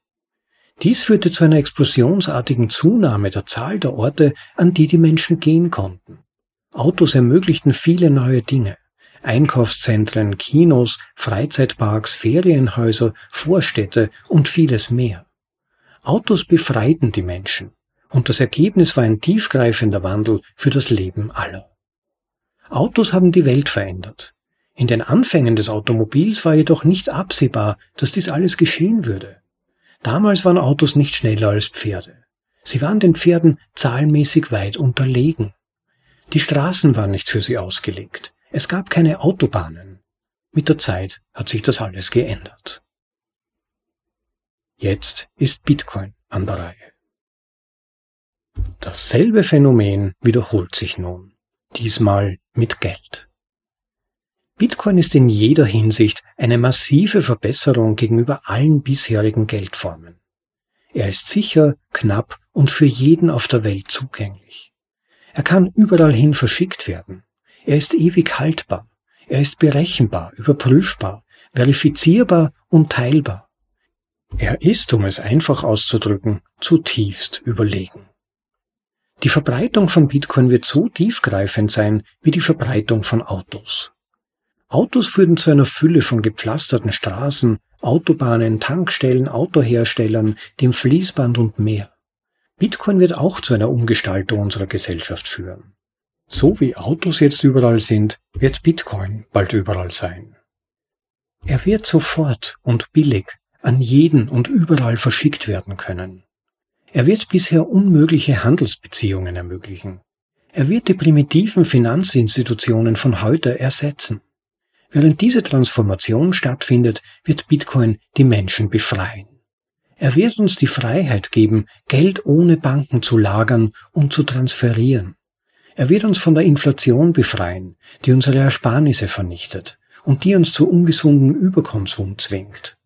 S3: Dies führte zu einer explosionsartigen Zunahme der Zahl der Orte, an die die Menschen gehen konnten. Autos ermöglichten viele neue Dinge. Einkaufszentren, Kinos, Freizeitparks, Ferienhäuser, Vorstädte und vieles mehr. Autos befreiten die Menschen, und das Ergebnis war ein tiefgreifender Wandel für das Leben aller. Autos haben die Welt verändert. In den Anfängen des Automobils war jedoch nicht absehbar, dass dies alles geschehen würde. Damals waren Autos nicht schneller als Pferde. Sie waren den Pferden zahlmäßig weit unterlegen. Die Straßen waren nicht für sie ausgelegt. Es gab keine Autobahnen. Mit der Zeit hat sich das alles geändert. Jetzt ist Bitcoin an der Reihe. Dasselbe Phänomen wiederholt sich nun, diesmal mit Geld. Bitcoin ist in jeder Hinsicht eine massive Verbesserung gegenüber allen bisherigen Geldformen. Er ist sicher, knapp und für jeden auf der Welt zugänglich. Er kann überall hin verschickt werden. Er ist ewig haltbar. Er ist berechenbar, überprüfbar, verifizierbar und teilbar. Er ist, um es einfach auszudrücken, zutiefst überlegen. Die Verbreitung von Bitcoin wird so tiefgreifend sein wie die Verbreitung von Autos. Autos führten zu einer Fülle von gepflasterten Straßen, Autobahnen, Tankstellen, Autoherstellern, dem Fließband und mehr. Bitcoin wird auch zu einer Umgestaltung unserer Gesellschaft führen. So wie Autos jetzt überall sind, wird Bitcoin bald überall sein. Er wird sofort und billig an jeden und überall verschickt werden können. Er wird bisher unmögliche Handelsbeziehungen ermöglichen. Er wird die primitiven Finanzinstitutionen von heute ersetzen. Während diese Transformation stattfindet, wird Bitcoin die Menschen befreien. Er wird uns die Freiheit geben, Geld ohne Banken zu lagern und zu transferieren. Er wird uns von der Inflation befreien, die unsere Ersparnisse vernichtet und die uns zu ungesundem Überkonsum zwingt.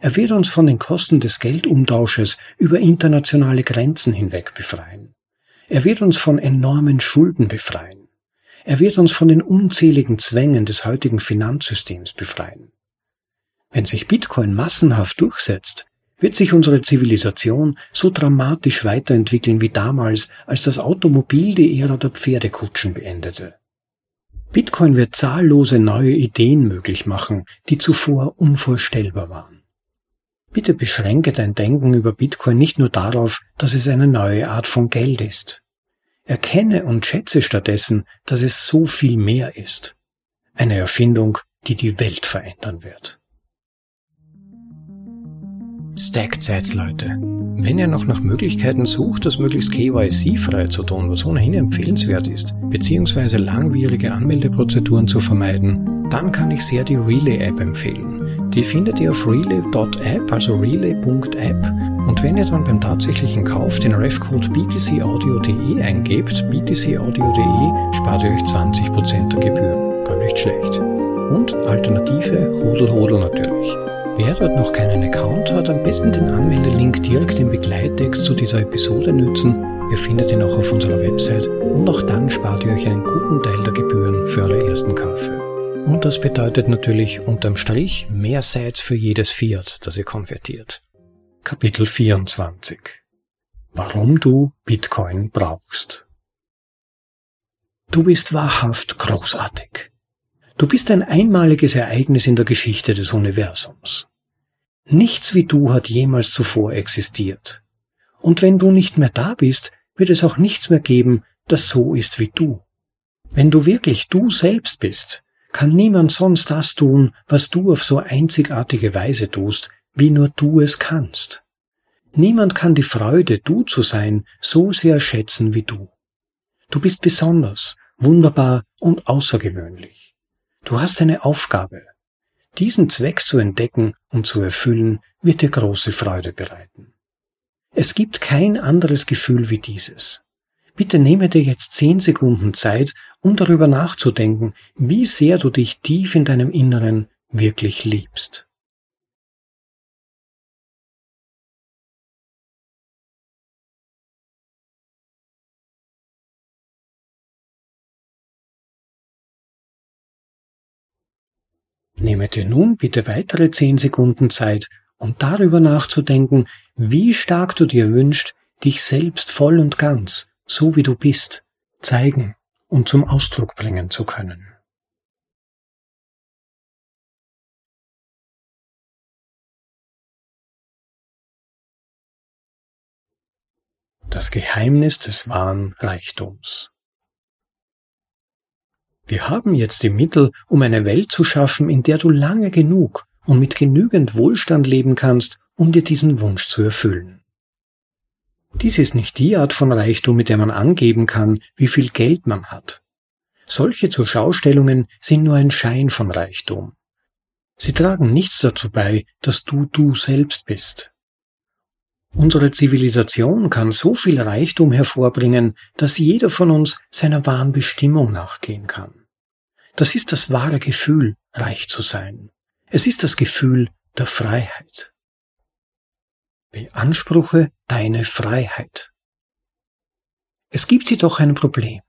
S3: Er wird uns von den Kosten des Geldumtausches über internationale Grenzen hinweg befreien.
S1: Er wird uns von enormen Schulden befreien. Er wird uns von den unzähligen Zwängen des heutigen Finanzsystems befreien. Wenn sich Bitcoin massenhaft durchsetzt, wird sich unsere Zivilisation so dramatisch weiterentwickeln wie damals, als das Automobil die Ära der Pferdekutschen beendete. Bitcoin wird zahllose neue Ideen möglich machen, die zuvor unvorstellbar waren. Bitte beschränke dein Denken über Bitcoin nicht nur darauf, dass es eine neue Art von Geld ist. Erkenne und schätze stattdessen, dass es so viel mehr ist. Eine Erfindung, die die Welt verändern wird.
S2: Stacked Sets, Leute. Wenn ihr noch nach Möglichkeiten sucht, das möglichst KYC-frei zu tun, was ohnehin empfehlenswert ist, beziehungsweise langwierige Anmeldeprozeduren zu vermeiden, dann kann ich sehr die Relay-App empfehlen. Die findet ihr auf relay.app, also relay.app. Und wenn ihr dann beim tatsächlichen Kauf den Refcode btcaudio.de eingebt, btcaudio.de, spart ihr euch 20% der Gebühren. Gar nicht schlecht. Und Alternative Hodel Hodel natürlich. Wer dort noch keinen Account hat, am besten den Anmeldelink direkt im Begleittext zu dieser Episode nützen. Ihr findet ihn auch auf unserer Website und auch dann spart ihr euch einen guten Teil der Gebühren für eure ersten Kaufhöhe. Und das bedeutet natürlich unterm Strich mehr Sites für jedes Fiat, das ihr konvertiert.
S1: Kapitel 24 Warum du Bitcoin brauchst Du bist wahrhaft großartig. Du bist ein einmaliges Ereignis in der Geschichte des Universums. Nichts wie du hat jemals zuvor existiert. Und wenn du nicht mehr da bist, wird es auch nichts mehr geben, das so ist wie du. Wenn du wirklich du selbst bist, kann niemand sonst das tun, was du auf so einzigartige Weise tust, wie nur du es kannst. Niemand kann die Freude, du zu sein, so sehr schätzen wie du. Du bist besonders, wunderbar und außergewöhnlich. Du hast eine Aufgabe. Diesen Zweck zu entdecken und zu erfüllen, wird dir große Freude bereiten. Es gibt kein anderes Gefühl wie dieses. Bitte nehme dir jetzt zehn Sekunden Zeit, um darüber nachzudenken, wie sehr du dich tief in deinem Inneren wirklich liebst. Nehme dir nun bitte weitere zehn Sekunden Zeit, um darüber nachzudenken, wie stark du dir wünschst, dich selbst voll und ganz, so wie du bist, zeigen und zum Ausdruck bringen zu können. Das Geheimnis des wahren Reichtums. Wir haben jetzt die Mittel, um eine Welt zu schaffen, in der du lange genug und mit genügend Wohlstand leben kannst, um dir diesen Wunsch zu erfüllen. Dies ist nicht die Art von Reichtum, mit der man angeben kann, wie viel Geld man hat. Solche Zurschaustellungen sind nur ein Schein von Reichtum. Sie tragen nichts dazu bei, dass du du selbst bist. Unsere Zivilisation kann so viel Reichtum hervorbringen, dass jeder von uns seiner wahren Bestimmung nachgehen kann. Das ist das wahre Gefühl, reich zu sein. Es ist das Gefühl der Freiheit. Beanspruche deine Freiheit. Es gibt jedoch ein Problem.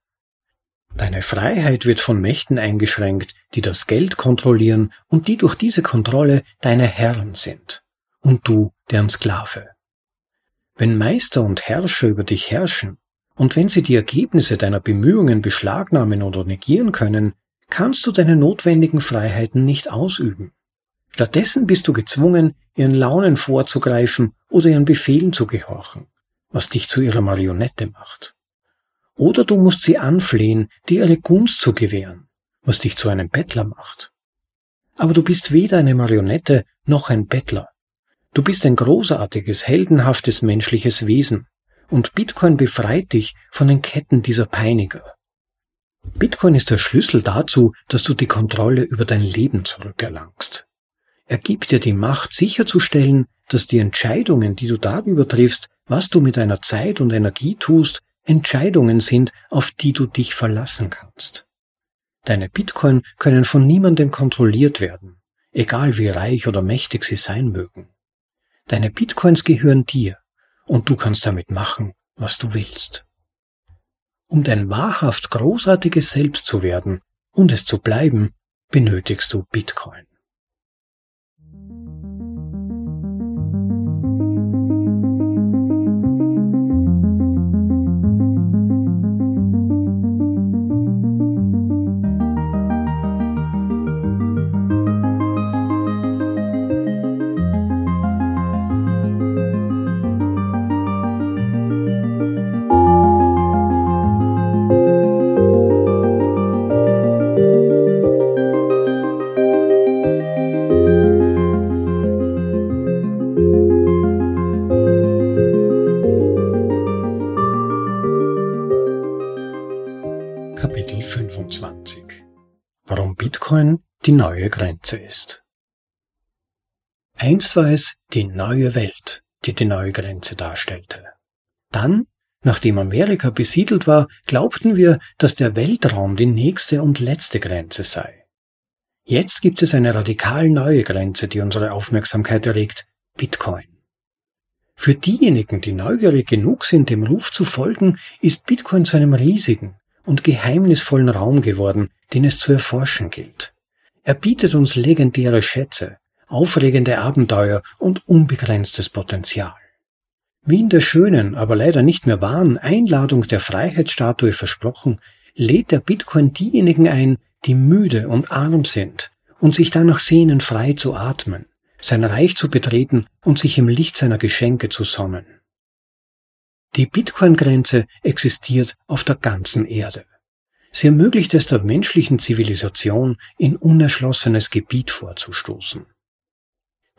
S1: Deine Freiheit wird von Mächten eingeschränkt, die das Geld kontrollieren und die durch diese Kontrolle deine Herren sind. Und du deren Sklave. Wenn Meister und Herrscher über dich herrschen, und wenn sie die Ergebnisse deiner Bemühungen beschlagnahmen oder negieren können, kannst du deine notwendigen Freiheiten nicht ausüben. Stattdessen bist du gezwungen, ihren Launen vorzugreifen oder ihren Befehlen zu gehorchen, was dich zu ihrer Marionette macht. Oder du musst sie anflehen, dir ihre Gunst zu gewähren, was dich zu einem Bettler macht. Aber du bist weder eine Marionette noch ein Bettler. Du bist ein großartiges, heldenhaftes menschliches Wesen und Bitcoin befreit dich von den Ketten dieser Peiniger. Bitcoin ist der Schlüssel dazu, dass du die Kontrolle über dein Leben zurückerlangst. Er gibt dir die Macht sicherzustellen, dass die Entscheidungen, die du darüber triffst, was du mit deiner Zeit und Energie tust, Entscheidungen sind, auf die du dich verlassen kannst. Deine Bitcoin können von niemandem kontrolliert werden, egal wie reich oder mächtig sie sein mögen. Deine Bitcoins gehören dir und du kannst damit machen, was du willst. um dein wahrhaft großartiges Selbst zu werden und es zu bleiben, benötigst du Bitcoin. Neue Grenze ist. Einst war es die neue Welt, die die neue Grenze darstellte. Dann, nachdem Amerika besiedelt war, glaubten wir, dass der Weltraum die nächste und letzte Grenze sei. Jetzt gibt es eine radikal neue Grenze, die unsere Aufmerksamkeit erregt, Bitcoin. Für diejenigen, die neugierig genug sind, dem Ruf zu folgen, ist Bitcoin zu einem riesigen, und geheimnisvollen Raum geworden, den es zu erforschen gilt. Er bietet uns legendäre Schätze, aufregende Abenteuer und unbegrenztes Potenzial. Wie in der schönen, aber leider nicht mehr wahren Einladung der Freiheitsstatue versprochen, lädt der Bitcoin diejenigen ein, die müde und arm sind und sich danach sehnen, frei zu atmen, sein Reich zu betreten und sich im Licht seiner Geschenke zu sonnen. Die Bitcoin-Grenze existiert auf der ganzen Erde. Sie ermöglicht es der menschlichen Zivilisation, in unerschlossenes Gebiet vorzustoßen.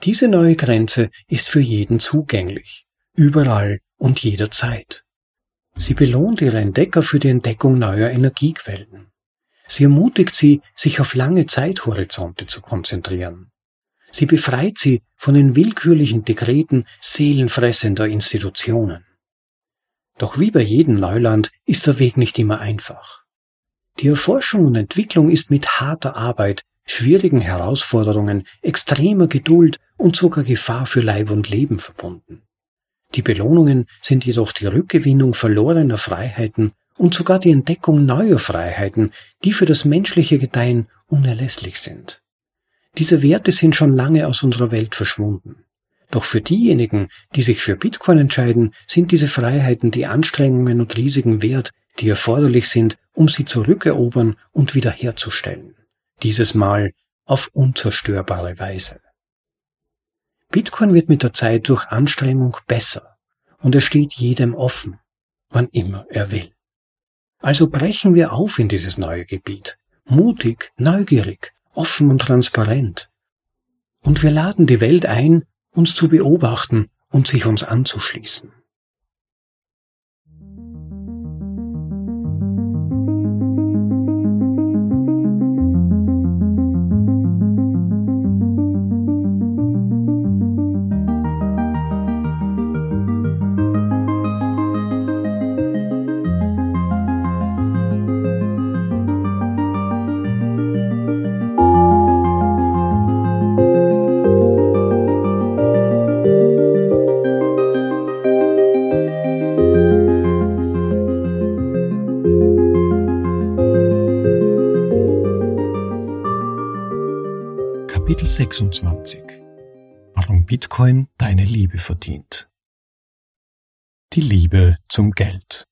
S1: Diese neue Grenze ist für jeden zugänglich, überall und jederzeit. Sie belohnt ihre Entdecker für die Entdeckung neuer Energiequellen. Sie ermutigt sie, sich auf lange Zeithorizonte zu konzentrieren. Sie befreit sie von den willkürlichen Dekreten seelenfressender Institutionen. Doch wie bei jedem Neuland ist der Weg nicht immer einfach. Die Erforschung und Entwicklung ist mit harter Arbeit, schwierigen Herausforderungen, extremer Geduld und sogar Gefahr für Leib und Leben verbunden. Die Belohnungen sind jedoch die Rückgewinnung verlorener Freiheiten und sogar die Entdeckung neuer Freiheiten, die für das menschliche Gedeihen unerlässlich sind. Diese Werte sind schon lange aus unserer Welt verschwunden. Doch für diejenigen, die sich für Bitcoin entscheiden, sind diese Freiheiten die Anstrengungen und Risiken wert, die erforderlich sind, um sie zurückerobern und wiederherzustellen. Dieses Mal auf unzerstörbare Weise. Bitcoin wird mit der Zeit durch Anstrengung besser und er steht jedem offen, wann immer er will. Also brechen wir auf in dieses neue Gebiet, mutig, neugierig, offen und transparent. Und wir laden die Welt ein, uns zu beobachten und sich uns anzuschließen. Kapitel 26 Warum Bitcoin deine Liebe verdient. Die Liebe zum Geld.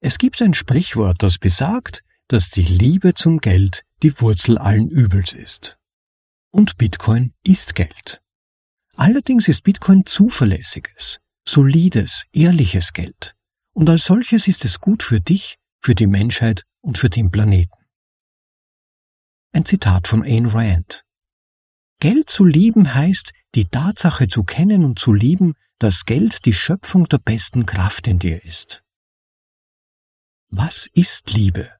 S1: Es gibt ein Sprichwort, das besagt, dass die Liebe zum Geld die Wurzel allen Übels ist. Und Bitcoin ist Geld. Allerdings ist Bitcoin zuverlässiges, solides, ehrliches Geld. Und als solches ist es gut für dich, für die Menschheit und für den Planeten. Ein Zitat von Ayn Rand. Geld zu lieben heißt, die Tatsache zu kennen und zu lieben, dass Geld die Schöpfung der besten Kraft in dir ist. Was ist Liebe?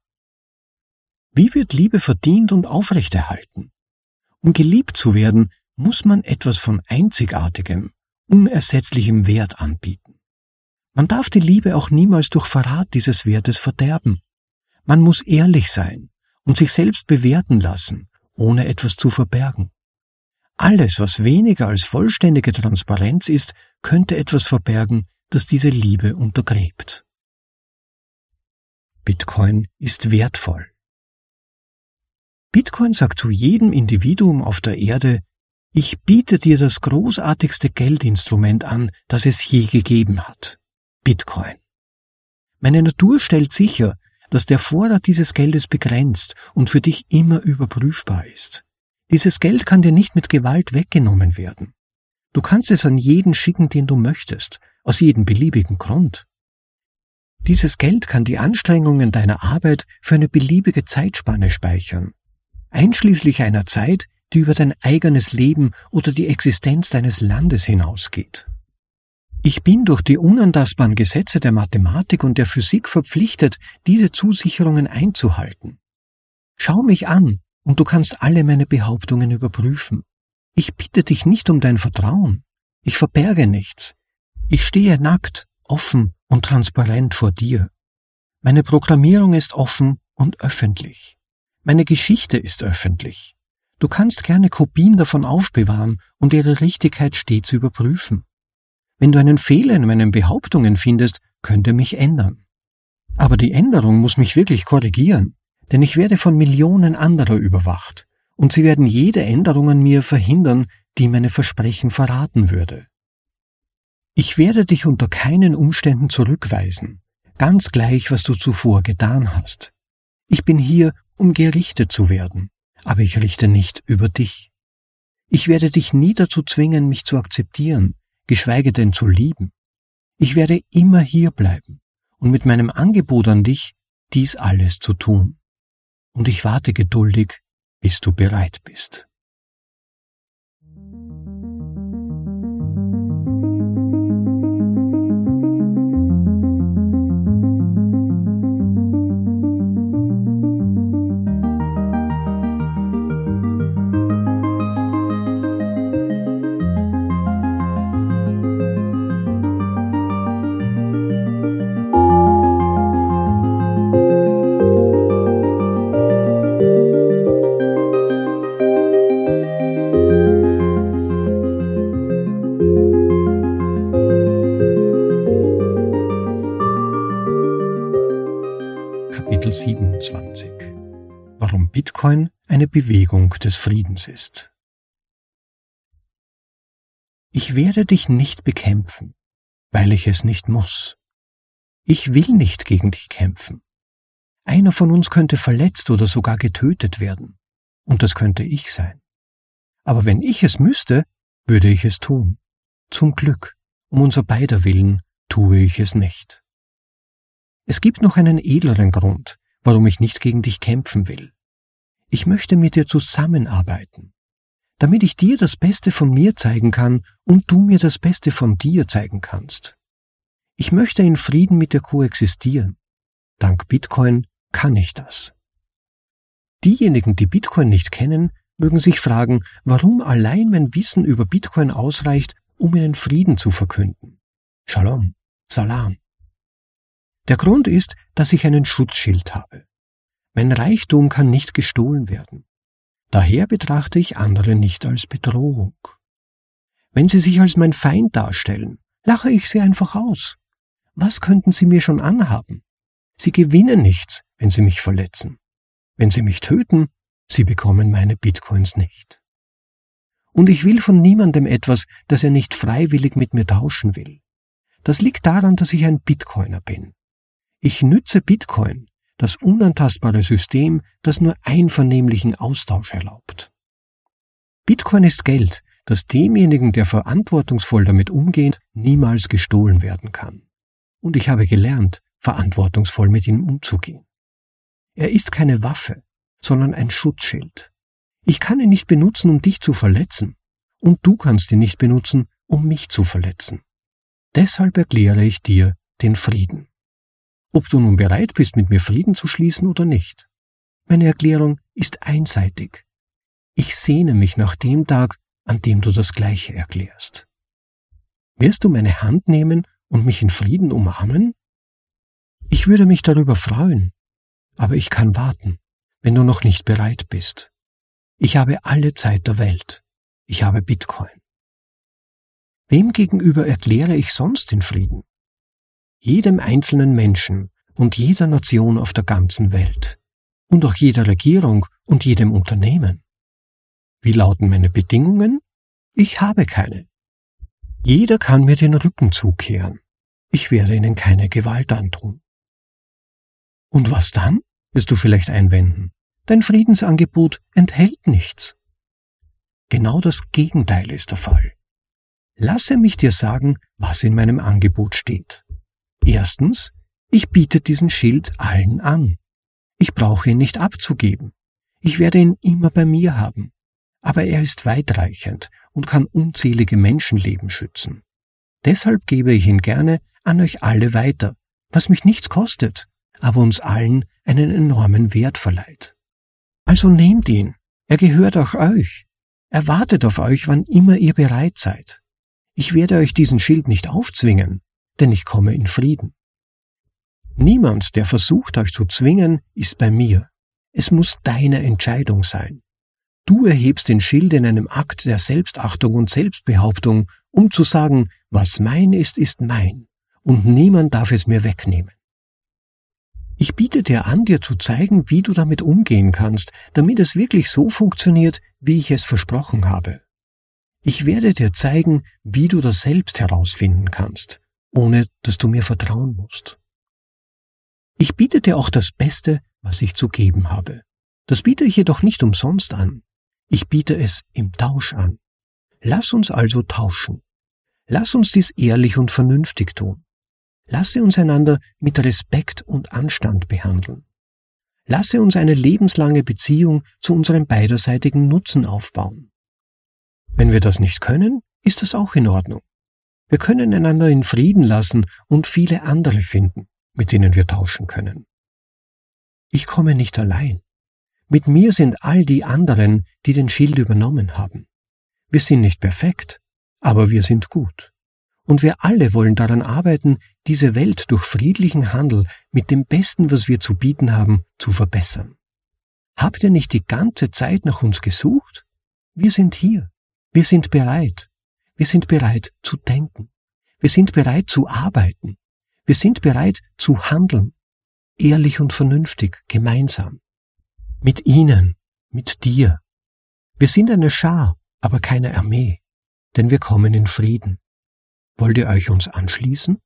S1: Wie wird Liebe verdient und aufrechterhalten? Um geliebt zu werden, muss man etwas von einzigartigem, unersetzlichem Wert anbieten. Man darf die Liebe auch niemals durch Verrat dieses Wertes verderben. Man muss ehrlich sein, und sich selbst bewerten lassen, ohne etwas zu verbergen. Alles, was weniger als vollständige Transparenz ist, könnte etwas verbergen, das diese Liebe untergräbt.
S2: Bitcoin ist wertvoll. Bitcoin sagt zu jedem Individuum auf der Erde, ich biete dir das großartigste Geldinstrument an, das es je gegeben hat. Bitcoin. Meine Natur stellt sicher, dass der Vorrat dieses Geldes begrenzt und für dich immer überprüfbar ist. Dieses Geld kann dir nicht mit Gewalt weggenommen werden. Du kannst es an jeden schicken, den du möchtest, aus jedem beliebigen Grund. Dieses Geld kann die Anstrengungen deiner Arbeit für eine beliebige Zeitspanne speichern, einschließlich einer Zeit, die über dein eigenes Leben oder die Existenz deines Landes hinausgeht. Ich bin durch die unantastbaren Gesetze der Mathematik und der Physik verpflichtet, diese Zusicherungen einzuhalten. Schau mich an, und du kannst alle meine Behauptungen überprüfen. Ich bitte dich nicht um dein Vertrauen. Ich verberge nichts. Ich stehe nackt, offen und transparent vor dir. Meine Programmierung ist offen und öffentlich. Meine Geschichte ist öffentlich. Du kannst gerne Kopien davon aufbewahren und ihre Richtigkeit stets überprüfen. Wenn du einen Fehler in meinen Behauptungen findest, könnte mich ändern. Aber die Änderung muss mich wirklich korrigieren, denn ich werde von Millionen anderer überwacht, und sie werden jede Änderung an mir verhindern, die meine Versprechen verraten würde. Ich werde dich unter keinen Umständen zurückweisen, ganz gleich, was du zuvor getan hast. Ich bin hier, um gerichtet zu werden, aber ich richte nicht über dich. Ich werde dich nie dazu zwingen, mich zu akzeptieren, geschweige denn zu lieben. Ich werde immer hier bleiben und mit meinem Angebot an dich dies alles zu tun. Und ich warte geduldig, bis du bereit bist. Bewegung des Friedens ist. Ich werde dich nicht bekämpfen, weil ich es nicht muss. Ich will nicht gegen dich kämpfen. Einer von uns könnte verletzt oder sogar getötet werden, und das könnte ich sein. Aber wenn ich es müsste, würde ich es tun. Zum Glück, um unser beider Willen, tue ich es nicht. Es gibt noch einen edleren Grund, warum ich nicht gegen dich kämpfen will. Ich möchte mit dir zusammenarbeiten, damit ich dir das Beste von mir zeigen kann und du mir das Beste von dir zeigen kannst. Ich möchte in Frieden mit dir koexistieren. Dank Bitcoin kann ich das. Diejenigen, die Bitcoin nicht kennen, mögen sich fragen, warum allein mein Wissen über Bitcoin ausreicht, um ihnen Frieden zu verkünden. Shalom, Salam. Der Grund ist, dass ich einen Schutzschild habe. Mein Reichtum kann nicht gestohlen werden. Daher betrachte ich andere nicht als Bedrohung. Wenn sie sich als mein Feind darstellen, lache ich sie einfach aus. Was könnten sie mir schon anhaben? Sie gewinnen nichts, wenn sie mich verletzen. Wenn sie mich töten, sie bekommen meine Bitcoins nicht. Und ich will von niemandem etwas, das er nicht freiwillig mit mir tauschen will. Das liegt daran, dass ich ein Bitcoiner bin. Ich nütze Bitcoin, das unantastbare System, das nur einvernehmlichen Austausch erlaubt. Bitcoin ist Geld, das demjenigen, der verantwortungsvoll damit umgeht, niemals gestohlen werden kann. Und ich habe gelernt, verantwortungsvoll mit ihm umzugehen. Er ist keine Waffe, sondern ein Schutzschild. Ich kann ihn nicht benutzen, um dich zu verletzen, und du kannst ihn nicht benutzen, um mich zu verletzen. Deshalb erkläre ich dir den Frieden ob du nun bereit bist, mit mir Frieden zu schließen oder nicht. Meine Erklärung ist einseitig. Ich sehne mich nach dem Tag, an dem du das Gleiche erklärst. Wirst du meine Hand nehmen und mich in Frieden umarmen? Ich würde mich darüber freuen, aber ich kann warten, wenn du noch nicht bereit bist. Ich habe alle Zeit der Welt. Ich habe Bitcoin. Wem gegenüber erkläre ich sonst den Frieden? Jedem einzelnen Menschen,
S1: und jeder Nation auf der ganzen Welt und auch jeder Regierung und jedem Unternehmen. Wie lauten meine Bedingungen? Ich habe keine. Jeder kann mir den Rücken zukehren. Ich werde ihnen keine Gewalt antun. Und was dann? wirst du vielleicht einwenden. Dein Friedensangebot enthält nichts. Genau das Gegenteil ist der Fall. Lasse mich dir sagen, was in meinem Angebot steht. Erstens, ich biete diesen Schild allen an. Ich brauche ihn nicht abzugeben. Ich werde ihn immer bei mir haben. Aber er ist weitreichend und kann unzählige Menschenleben schützen. Deshalb gebe ich ihn gerne an euch alle weiter, was mich nichts kostet, aber uns allen einen enormen Wert verleiht. Also nehmt ihn, er gehört auch euch. Er wartet auf euch, wann immer ihr bereit seid. Ich werde euch diesen Schild nicht aufzwingen, denn ich komme in Frieden. Niemand, der versucht, euch zu zwingen, ist bei mir. Es muss deine Entscheidung sein. Du erhebst den Schild in einem Akt der Selbstachtung und Selbstbehauptung, um zu sagen, was mein ist, ist mein, und niemand darf es mir wegnehmen. Ich biete dir an, dir zu zeigen, wie du damit umgehen kannst, damit es wirklich so funktioniert, wie ich es versprochen habe. Ich werde dir zeigen, wie du das selbst herausfinden kannst, ohne dass du mir vertrauen musst. Ich biete dir auch das Beste, was ich zu geben habe. Das biete ich jedoch nicht umsonst an. Ich biete es im Tausch an. Lass uns also tauschen. Lass uns dies ehrlich und vernünftig tun. Lasse uns einander mit Respekt und Anstand behandeln. Lasse uns eine lebenslange Beziehung zu unserem beiderseitigen Nutzen aufbauen. Wenn wir das nicht können, ist das auch in Ordnung. Wir können einander in Frieden lassen und viele andere finden, mit denen wir tauschen können. Ich komme nicht allein. Mit mir sind all die anderen, die den Schild übernommen haben. Wir sind nicht perfekt, aber wir sind gut. Und wir alle wollen daran arbeiten, diese Welt durch friedlichen Handel mit dem Besten, was wir zu bieten haben, zu verbessern. Habt ihr nicht die ganze Zeit nach uns gesucht? Wir sind hier. Wir sind bereit. Wir sind bereit zu denken. Wir sind bereit zu arbeiten. Wir sind bereit zu handeln. Ehrlich und vernünftig, gemeinsam. Mit ihnen, mit dir. Wir sind eine Schar, aber keine Armee, denn wir kommen in Frieden. Wollt ihr euch uns anschließen?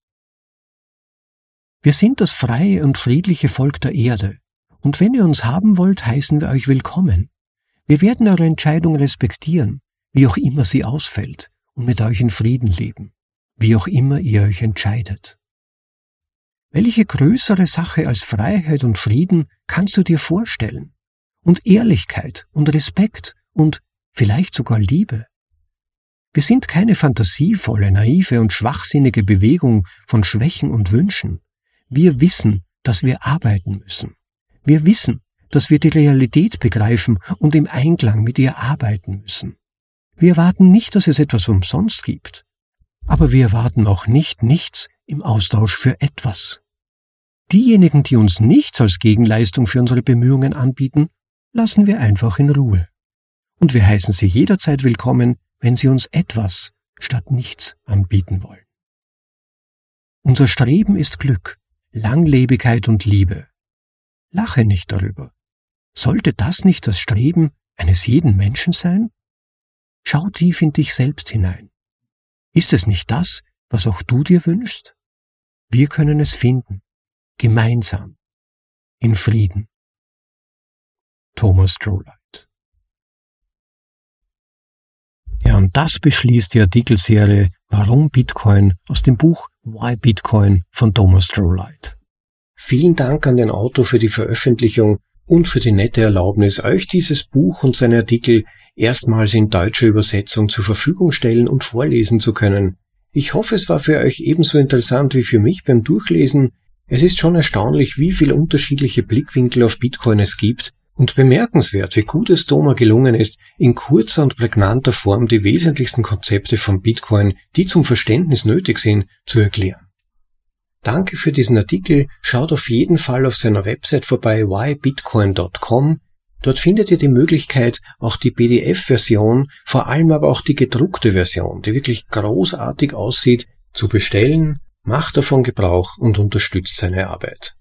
S1: Wir sind das freie und friedliche Volk der Erde, und wenn ihr uns haben wollt, heißen wir euch willkommen. Wir werden eure Entscheidung respektieren, wie auch immer sie ausfällt, und mit euch in Frieden leben, wie auch immer ihr euch entscheidet. Welche größere Sache als Freiheit und Frieden kannst du dir vorstellen? Und Ehrlichkeit und Respekt und vielleicht sogar Liebe? Wir sind keine fantasievolle, naive und schwachsinnige Bewegung von Schwächen und Wünschen. Wir wissen, dass wir arbeiten müssen. Wir wissen, dass wir die Realität begreifen und im Einklang mit ihr arbeiten müssen. Wir erwarten nicht, dass es etwas umsonst gibt, aber wir erwarten auch nicht nichts im Austausch für etwas. Diejenigen, die uns nichts als Gegenleistung für unsere Bemühungen anbieten, lassen wir einfach in Ruhe. Und wir heißen sie jederzeit willkommen, wenn sie uns etwas statt nichts anbieten wollen. Unser Streben ist Glück, Langlebigkeit und Liebe. Lache nicht darüber. Sollte das nicht das Streben eines jeden Menschen sein? Schau tief in dich selbst hinein. Ist es nicht das, was auch du dir wünschst? Wir können es finden, gemeinsam, in Frieden. Thomas Stroller Ja, und das beschließt die Artikelserie Warum Bitcoin aus dem Buch Why Bitcoin von Thomas Strohlight.
S3: Vielen Dank an den Autor für die Veröffentlichung und für die nette Erlaubnis, euch dieses Buch und seine Artikel erstmals in deutscher Übersetzung zur Verfügung stellen und vorlesen zu können. Ich hoffe, es war für euch ebenso interessant wie für mich beim Durchlesen. Es ist schon erstaunlich, wie viele unterschiedliche Blickwinkel auf Bitcoin es gibt und bemerkenswert, wie gut es Doma gelungen ist, in kurzer und prägnanter Form die wesentlichsten Konzepte von Bitcoin, die zum Verständnis nötig sind, zu erklären. Danke für diesen Artikel. Schaut auf jeden Fall auf seiner Website vorbei whybitcoin.com. Dort findet ihr die Möglichkeit, auch die PDF-Version, vor allem aber auch die gedruckte Version, die wirklich großartig aussieht, zu bestellen. Macht davon Gebrauch und unterstützt seine Arbeit.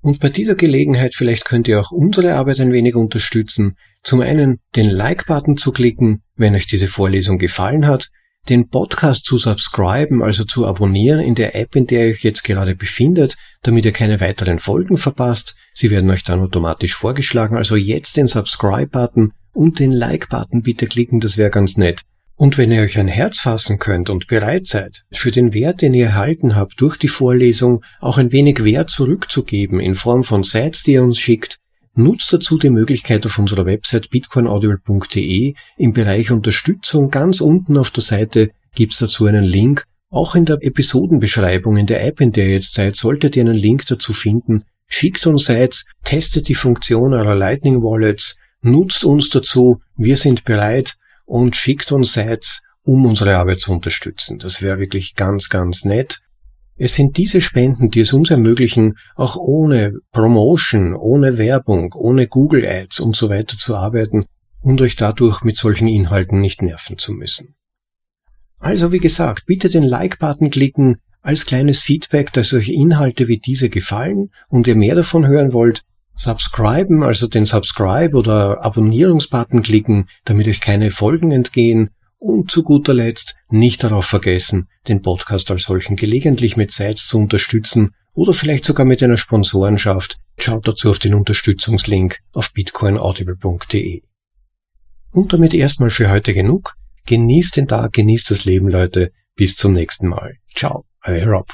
S3: Und bei dieser Gelegenheit vielleicht könnt ihr auch unsere Arbeit ein wenig unterstützen. Zum einen den Like-Button zu klicken, wenn euch diese Vorlesung gefallen hat, den Podcast zu subscriben, also zu abonnieren in der App, in der ihr euch jetzt gerade befindet, damit ihr keine weiteren Folgen verpasst. Sie werden euch dann automatisch vorgeschlagen. Also jetzt den Subscribe-Button und den Like-Button bitte klicken, das wäre ganz nett. Und wenn ihr euch ein Herz fassen könnt und bereit seid, für den Wert, den ihr erhalten habt durch die Vorlesung, auch ein wenig Wert zurückzugeben in Form von Sites, die ihr uns schickt, nutzt dazu die Möglichkeit auf unserer Website bitcoinaudible.de im Bereich Unterstützung ganz unten auf der Seite gibt's dazu einen Link. Auch in der Episodenbeschreibung in der App, in der ihr jetzt seid, solltet ihr einen Link dazu finden. Schickt uns Sites, testet die Funktion eurer Lightning Wallets, nutzt uns dazu, wir sind bereit und schickt uns Sites, um unsere Arbeit zu unterstützen. Das wäre wirklich ganz, ganz nett. Es sind diese Spenden, die es uns ermöglichen, auch ohne Promotion, ohne Werbung, ohne Google Ads und so weiter zu arbeiten und euch dadurch mit solchen Inhalten nicht nerven zu müssen. Also wie gesagt, bitte den Like-Button klicken als kleines Feedback, dass euch Inhalte wie diese gefallen und ihr mehr davon hören wollt. Subscriben, also den Subscribe oder Abonnierungsbutton klicken, damit euch keine Folgen entgehen und zu guter Letzt nicht darauf vergessen, den Podcast als solchen gelegentlich mit Sites zu unterstützen oder vielleicht sogar mit einer Sponsorenschaft. Schaut dazu auf den Unterstützungslink auf bitcoinaudible.de. Und damit erstmal für heute genug. Genießt den Tag, genießt das Leben, Leute. Bis zum nächsten Mal. Ciao, euer Rob.